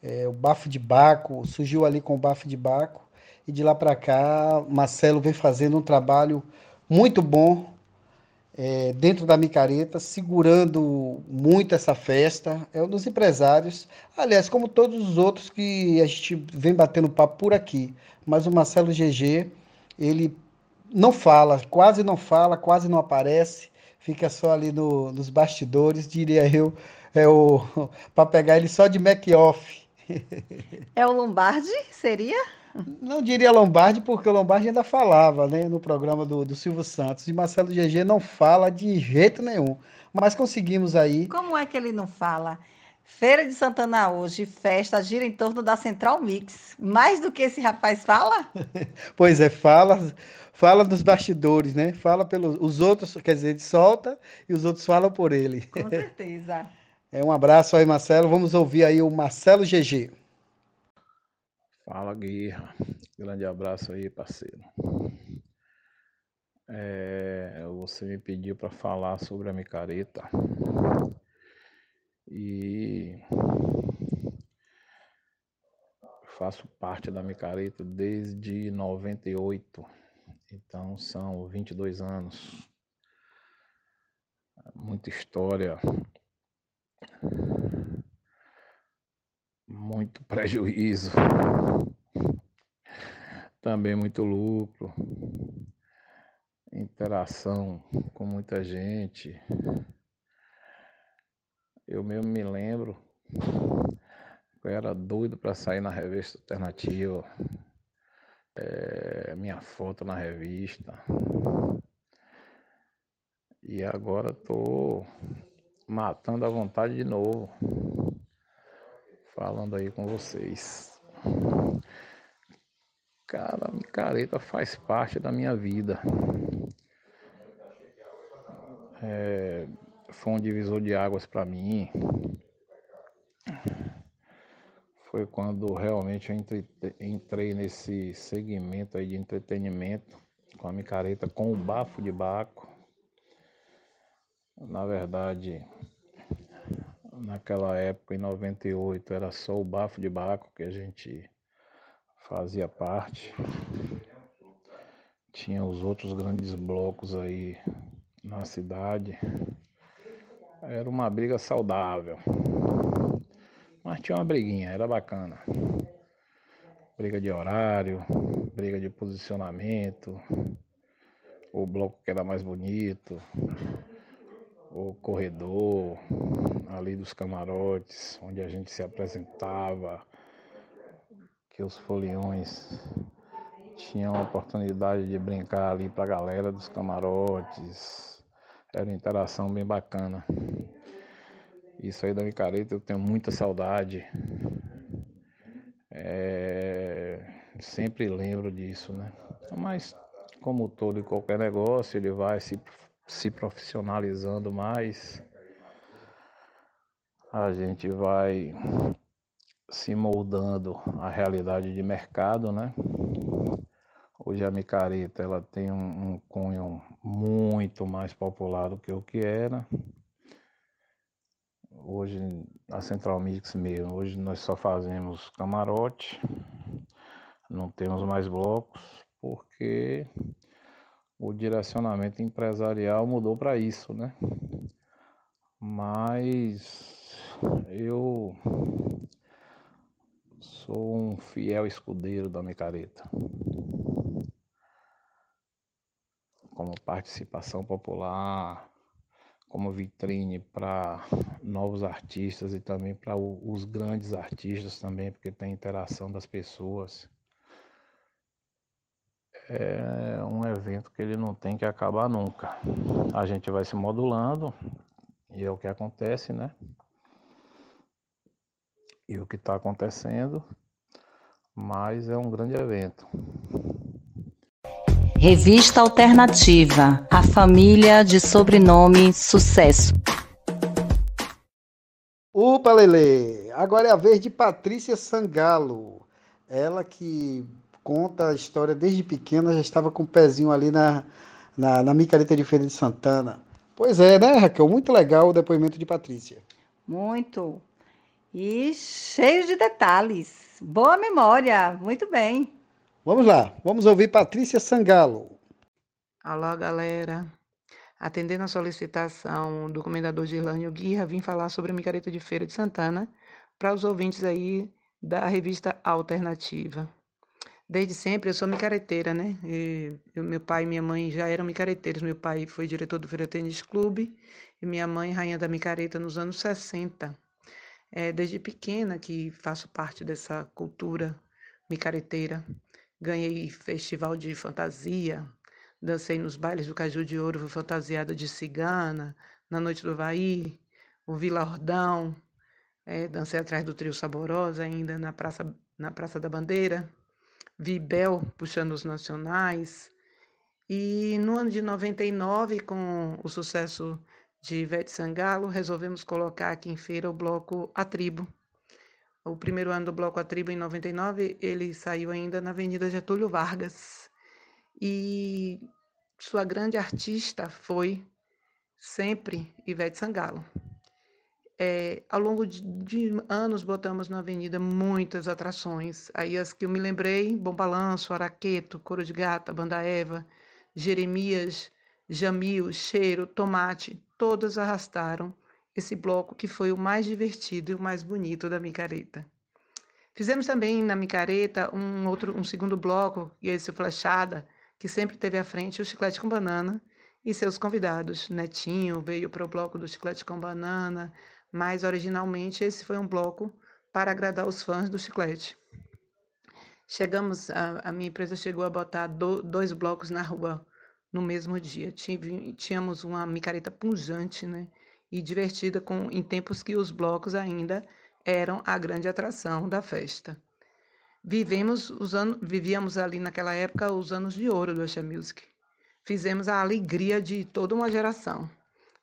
É, o bafo de Baco surgiu ali com o bafo de Baco e de lá para cá Marcelo vem fazendo um trabalho muito bom é, dentro da micareta, segurando muito essa festa. É um dos empresários, aliás, como todos os outros que a gente vem batendo papo por aqui. Mas o Marcelo GG, ele não fala, quase não fala, quase não aparece fica só ali no, nos bastidores, diria eu, é o para pegar ele só de make-off. É o Lombardi, seria? Não diria Lombardi, porque o Lombardi ainda falava né, no programa do, do Silvio Santos. E Marcelo GG não fala de jeito nenhum. Mas conseguimos aí. Como é que ele não fala? Feira de Santana hoje, festa gira em torno da Central Mix. Mais do que esse rapaz fala? pois é, fala fala dos bastidores, né? Fala pelos os outros, quer dizer, ele solta e os outros falam por ele. Com certeza. É um abraço aí, Marcelo. Vamos ouvir aí o Marcelo GG. Fala, Guerra. Grande abraço aí, parceiro. É, você me pediu para falar sobre a micareta. E faço parte da micareta desde 98. Então são 22 anos, muita história, muito prejuízo, também muito lucro, interação com muita gente. Eu mesmo me lembro, eu era doido para sair na revista alternativa é, minha foto na revista. E agora tô matando a vontade de novo. Falando aí com vocês. Cara, micareta faz parte da minha vida. É, foi um divisor de águas para mim foi quando realmente eu entrei, entrei nesse segmento aí de entretenimento com a micareta, com o bafo de baco. Na verdade, naquela época, em 98, era só o bafo de baco que a gente fazia parte. Tinha os outros grandes blocos aí na cidade. Era uma briga saudável. Mas tinha uma briguinha, era bacana. Briga de horário, briga de posicionamento, o bloco que era mais bonito, o corredor ali dos camarotes, onde a gente se apresentava, que os foliões tinha a oportunidade de brincar ali para a galera dos camarotes. Era uma interação bem bacana. Isso aí da micareta eu tenho muita saudade. É... Sempre lembro disso, né? Mas como todo e qualquer negócio, ele vai se, se profissionalizando mais. A gente vai se moldando à realidade de mercado, né? Hoje a micareta ela tem um, um cunho muito mais popular do que o que era. Hoje a Central Mix mesmo, hoje nós só fazemos camarote, não temos mais blocos, porque o direcionamento empresarial mudou para isso, né? Mas eu sou um fiel escudeiro da micareta. Como participação popular, como vitrine para novos artistas e também para os grandes artistas também, porque tem interação das pessoas. É um evento que ele não tem que acabar nunca. A gente vai se modulando e é o que acontece, né? E o que está acontecendo, mas é um grande evento. Revista Alternativa, a família de sobrenome Sucesso. Opa, Lele! Agora é a vez de Patrícia Sangalo. Ela que conta a história desde pequena, já estava com o pezinho ali na, na, na micareta de Feira de Santana. Pois é, né, Raquel? Muito legal o depoimento de Patrícia. Muito. E cheio de detalhes. Boa memória, muito bem. Vamos lá, vamos ouvir Patrícia Sangalo. Alô, galera. Atendendo a solicitação do comendador Girlânio Guirra, vim falar sobre a micareta de feira de Santana para os ouvintes aí da revista Alternativa. Desde sempre eu sou micareteira, né? E, meu pai e minha mãe já eram micareteiros. Meu pai foi diretor do Feira Tênis Clube e minha mãe rainha da micareta nos anos 60. É, desde pequena que faço parte dessa cultura micareteira. Ganhei festival de fantasia, dancei nos bailes do Caju de Ouro, fui fantasiada de cigana, na Noite do Havaí, o Vila Ordão, é, dancei atrás do Trio Saborosa ainda na Praça, na Praça da Bandeira, vi Bel puxando os nacionais. E no ano de 99, com o sucesso de Ivete Sangalo, resolvemos colocar aqui em feira o bloco A Tribo, o primeiro ano do Bloco A Tribo, em 99, ele saiu ainda na Avenida Getúlio Vargas. E sua grande artista foi sempre Ivete Sangalo. É, ao longo de, de, anos, botamos na avenida muitas atrações. Aí as que eu me lembrei, Bom Balanço, Araqueto, Coro de Gata, Banda Eva, Jeremias, Jamil, Cheiro, Tomate, todas arrastaram esse bloco que foi o mais divertido e o mais bonito da micareta. Fizemos também na micareta um outro, um segundo bloco, e esse flechada, que sempre teve à frente o chiclete com banana e seus convidados. Netinho veio para o bloco do chiclete com banana, mas originalmente esse foi um bloco para agradar os fãs do chiclete. Chegamos, a, a minha empresa chegou a botar do, dois blocos na rua no mesmo dia. Tínhamos uma micareta punjante, né? E divertida com, em tempos que os blocos ainda eram a grande atração da festa. Vivemos os anos, vivíamos ali naquela época os anos de ouro do Axé Music. Fizemos a alegria de toda uma geração.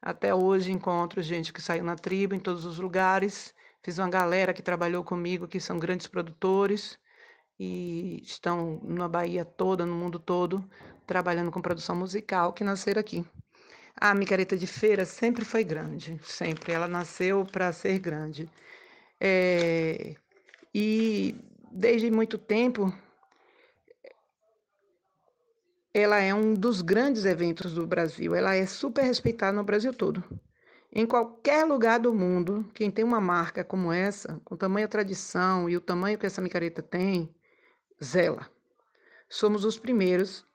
Até hoje encontro gente que saiu na tribo em todos os lugares. Fiz uma galera que trabalhou comigo, que são grandes produtores e estão na Bahia toda, no mundo todo, trabalhando com produção musical, que nasceram aqui. A micareta de feira sempre foi grande, sempre. Ela nasceu para ser grande. É, e desde muito tempo, ela é um dos grandes eventos do Brasil. Ela é super respeitada no Brasil todo. Em qualquer lugar do mundo, quem tem uma marca como essa, com tamanha tradição e o tamanho que essa micareta tem, zela. Somos os primeiros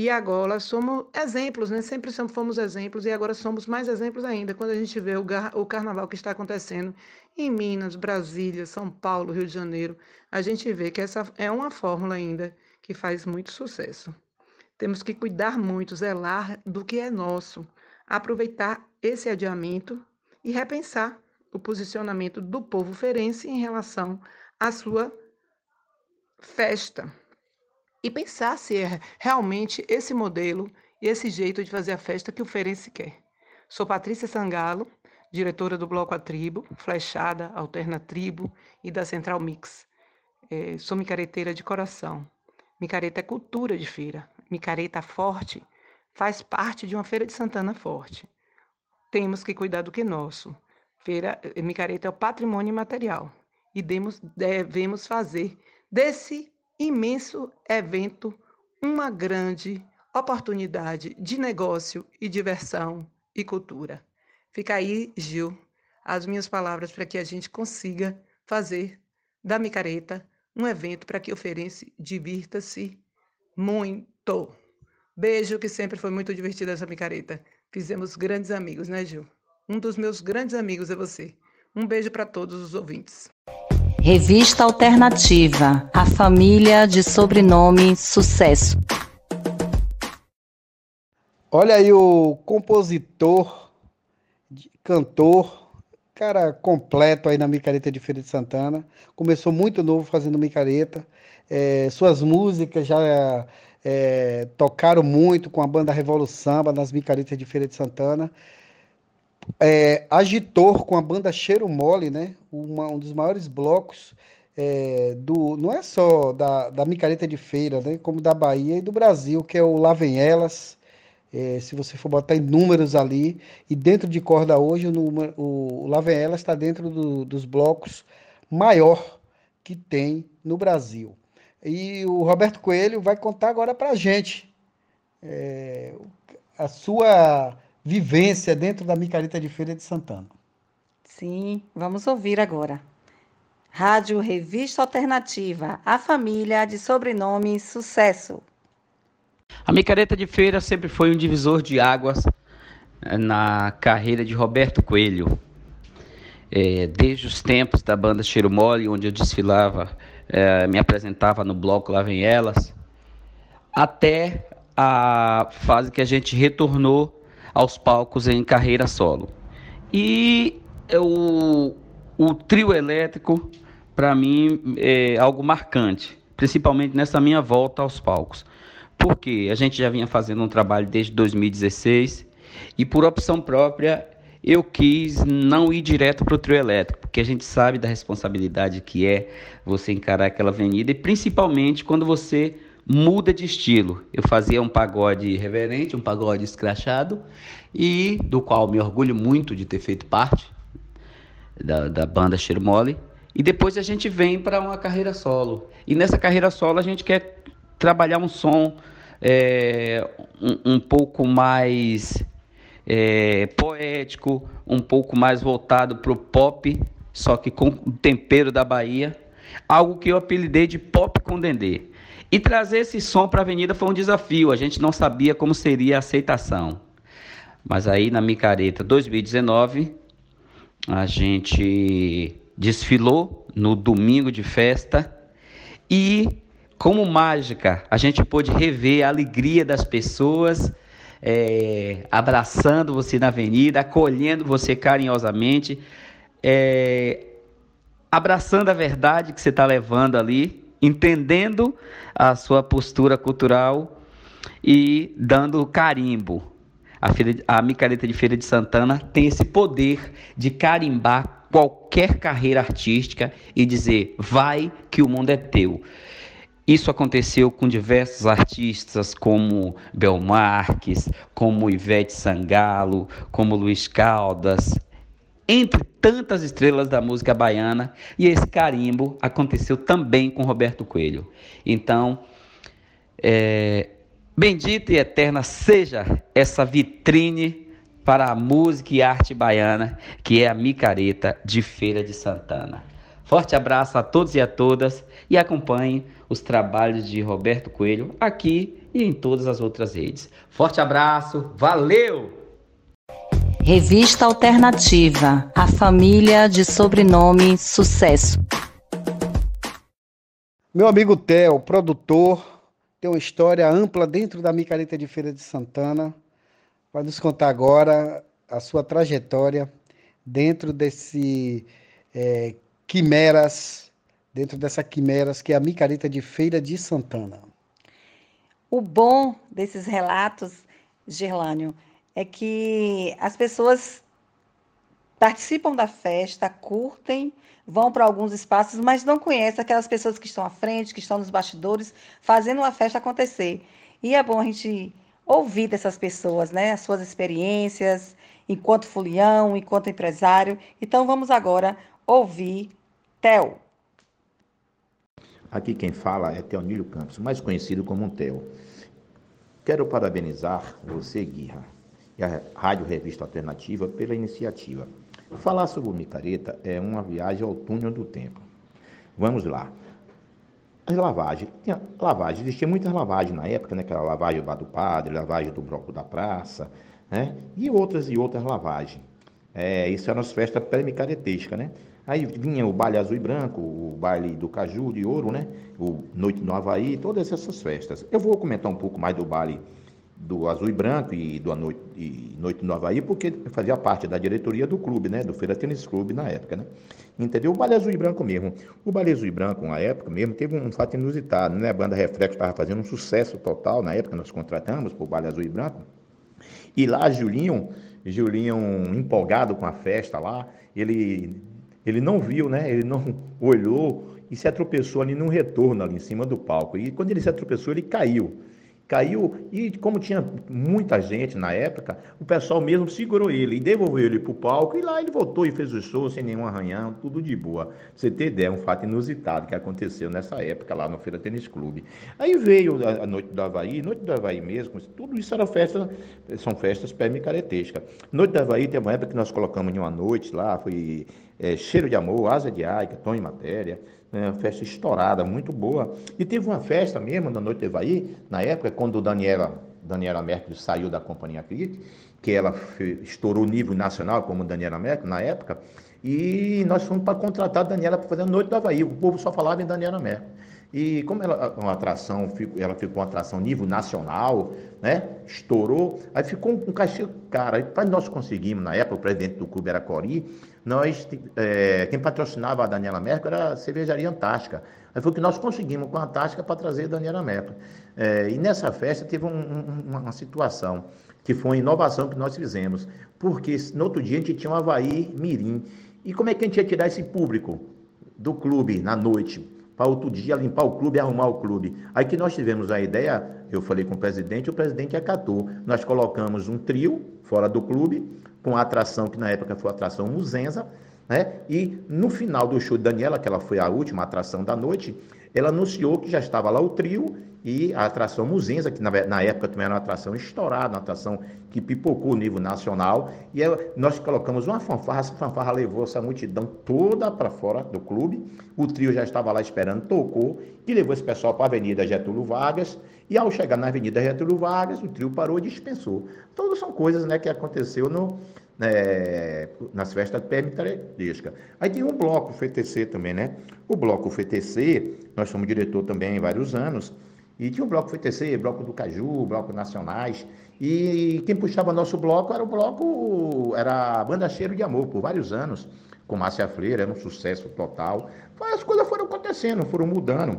e agora somos exemplos, né? Sempre fomos exemplos e agora somos mais exemplos ainda quando a gente vê o, o carnaval que está acontecendo em Minas, Brasília, São Paulo, Rio de Janeiro. A gente vê que essa é uma fórmula ainda que faz muito sucesso. Temos que cuidar muito, zelar do que é nosso, aproveitar esse adiamento e repensar o posicionamento do povo ferense em relação à sua festa. E pensar se é realmente esse modelo e esse jeito de fazer a festa que o ferense quer. Sou Patrícia Sangalo, diretora do Bloco A Tribo, Flechada, Alterna Tribo e da Central Mix. É, sou micareteira de coração. Micareta é cultura de feira. Micareta forte faz parte de uma feira de Santana forte. Temos que cuidar do que é nosso. Feira, micareta é o patrimônio material e demos, devemos fazer desse imenso evento uma grande oportunidade de negócio e diversão e cultura. Fica aí, Gil, as minhas palavras para que a gente consiga fazer da micareta um evento para que o Ferense divirta-se muito. Beijo, que sempre foi muito divertida essa micareta. Fizemos grandes amigos, né, Gil? Um dos meus grandes amigos é você. Um beijo para todos os ouvintes. Revista Alternativa, a família de sobrenome Sucesso. Olha aí o compositor, cantor, cara completo aí na micareta de Feira de Santana. Começou muito novo fazendo micareta. É, suas músicas já é, tocaram muito com a banda Revolução nas micaretas de Feira de Santana. É, agitor com a banda Cheiro Mole, né? Uma, um dos maiores blocos é, do não é só da, da micareta de feira, né? Como da Bahia e do Brasil, que é o Lá Vem Elas. É, se você for botar em números ali, e dentro de corda hoje, o, número, o, o está dentro do, dos blocos maior que tem no Brasil. E o Roberto Coelho vai contar agora para a gente é, a sua vivência dentro da Micareta de Feira de Santana. Sim, vamos ouvir agora. Rádio Revista Alternativa, a família de sobrenome Sucesso. A micareta de feira sempre foi um divisor de águas eh, na carreira de Roberto Coelho. É, desde os tempos da banda Cheiro Mole, onde eu desfilava, é, me apresentava no bloco Lá Vem Elas, até a fase que a gente retornou aos palcos em carreira solo. E o, o trio elétrico, para mim, é algo marcante, principalmente nessa minha volta aos palcos porque a gente já vinha fazendo um trabalho desde 2016 e por opção própria eu quis não ir direto para o trio elétrico, porque a gente sabe da responsabilidade que é você encarar aquela avenida e principalmente quando você muda de estilo. Eu fazia um pagode reverente, um pagode escrachado e do qual me orgulho muito de ter feito parte da, da banda Cheiro Mole. E depois a gente vem para uma carreira solo. E nessa carreira solo a gente quer trabalhar um som é, um, um, pouco mais é, poético, um pouco mais voltado para o pop, só que com o tempero da Bahia, algo que eu apelidei de pop com dendê. E trazer esse som para a avenida foi um desafio, a gente não sabia como seria a aceitação. Mas aí na Micareta 2019, a gente desfilou no domingo de festa. E como mágica, a gente pôde rever a alegria das pessoas é, abraçando você na avenida, acolhendo você carinhosamente, é, abraçando a verdade que você está levando ali, entendendo a sua postura cultural e dando carimbo. A, feira, a micareta de Feira de Santana tem esse poder de carimbar qualquer carreira artística e dizer: vai que o mundo é teu. Isso aconteceu com diversos artistas como Bel Marques, como Ivete Sangalo, como Luiz Caldas, entre tantas estrelas da música baiana, e esse carimbo aconteceu também com Roberto Coelho. Então, é, bendita e eterna seja essa vitrine para a música e arte baiana, que é a micareta de Feira de Santana. Forte abraço a todos e a todas e acompanhe os trabalhos de Roberto Coelho aqui e em todas as outras redes. Forte abraço, valeu! Revista Alternativa, a família de sobrenome Sucesso. Meu amigo Theo, produtor, tem uma história ampla dentro da micareta de Feira de Santana. Vai nos contar agora a sua trajetória dentro desse é, quimeras, dentro dessa quimeras que é a micareta de Feira de Santana. O bom desses relatos, Gerlânio, é que as pessoas participam da festa, curtem, vão para alguns espaços, mas não conhecem aquelas pessoas que estão à frente, que estão nos bastidores, fazendo a festa acontecer. E é bom a gente ouvir dessas pessoas, né, as suas experiências enquanto folião, enquanto empresário. Então vamos agora ouvir Theo. Aqui quem fala é Teonílio Campos, mais conhecido como Theo. Quero parabenizar você, Guirra, a Rádio Revista Alternativa pela iniciativa. Falar sobre o micareta é uma viagem ao túnel do tempo. Vamos lá. As lavagens. Tinha lavagem, existia muitas lavagens na época, né? Aquela lavagem do do padre, lavagem do bloco da praça, né? E outras e outras lavagens. É, isso eram as festas pré-micaretescas, né? Aí vinha o baile azul e branco, o baile do caju de ouro, né? O Noite no Havaí, todas essas festas. Eu vou comentar um pouco mais do baile do Azul e Branco e do Noite, e Noite no Havaí, porque fazia parte da diretoria do clube, né? Do Feira Tênis Clube na época, né? Entendeu? O Balé Azul e Branco mesmo. O Balé Azul e Branco, na época mesmo, teve um fato inusitado, né? A banda Reflexo estava fazendo um sucesso total, na época nós contratamos para o Balé Azul e Branco. E lá, Julinho, Julinho empolgado com a festa lá, ele, ele não viu, né? Ele não olhou e se atropeçou ali num retorno ali em cima do palco. E quando ele se atropeçou, ele caiu caiu e como tinha muita gente na época, o pessoal mesmo segurou ele e devolveu ele para o palco e lá ele voltou e fez o show sem nenhum arranhão, tudo de boa. Pra você ter ideia, um fato inusitado que aconteceu nessa época lá no Feira Tênis Clube. Aí veio a, Noite do Havaí, Noite do Havaí mesmo, tudo isso era festa, são festas pré-micaretescas. Noite do Havaí tem uma época que nós colocamos em uma noite lá, foi é, Cheiro de Amor, Asa de Aica, Tom em Matéria, né, festa estourada, muito boa. E teve uma festa mesmo na Noite de Evaí, na época, quando Daniela, Daniela Merkel saiu da Companhia Crítica, que ela estourou nível nacional como Daniela Merkel na época, e nós fomos para contratar a Daniela para fazer a Noite do Havaí. O povo só falava em Daniela Merkel. E como ela uma atração, ela ficou uma atração nível nacional, né? Estourou, aí ficou um, um cachê cara. Para nós conseguimos, na época, o presidente do clube era Cori, nós, é, quem patrocinava a Daniela Merkel era a cervejaria Antártica. Aí foi o que nós conseguimos com a Antártica para trazer a Daniela Merkel. É, e nessa festa teve um, um, uma situação que foi uma inovação que nós fizemos, porque no outro dia a gente tinha um Havaí Mirim. E como é que a gente ia tirar esse público do clube na noite? Para outro dia limpar o clube arrumar o clube. Aí que nós tivemos a ideia, eu falei com o presidente, o presidente acatou. Nós colocamos um trio fora do clube, com a atração que na época foi a atração Muzenza, né? E no final do show de Daniela, que ela foi a última atração da noite, ela anunciou que já estava lá o trio e a atração Muzenza, que na, na, época também era uma atração estourada, uma atração que pipocou o nível nacional, e ela, nós colocamos uma fanfarra, essa fanfarra levou essa multidão toda para fora do clube, o trio já estava lá esperando, tocou, e levou esse pessoal para a Avenida Getúlio Vargas, e ao chegar na Avenida Getúlio Vargas, o trio parou e dispensou. Todas são coisas né, que aconteceu no, né, nas festas permitariescas. Aí tem um bloco, o FTC também, né? O bloco FTC, nós somos diretor também há vários anos, e tinha o bloco FTC, bloco do Caju, bloco Nacionais. E quem puxava nosso bloco era o bloco, era a Banda Cheiro de Amor, por vários anos, com Márcia Freire, era um sucesso total. As coisas foram acontecendo, foram mudando.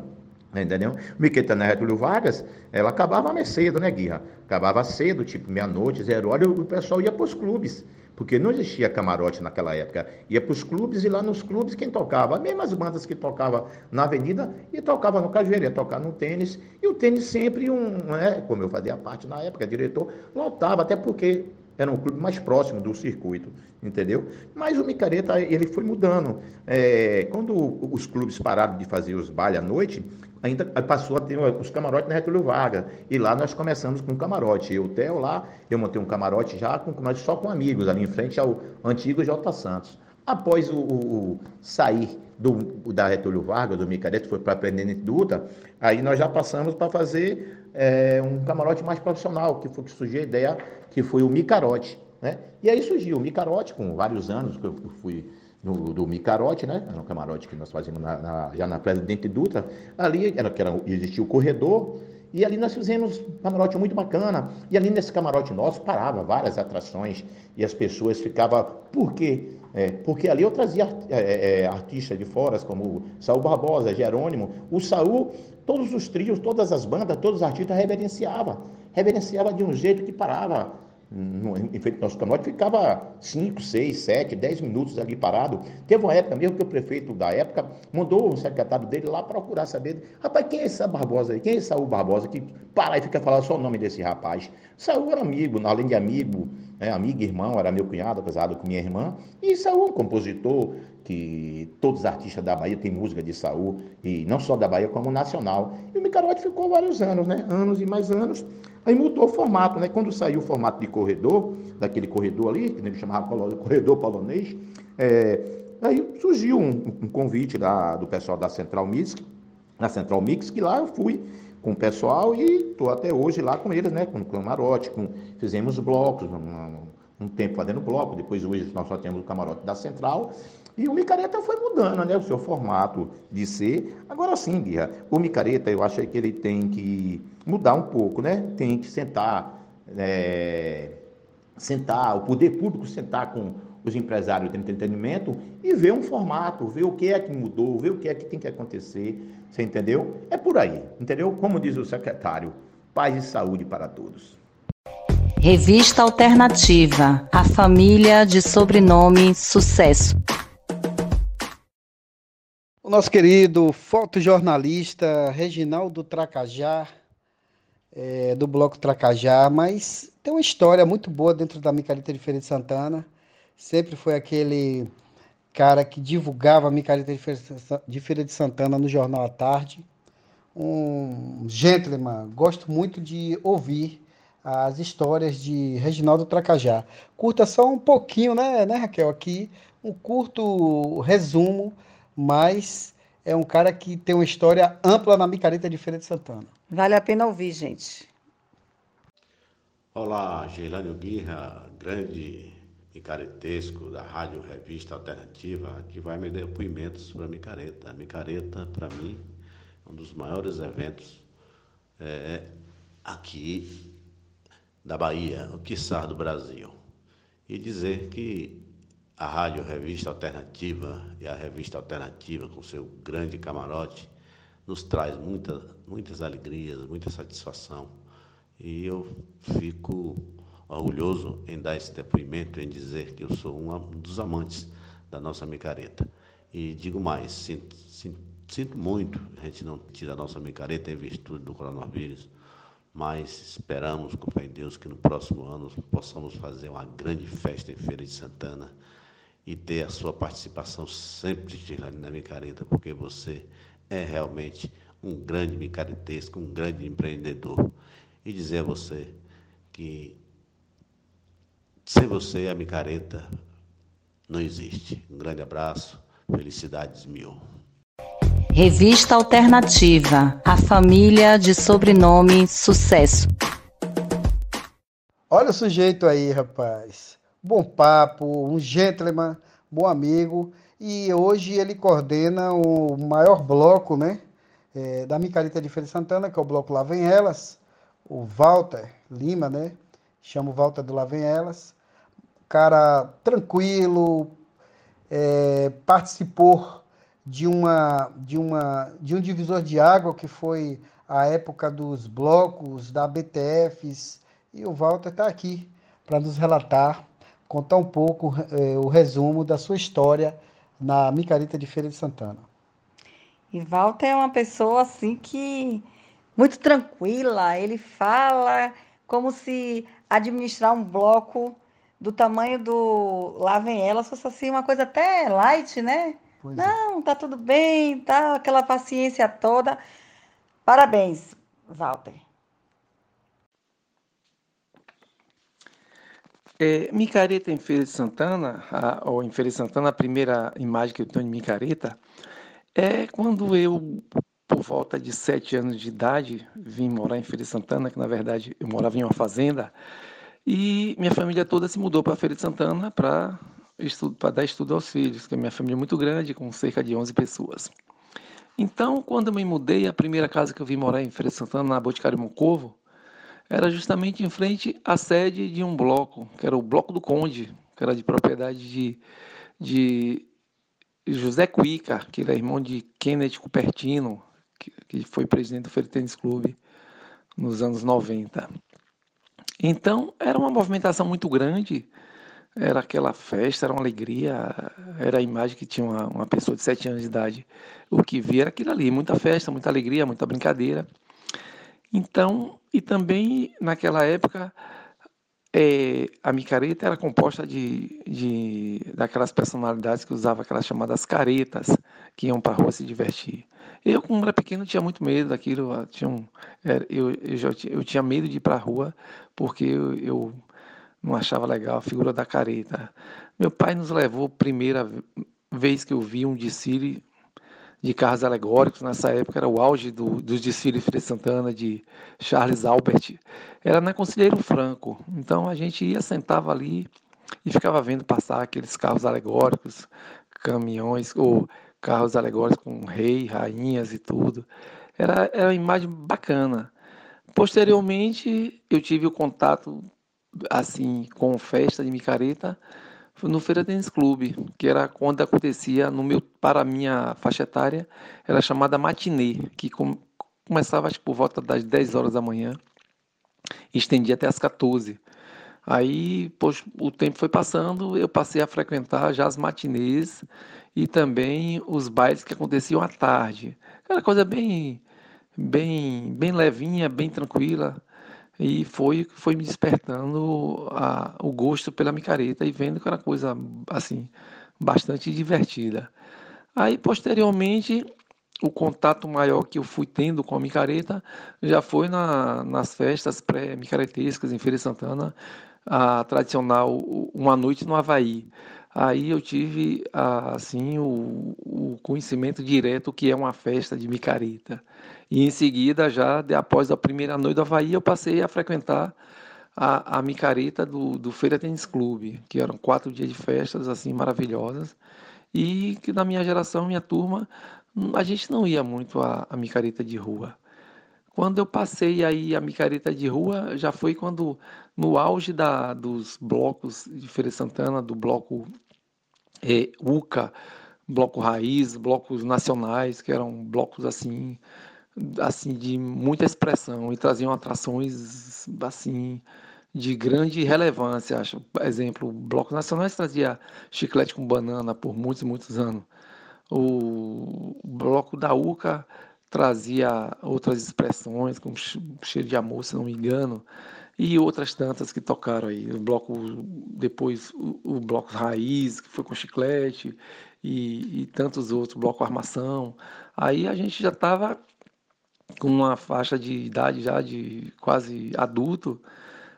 Entendeu? Miqueta na Getúlio Vargas, ela acabava mais cedo, né, Guirra? Acabava cedo, tipo meia-noite, zero hora, o pessoal ia para os clubes porque não existia camarote naquela época. Ia para os clubes e lá nos clubes quem tocava, as mesmas bandas que tocavam na avenida e tocava no cajueiro, ia tocar no tênis. E o tênis sempre um, né, como eu fazia parte na época, diretor, lotava, até porque era um clube mais próximo do circuito, entendeu? Mas o Micareta, ele foi mudando. É, quando os clubes pararam de fazer os bailes à noite, ainda passou a ter os camarotes na Getúlio Vargas. E lá nós começamos com um camarote. Eu, Theo, lá, eu montei um camarote já, com, mas só com amigos, ali em frente ao antigo J. Santos. Após o, o, sair do, da Getúlio Vargas, do Micareta, foi para a Presidente Dutra, aí nós já passamos para fazer é, um camarote mais profissional, que foi que surgiu a ideia, que foi o Micarote. Né? E aí surgiu o Micarote, com vários anos que eu fui no, do Micarote, né? Era um camarote que nós fazíamos na, na, já na Presidente Dutra. Ali era, que era, existia o corredor E ali nós fizemos um camarote muito bacana. E ali nesse camarote nosso parava várias atrações e as pessoas ficavam. Por quê? É, porque ali eu trazia é, é, artistas de fora, como Saul Barbosa, Jerônimo. O Saul, todos os trios, todas as bandas, todos os artistas reverenciava. Reverenciava de um jeito que parava em frente ao nosso camarote, ficava 5, 6, 7, 10 minutos ali parado. Teve uma época mesmo que o prefeito da época mandou o secretário dele lá procurar saber, rapaz, quem é esse Barbosa aí? Quem é Saul Barbosa que para e fica falando só o nome desse rapaz? Saul era amigo, além de amigo, né, amigo irmão, era meu cunhado, casado com minha irmã, e Saul, um compositor, que todos os artistas da Bahia têm música de Saul, e não só da Bahia, como nacional. E o Micarote ficou vários anos, né? Anos e mais anos. Aí mudou o formato, né? Quando saiu o formato de corredor, daquele corredor ali, que ele chamava corredor polonês, é, aí surgiu um, um convite da, do pessoal da Central Mix, na Central Mix, que lá eu fui com o pessoal e estou até hoje lá com eles, né? Com o camarote, com, fizemos blocos, um, um tempo fazendo bloco, depois hoje nós só temos o camarote da Central. E o micareta foi mudando, né? O seu formato de ser. Agora sim, Guia, o micareta eu acho que ele tem que mudar um pouco, né? Tem que sentar, é, sentar, o poder público sentar com os empresários de entretenimento e ver um formato, ver o que é que mudou, ver o que é que tem que acontecer, você entendeu? É por aí, entendeu? Como diz o secretário, paz e saúde para todos. Revista Alternativa, a família de sobrenome Sucesso. O nosso querido fotojornalista Reginaldo Tracajá, é, do Bloco Tracajá, mas tem uma história muito boa dentro da Micareta de Feira de Santana. Sempre foi aquele cara que divulgava a Micareta de Feira de Santana no Jornal à Tarde. Um gentleman, gosto muito de ouvir as histórias de Reginaldo Tracajá. Curta só um pouquinho, né, né Raquel? Aqui, um curto resumo, mas é um cara que tem uma história ampla na Micareta de Feira de Santana. Vale a pena ouvir, gente. Olá, Geilânio Guirra, grande micaretesco da Rádio Revista Alternativa, que vai me dar depoimentos sobre a micareta. A micareta, para mim, é um dos maiores eventos é, aqui da Bahia, o quiçá do Brasil. E dizer que a Rádio Revista Alternativa e a Revista Alternativa, com seu grande camarote, nos traz muita, muitas alegrias, muita satisfação. E eu fico orgulhoso em dar esse depoimento, em dizer que eu sou um dos amantes da nossa micareta. E digo mais, sinto, sinto, sinto muito a gente não tira a nossa micareta em virtude do coronavírus, mas esperamos, com fé em Deus, que no próximo ano possamos fazer uma grande festa em Feira de Santana e ter a sua participação sempre na micareta, porque você é realmente um grande micaretesco, um grande empreendedor. E dizer a você que sem você a micareta não existe. Um grande abraço, felicidades mil. Revista Alternativa, a família de sobrenome Sucesso. Olha o sujeito aí, rapaz. Bom papo, um gentleman, bom amigo e hoje ele coordena o maior bloco né, é, da Micareta de Feira de Santana, que é o bloco Lá Vem Elas, o Walter Lima, né? Chama o Walter do Lá Vem Elas. Cara tranquilo, é, participou de, uma, de, uma, de um divisor de água que foi a época dos blocos, da BTFs, e o Walter está aqui para nos relatar, contar um pouco é, o resumo da sua história na Micareta de Feira de Santana. E Walter é uma pessoa assim que muito tranquila, ele fala como se administrar um bloco do tamanho do Lá Vem Ela fosse assim uma coisa até light, né? Pois é. Não, é. tá tudo bem, tá aquela paciência toda. Parabéns, Walter. É, micareta em Feira de Santana, a, ou em Feira de Santana, a primeira imagem que eu tenho de micareta é quando eu, por volta de sete anos de idade, vim morar em Feira de Santana, que na verdade eu morava em uma fazenda, e minha família toda se mudou para Feira de Santana para dar estudo aos filhos, que a minha família é muito grande, com cerca de 11 pessoas. Então, quando eu me mudei, a primeira casa que eu vim morar em Feira de Santana, na Boticário Moncovo, era justamente em frente à sede de um bloco, que era o Bloco do Conde, que era de propriedade de, de José Cuica, que era irmão de Kenneth Cupertino, que, foi presidente do Feira Tênis Clube nos anos 90. Então, era uma movimentação muito grande, era aquela festa, era uma alegria, era a imagem que tinha uma, uma pessoa de sete anos de idade. O que via era aquilo ali, muita festa, muita alegria, muita brincadeira. Então, e também naquela época, é, a micareta era composta de, de daquelas personalidades que usavam aquelas chamadas caretas, que iam para a rua se divertir. Eu, quando era pequeno, tinha muito medo daquilo. Tinha um, eu, eu, já, eu tinha medo de ir para a rua, porque eu, eu não achava legal a figura da careta. Meu pai nos levou, primeira vez que eu vi um desfile de carros alegóricos, nessa época era o auge do, dos desfiles de Santana, de Charles Albert, era na Conselheiro Franco. Então a gente ia, sentava ali e ficava vendo passar aqueles carros alegóricos, caminhões ou carros alegóricos com rei, rainhas e tudo. Era, era uma imagem bacana. Posteriormente, eu tive o contato assim com festa de micareta no Feira Tênis Clube, que era quando acontecia no meu para a minha faixa etária, era chamada matinê, que com, começava acho, por volta das 10 horas da manhã e estendia até as 14. Aí, pois, o tempo foi passando, eu passei a frequentar já as matinês e também os bailes que aconteciam à tarde. Era coisa bem bem bem levinha, bem tranquila e foi foi me despertando a, o gosto pela micareta e vendo que era coisa assim bastante divertida. Aí posteriormente o contato maior que eu fui tendo com a micareta já foi na, nas festas pré-micaretescas em Feira Santana, a tradicional Uma Noite no Havaí. Aí eu tive assim o, o conhecimento direto que é uma festa de micareta. E em seguida, já de, após a primeira noite do Havaí, eu passei a frequentar a, a micareta do, do Feira Tênis Clube, que eram quatro dias de festas assim maravilhosas. E que na minha geração, minha turma, a gente não ia muito a, a micareta de rua. Quando eu passei aí a micareta de rua, já foi quando, no auge da, dos blocos de Feira Santana, do bloco é, UCA, bloco raiz, blocos nacionais, que eram blocos assim assim de muita expressão e traziam atrações assim de grande relevância, acho. Exemplo, blocos nacionais trazia chiclete com banana por muitos muitos anos. O bloco da UCA trazia outras expressões, como cheiro de amor, se não me engano, e outras tantas que tocaram aí. O bloco, depois o, o bloco raiz, que foi com chiclete, e, e tantos outros, bloco armação. Aí a gente já estava com uma faixa de idade já de quase adulto,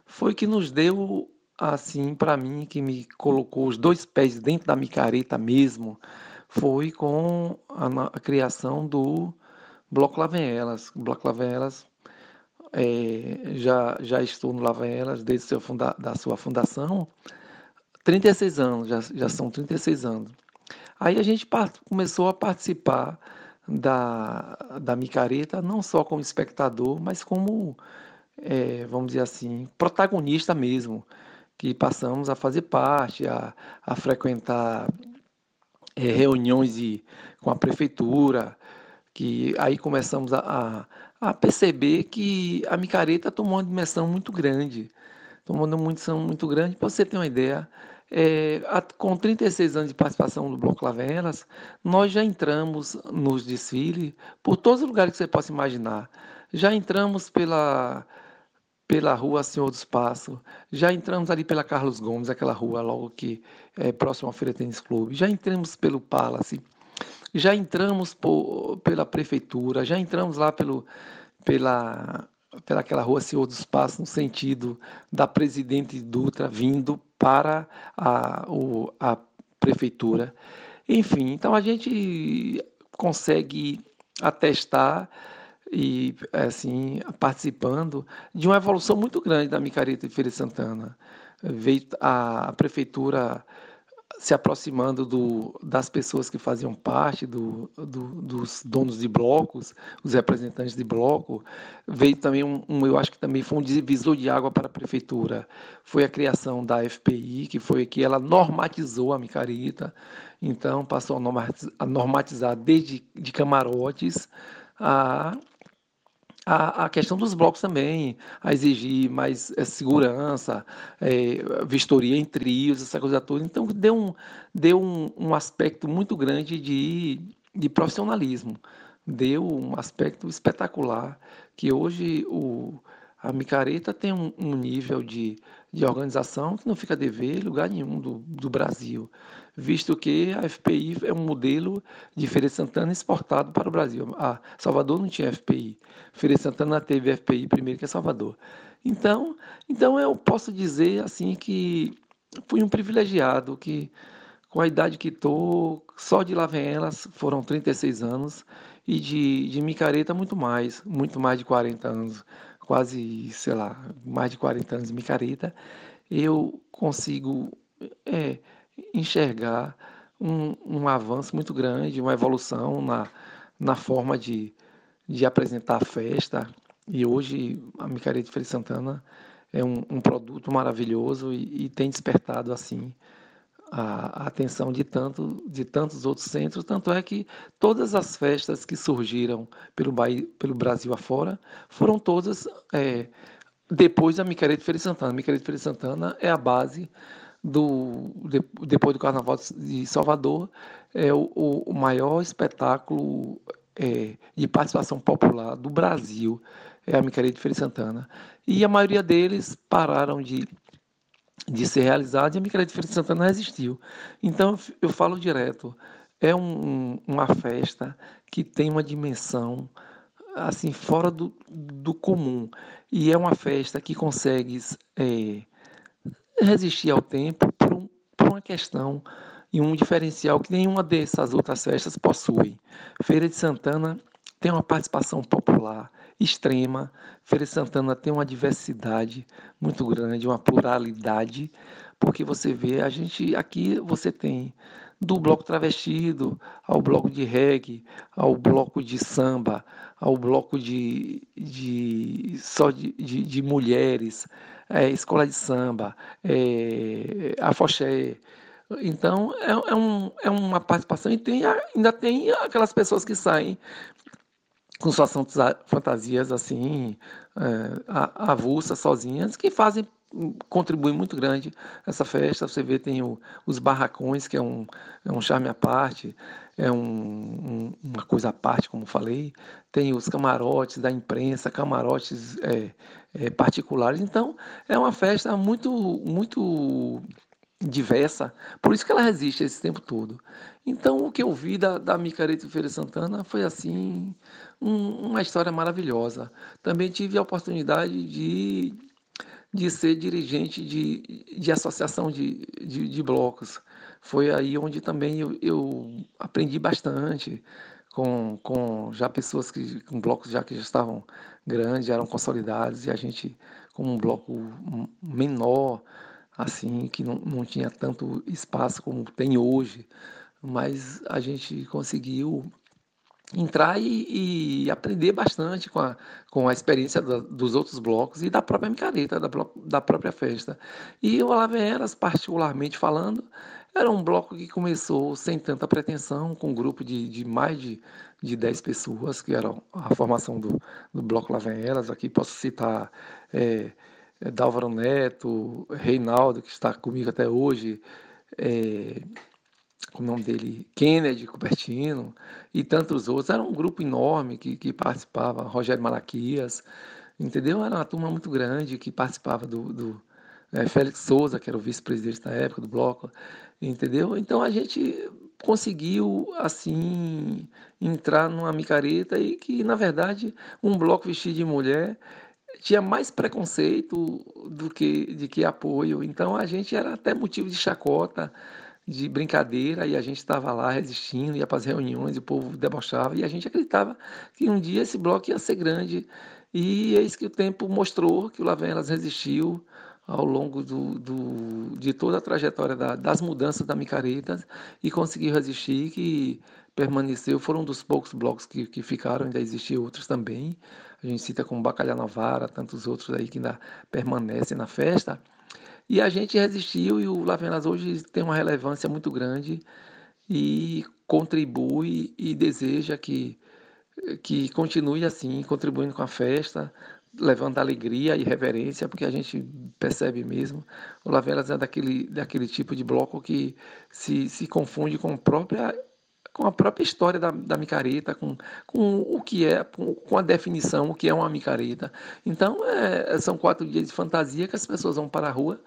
foi que nos deu assim para mim que me colocou os dois pés dentro da micareta mesmo, foi com a, a criação do Bloco Lavenelas. O Bloco Lavenelas é, já, já estou no Lavenelas desde seu funda, da sua fundação, 36 anos, já, já são 36 anos. Aí a gente começou a participar da, da micareta, não só como espectador, mas como, é, vamos dizer assim, protagonista mesmo, que passamos a fazer parte, a, a frequentar é, reuniões de, com a prefeitura, que aí começamos a, a, a, perceber que a micareta tomou uma dimensão muito grande, tomou uma dimensão muito grande, para você ter uma ideia, é, com 36 anos de participação no Bloco Lavelas, nós já entramos nos desfiles por todos os lugares que você possa imaginar. Já entramos pela, pela rua Senhor dos Passos, já entramos ali pela Carlos Gomes, aquela rua logo que é próxima ao Feira Tênis Clube, já entramos pelo Palace, já entramos por, pela prefeitura, já entramos lá pelo, pela, pelaquela rua Senhor dos Passos, no sentido da Presidente Dutra vindo para a, o, a prefeitura. Enfim, então a gente consegue atestar e assim participando de uma evolução muito grande da micareta de Feira de Santana. Veio a prefeitura se aproximando do, das pessoas que faziam parte do, do, dos donos de blocos, os representantes de bloco. Veio também um, um, eu acho que também foi um divisor de água para a prefeitura. Foi a criação da FPI, que foi que ela normatizou a micareta. Então passou a normatizar desde de camarotes a a, a, questão dos blocos também, a exigir mais é, segurança, é, vistoria em trios, essa coisa toda. Então, deu um, deu um, um aspecto muito grande de, de profissionalismo, deu um aspecto espetacular, que hoje o, a micareta tem um, um nível de, de organização que não fica a dever em lugar nenhum do, do Brasil visto que a FPI é um modelo de Feira de Santana exportado para o Brasil. A Salvador não tinha FPI. Feira de Santana teve FPI primeiro que Salvador. Então, então eu posso dizer assim que fui um privilegiado que com a idade que estou, só de lá vem elas, foram 36 anos, e de, de micareta muito mais, muito mais de 40 anos, quase, sei lá, mais de 40 anos de micareta, eu consigo é, enxergar um, um avanço muito grande, uma evolução na, na forma de, de apresentar a festa. E hoje a Micaria de Feira Santana é um, um produto maravilhoso e, e, tem despertado assim a, a, atenção de, tanto, de tantos outros centros. Tanto é que todas as festas que surgiram pelo, pelo Brasil afora foram todas é, depois da Micaria de Feira Santana. A Micaria de Feira Santana é a base do, depois do Carnaval de Salvador, é o, o maior espetáculo é, de participação popular do Brasil, é a Micaria de Feira Santana. E a maioria deles pararam de, de ser realizados e a Micaria de Feira Santana resistiu. Então, eu falo direto, é um, uma festa que tem uma dimensão assim fora do, do comum. E é uma festa que consegue é, resistir ao tempo por, um, por uma questão e um diferencial que nenhuma dessas outras festas possui. Feira de Santana tem uma participação popular extrema. Feira de Santana tem uma diversidade muito grande, uma pluralidade, porque você vê, a gente aqui você tem do bloco travestido ao bloco de reggae, ao bloco de samba, ao bloco de, de só de, de, de mulheres, é, escola de samba, é, afoxé. Então, é, é, um, é uma participação e tem, ainda tem aquelas pessoas que saem com suas fantasias assim, é, avulsas, sozinhas, que fazem contribui muito grande essa festa. Você vê, tem o, os barracões, que é um, é um charme à parte, é um, um, uma coisa à parte, como falei. Tem os camarotes da imprensa, camarotes é, é, particulares. Então, é uma festa muito, muito diversa, por isso que ela resiste esse tempo todo. Então, o que eu vi da, da Micareta Feira Santana foi assim, um, uma história maravilhosa. Também tive a oportunidade de de ser dirigente de, de associação de, de, de blocos. Foi aí onde também eu, eu, aprendi bastante com, com já pessoas que com blocos já que já estavam grandes, eram consolidados e a gente com um bloco menor, assim, que não, não tinha tanto espaço como tem hoje, mas a gente conseguiu entrar e, e, aprender bastante com a, com a experiência dos outros blocos e da própria micareta, da, da própria festa. E o Alaveras, particularmente falando, era um bloco que começou sem tanta pretensão, com um grupo de, de mais de, de 10 pessoas, que era a formação do, do Bloco Laveras. Aqui posso citar é, Dálvaro Neto, Reinaldo, que está comigo até hoje, é, o nome dele, Kennedy Cupertino e tantos outros. Era um grupo enorme que, que participava, Rogério Malaquias, entendeu? Era uma turma muito grande que participava do, do é, Félix Souza, que era o vice-presidente da época do bloco, entendeu? Então a gente conseguiu assim entrar numa micareta e que na verdade um bloco vestido de mulher tinha mais preconceito do que de que apoio. Então a gente era até motivo de chacota de brincadeira e a gente estava lá resistindo, ia para as reuniões, o povo debochava e a gente acreditava que um dia esse bloco ia ser grande. E eis que o tempo mostrou que o Lavelas resistiu ao longo do, do, de toda a trajetória da, das mudanças da micareta e conseguiu resistir, que permaneceu, foram um dos poucos blocos que, que ficaram, ainda existiam outros também, a gente cita como Bacalhau Novara, tantos outros aí que ainda permanecem na festa, e a gente resistiu e o Lavenas hoje tem uma relevância muito grande e contribui e deseja que, que continue assim, contribuindo com a festa, levando alegria e reverência, porque a gente percebe mesmo, o Lavelas é daquele, daquele tipo de bloco que se, se confunde com a própria com a própria história da, da micareta, com, com o que é, com a definição, o que é uma micareta. Então, é, são quatro dias de fantasia que as pessoas vão para a rua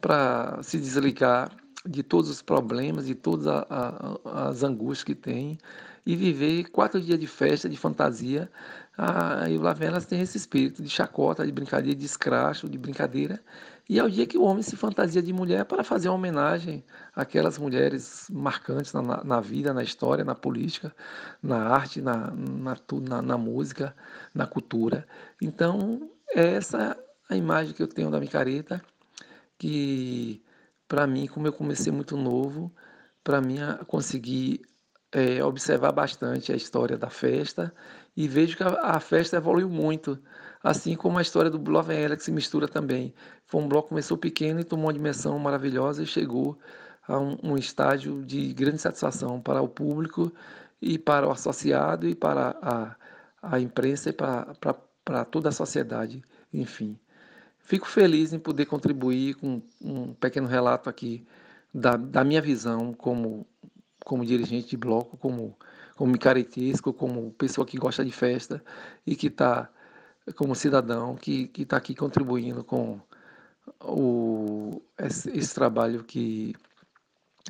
para se desligar de todos os problemas, de todas a, a, as angústias que tem e viver quatro dias de festa, de fantasia. Ah, e o Lavelas tem esse espírito de chacota, de brincadeira, de escracho, de brincadeira. E é o dia que o homem se fantasia de mulher para fazer uma homenagem àquelas mulheres marcantes na, na vida, na história, na política, na arte, na, na, na, música, na cultura. Então, é essa a imagem que eu tenho da micareta, que para mim, como eu comecei muito novo, para mim conseguir é, observar bastante a história da festa e vejo que a, a festa evoluiu muito assim como a história do Love Alex se mistura também. Foi um bloco que começou pequeno e tomou uma dimensão maravilhosa e chegou a um, um estágio de grande satisfação para o público e para o associado e para a, a imprensa e para, para, para toda a sociedade, enfim. Fico feliz em poder contribuir com um pequeno relato aqui da, da minha visão como, como dirigente de bloco, como, como micaretesco, como pessoa que gosta de festa e que está como cidadão que está aqui contribuindo com o, esse, esse, trabalho que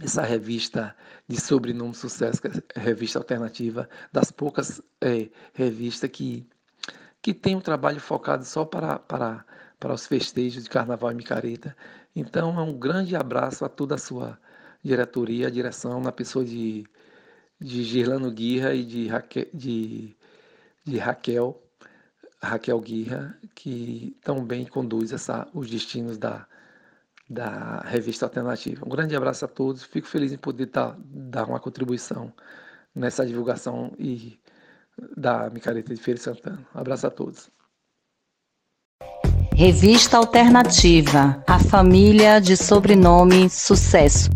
essa revista de sobrenome sucesso, é revista alternativa, das poucas é, revistas que, que tem um trabalho focado só para, para, para os festejos de Carnaval e Micareta. Então é um grande abraço a toda a sua diretoria, a direção, na pessoa de, de Girlano Guirra e de de, de Raquel Raquel Guirra, que tão bem conduz essa, os destinos da, da revista Alternativa. Um grande abraço a todos, fico feliz em poder tá, dar uma contribuição nessa divulgação e da Micareta de Feira de Santana. Um abraço a todos. Revista Alternativa, a família de sobrenome Sucesso.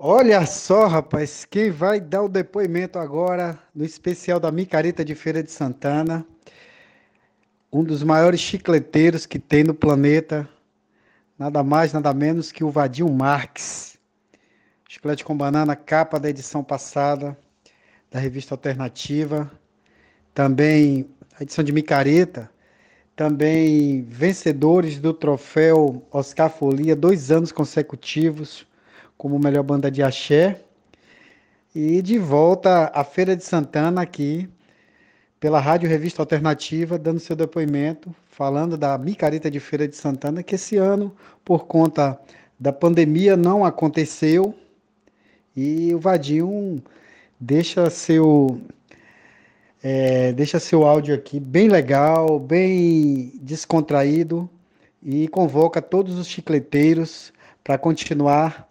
Olha só, rapaz, quem vai dar o depoimento agora no especial da Micareta de Feira de Santana, um dos maiores chicleteiros que tem no planeta, nada mais, nada menos que o Vadil Marques. Chiclete com banana, capa da edição passada da revista Alternativa. Também a edição de Micareta. Também vencedores do troféu Oscar Folia, dois anos consecutivos como melhor banda de axé. E de volta à Feira de Santana aqui, pela Rádio Revista Alternativa, dando seu depoimento, falando da micareta de Feira de Santana, que esse ano, por conta da pandemia, não aconteceu. E o Vadinho deixa seu é, deixa seu áudio aqui bem legal, bem descontraído e convoca todos os chicleteiros para continuar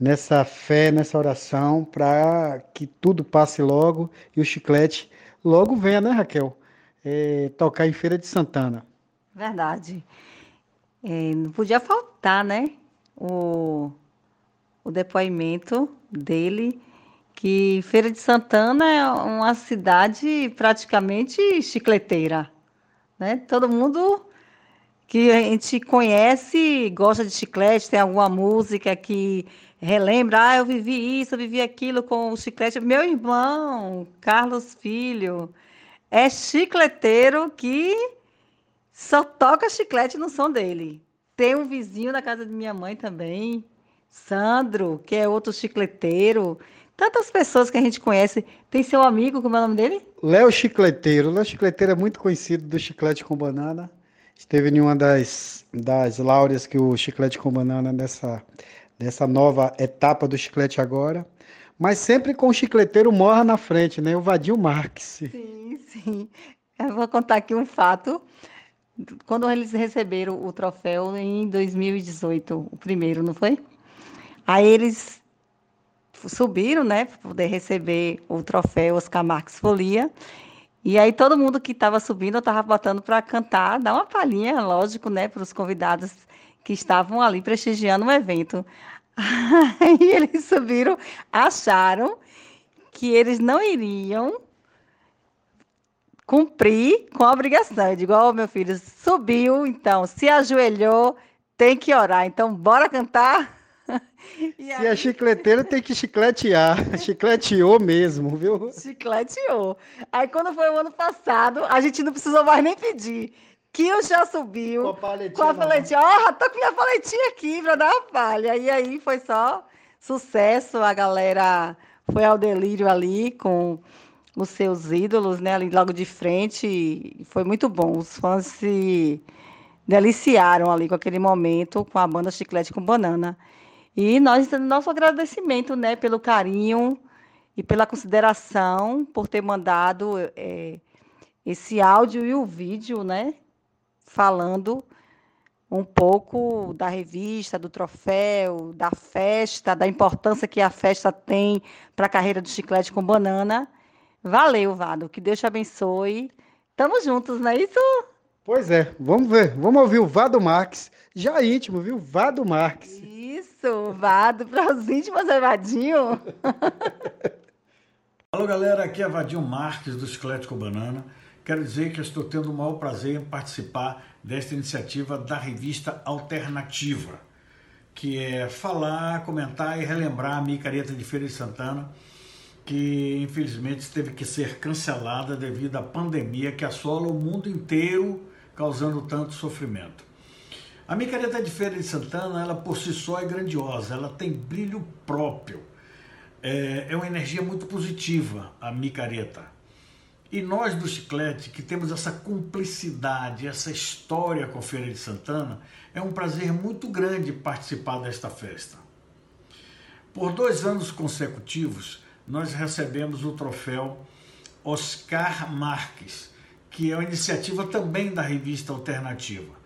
nessa fé, nessa oração, para que tudo passe logo e o chiclete logo venha, né, Raquel? É, tocar em Feira de Santana. Verdade. É, não podia faltar, né? O, o depoimento dele, que Feira de Santana é uma cidade praticamente chicleteira. Né? Todo mundo que a gente conhece gosta de chiclete, tem alguma música que relembra, ah, eu vivi isso, eu vivi aquilo com o chiclete. Meu irmão, Carlos Filho, é chicleteiro que só toca chiclete no som dele. Tem um vizinho na casa de minha mãe também, Sandro, que é outro chicleteiro. Tantas pessoas que a gente conhece. Tem seu amigo, como é o nome dele? Léo Chicleteiro. Léo Chicleteiro é muito conhecido do chiclete com banana. Esteve em uma das, das laureas que o chiclete com banana nessa dessa nova etapa do chiclete agora. Mas sempre com o chicleteiro morra na frente, né? O Vadil Marques. Sim, sim. Eu vou contar aqui um fato quando eles receberam o troféu em 2018, o primeiro, não foi? Aí eles subiram, né, para poder receber o troféu Oscar Marques Folia. E aí todo mundo que estava subindo, eu estava botando para cantar, dar uma palhinha, lógico, né, para os convidados que estavam ali prestigiando o evento. Aí eles subiram, acharam que eles não iriam cumprir com a obrigação. Eu digo, oh, meu filho, subiu, então, se ajoelhou, tem que orar. Então, bora cantar? E se aí... é chicleteiro, tem que chicletear. Chicleteou mesmo, viu? Chicleteou. Aí, quando foi o ano passado, a gente não precisou mais nem pedir. Kio já subiu. Com a paletinha. Com a paletinha. Ó, oh, tô com minha paletinha aqui pra dar uma palha. E aí foi só sucesso. A galera foi ao delírio ali com os seus ídolos, né, ali logo de frente, foi muito bom. Os fãs se deliciaram ali com aquele momento com a banda Chiclete com Banana. E nós nosso agradecimento, né, pelo carinho e pela consideração por ter mandado é, esse áudio e o vídeo, né, falando um pouco da revista, do troféu, da festa, da importância que a festa tem para a carreira do Chiclete com Banana. Valeu, Vado. Que Deus te abençoe. Tamo juntos, não é isso? Pois é, vamos ver. Vamos ouvir o Vado Marques, já íntimo, viu? Vado Marques. Isso, Vado, para os íntimos é Vadinho. Alô, galera, aqui é Vadinho Marques, do Esquelético Banana. Quero dizer que estou tendo o maior prazer em participar desta iniciativa da revista Alternativa, que é falar, comentar e relembrar a micareta de Feira de Santana, que infelizmente teve que ser cancelada devido à pandemia que assola o mundo inteiro, causando tanto sofrimento. A micareta de Feira de Santana, ela por si só é grandiosa, ela tem brilho próprio. É, é uma energia muito positiva a micareta. E nós do Chiclete, que temos essa cumplicidade, essa história com Feira de Santana, é um prazer muito grande participar desta festa. Por dois anos consecutivos, nós recebemos o troféu Oscar Marques, que é uma iniciativa também da revista Alternativa.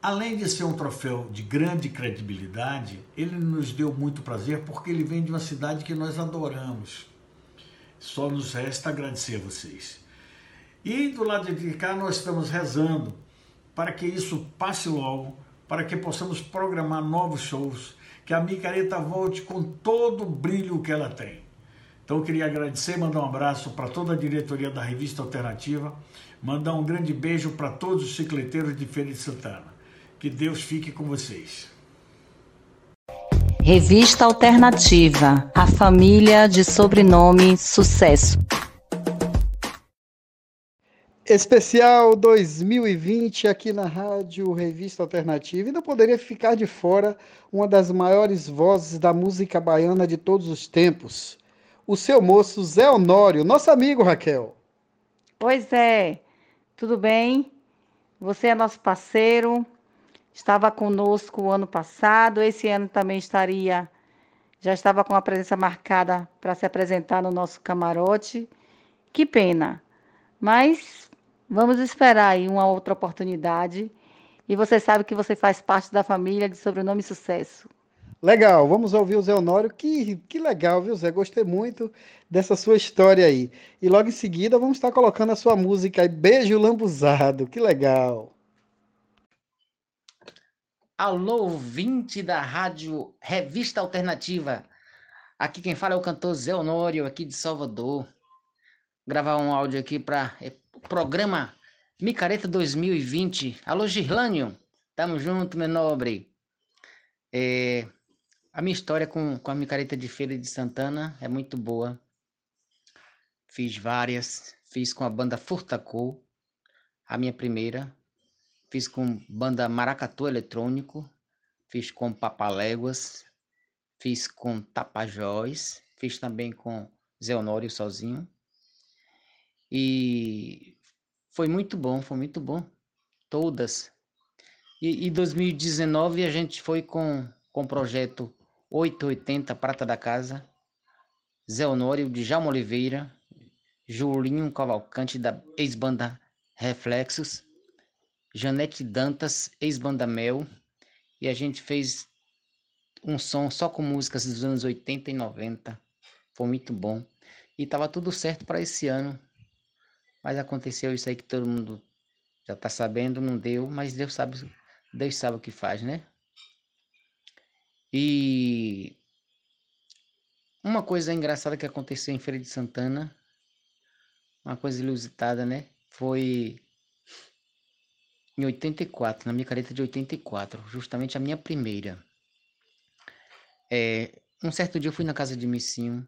Além de ser um troféu de grande credibilidade, ele nos deu muito prazer porque ele vem de uma cidade que nós adoramos. Só nos resta agradecer a vocês. E do lado de cá nós estamos rezando para que isso passe logo, para que possamos programar novos shows que a micareta volte com todo o brilho que ela tem. Então eu queria agradecer, mandar um abraço para toda a diretoria da Revista Alternativa, mandar um grande beijo para todos os cicleteiros de Feira de Santana. Que Deus fique com vocês. Revista Alternativa, a família de sobrenome Sucesso. Especial 2020 aqui na Rádio Revista Alternativa. E não poderia ficar de fora uma das maiores vozes da música baiana de todos os tempos. O seu moço Zé Honório, nosso amigo Raquel. Pois é, tudo bem? Você é nosso parceiro, estava conosco o ano passado, esse ano também estaria, já estava com a presença marcada para se apresentar no nosso camarote. Que pena. Mas Vamos esperar aí uma outra oportunidade. E você sabe que você faz parte da família de sobrenome Sucesso. Legal, vamos ouvir o Zé Honório. Que, que legal, viu, Zé? Gostei muito dessa sua história aí. E logo em seguida vamos estar colocando a sua música aí, Beijo Lambuzado. Que legal. Alô, ouvinte da rádio Revista Alternativa. Aqui quem fala é o cantor Zé Honório, aqui de Salvador. Gravar um áudio aqui para programa Micareta 2020. Alô, Girlânio. Tamo junto, meu nobre. É, a minha história com, com a micareta de Feira de Santana é muito boa. Fiz várias. Fiz com a banda Furtacô, a minha primeira. Fiz com banda Maracatu Eletrônico. Fiz com Papaléguas. Fiz com Tapajós. Fiz também com Zé Honório sozinho. E foi muito bom, foi muito bom. Todas. E em 2019 a gente foi com, com o projeto 880 Prata da Casa, Zé Honório, Djalma Oliveira, Julinho Cavalcante da ex-banda Reflexos, Janete Dantas, ex-banda Mel, e a gente fez um som só com músicas dos anos 80 e 90. Foi muito bom. E estava tudo certo para esse ano. Mas aconteceu isso aí que todo mundo já está sabendo, não deu, mas Deus sabe, Deus sabe o que faz, né? E uma coisa engraçada que aconteceu em Feira de Santana, uma coisa ilusitada, né? Foi em 84, na minha careta de 84, justamente a minha primeira. É, um certo dia eu fui na casa de Missinho,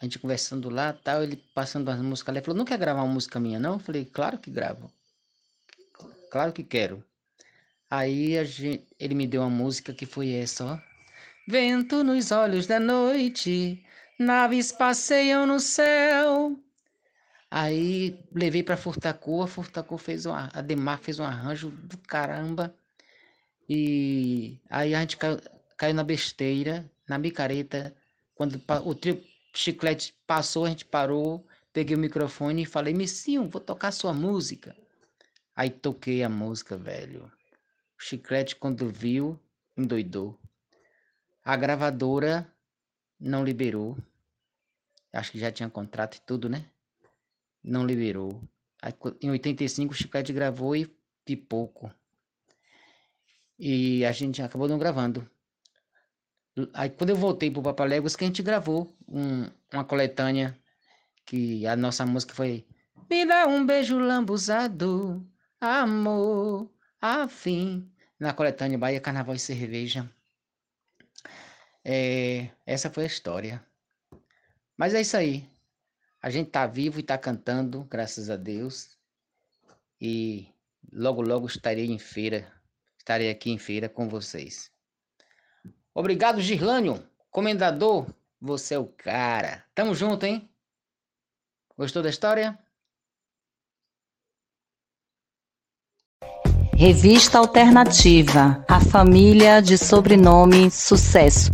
a gente conversando lá, tal, ele passando as músicas, ele falou, não quer gravar uma música minha não? Eu falei, claro que gravo, claro que quero. Aí gente, ele me deu uma música que foi essa, ó. Vento nos olhos da noite, naves passeiam no céu. Aí levei para Furtacu, a Furtacu fez um, a Demar fez um arranjo do caramba. E aí a gente caiu, caiu na besteira, na micareta. Quando o trio chiclete passou, a gente parou, peguei o microfone e falei, Missinho, vou tocar sua música. Aí toquei a música, velho. O chiclete, quando viu, endoidou. A gravadora não liberou. Acho que já tinha contrato e tudo, né? Não liberou. Aí, em 85 o Chiclete gravou e pipoco. E a gente acabou não gravando. Aí quando eu voltei pro Papaléguas que a gente gravou um, uma coletânea que a nossa música foi Me dá um beijo lambuzado, amor, afim. Na coletânea Bahia Carnaval e Cerveja. É, essa foi a história. Mas é isso aí. A gente tá vivo e tá cantando, graças a Deus. E logo, logo estarei em feira. Estarei aqui em feira com vocês. Obrigado, Girlânio. Comendador, você é o cara. Tamo junto, hein? Gostou da história? Revista Alternativa. A família de sobrenome Sucesso.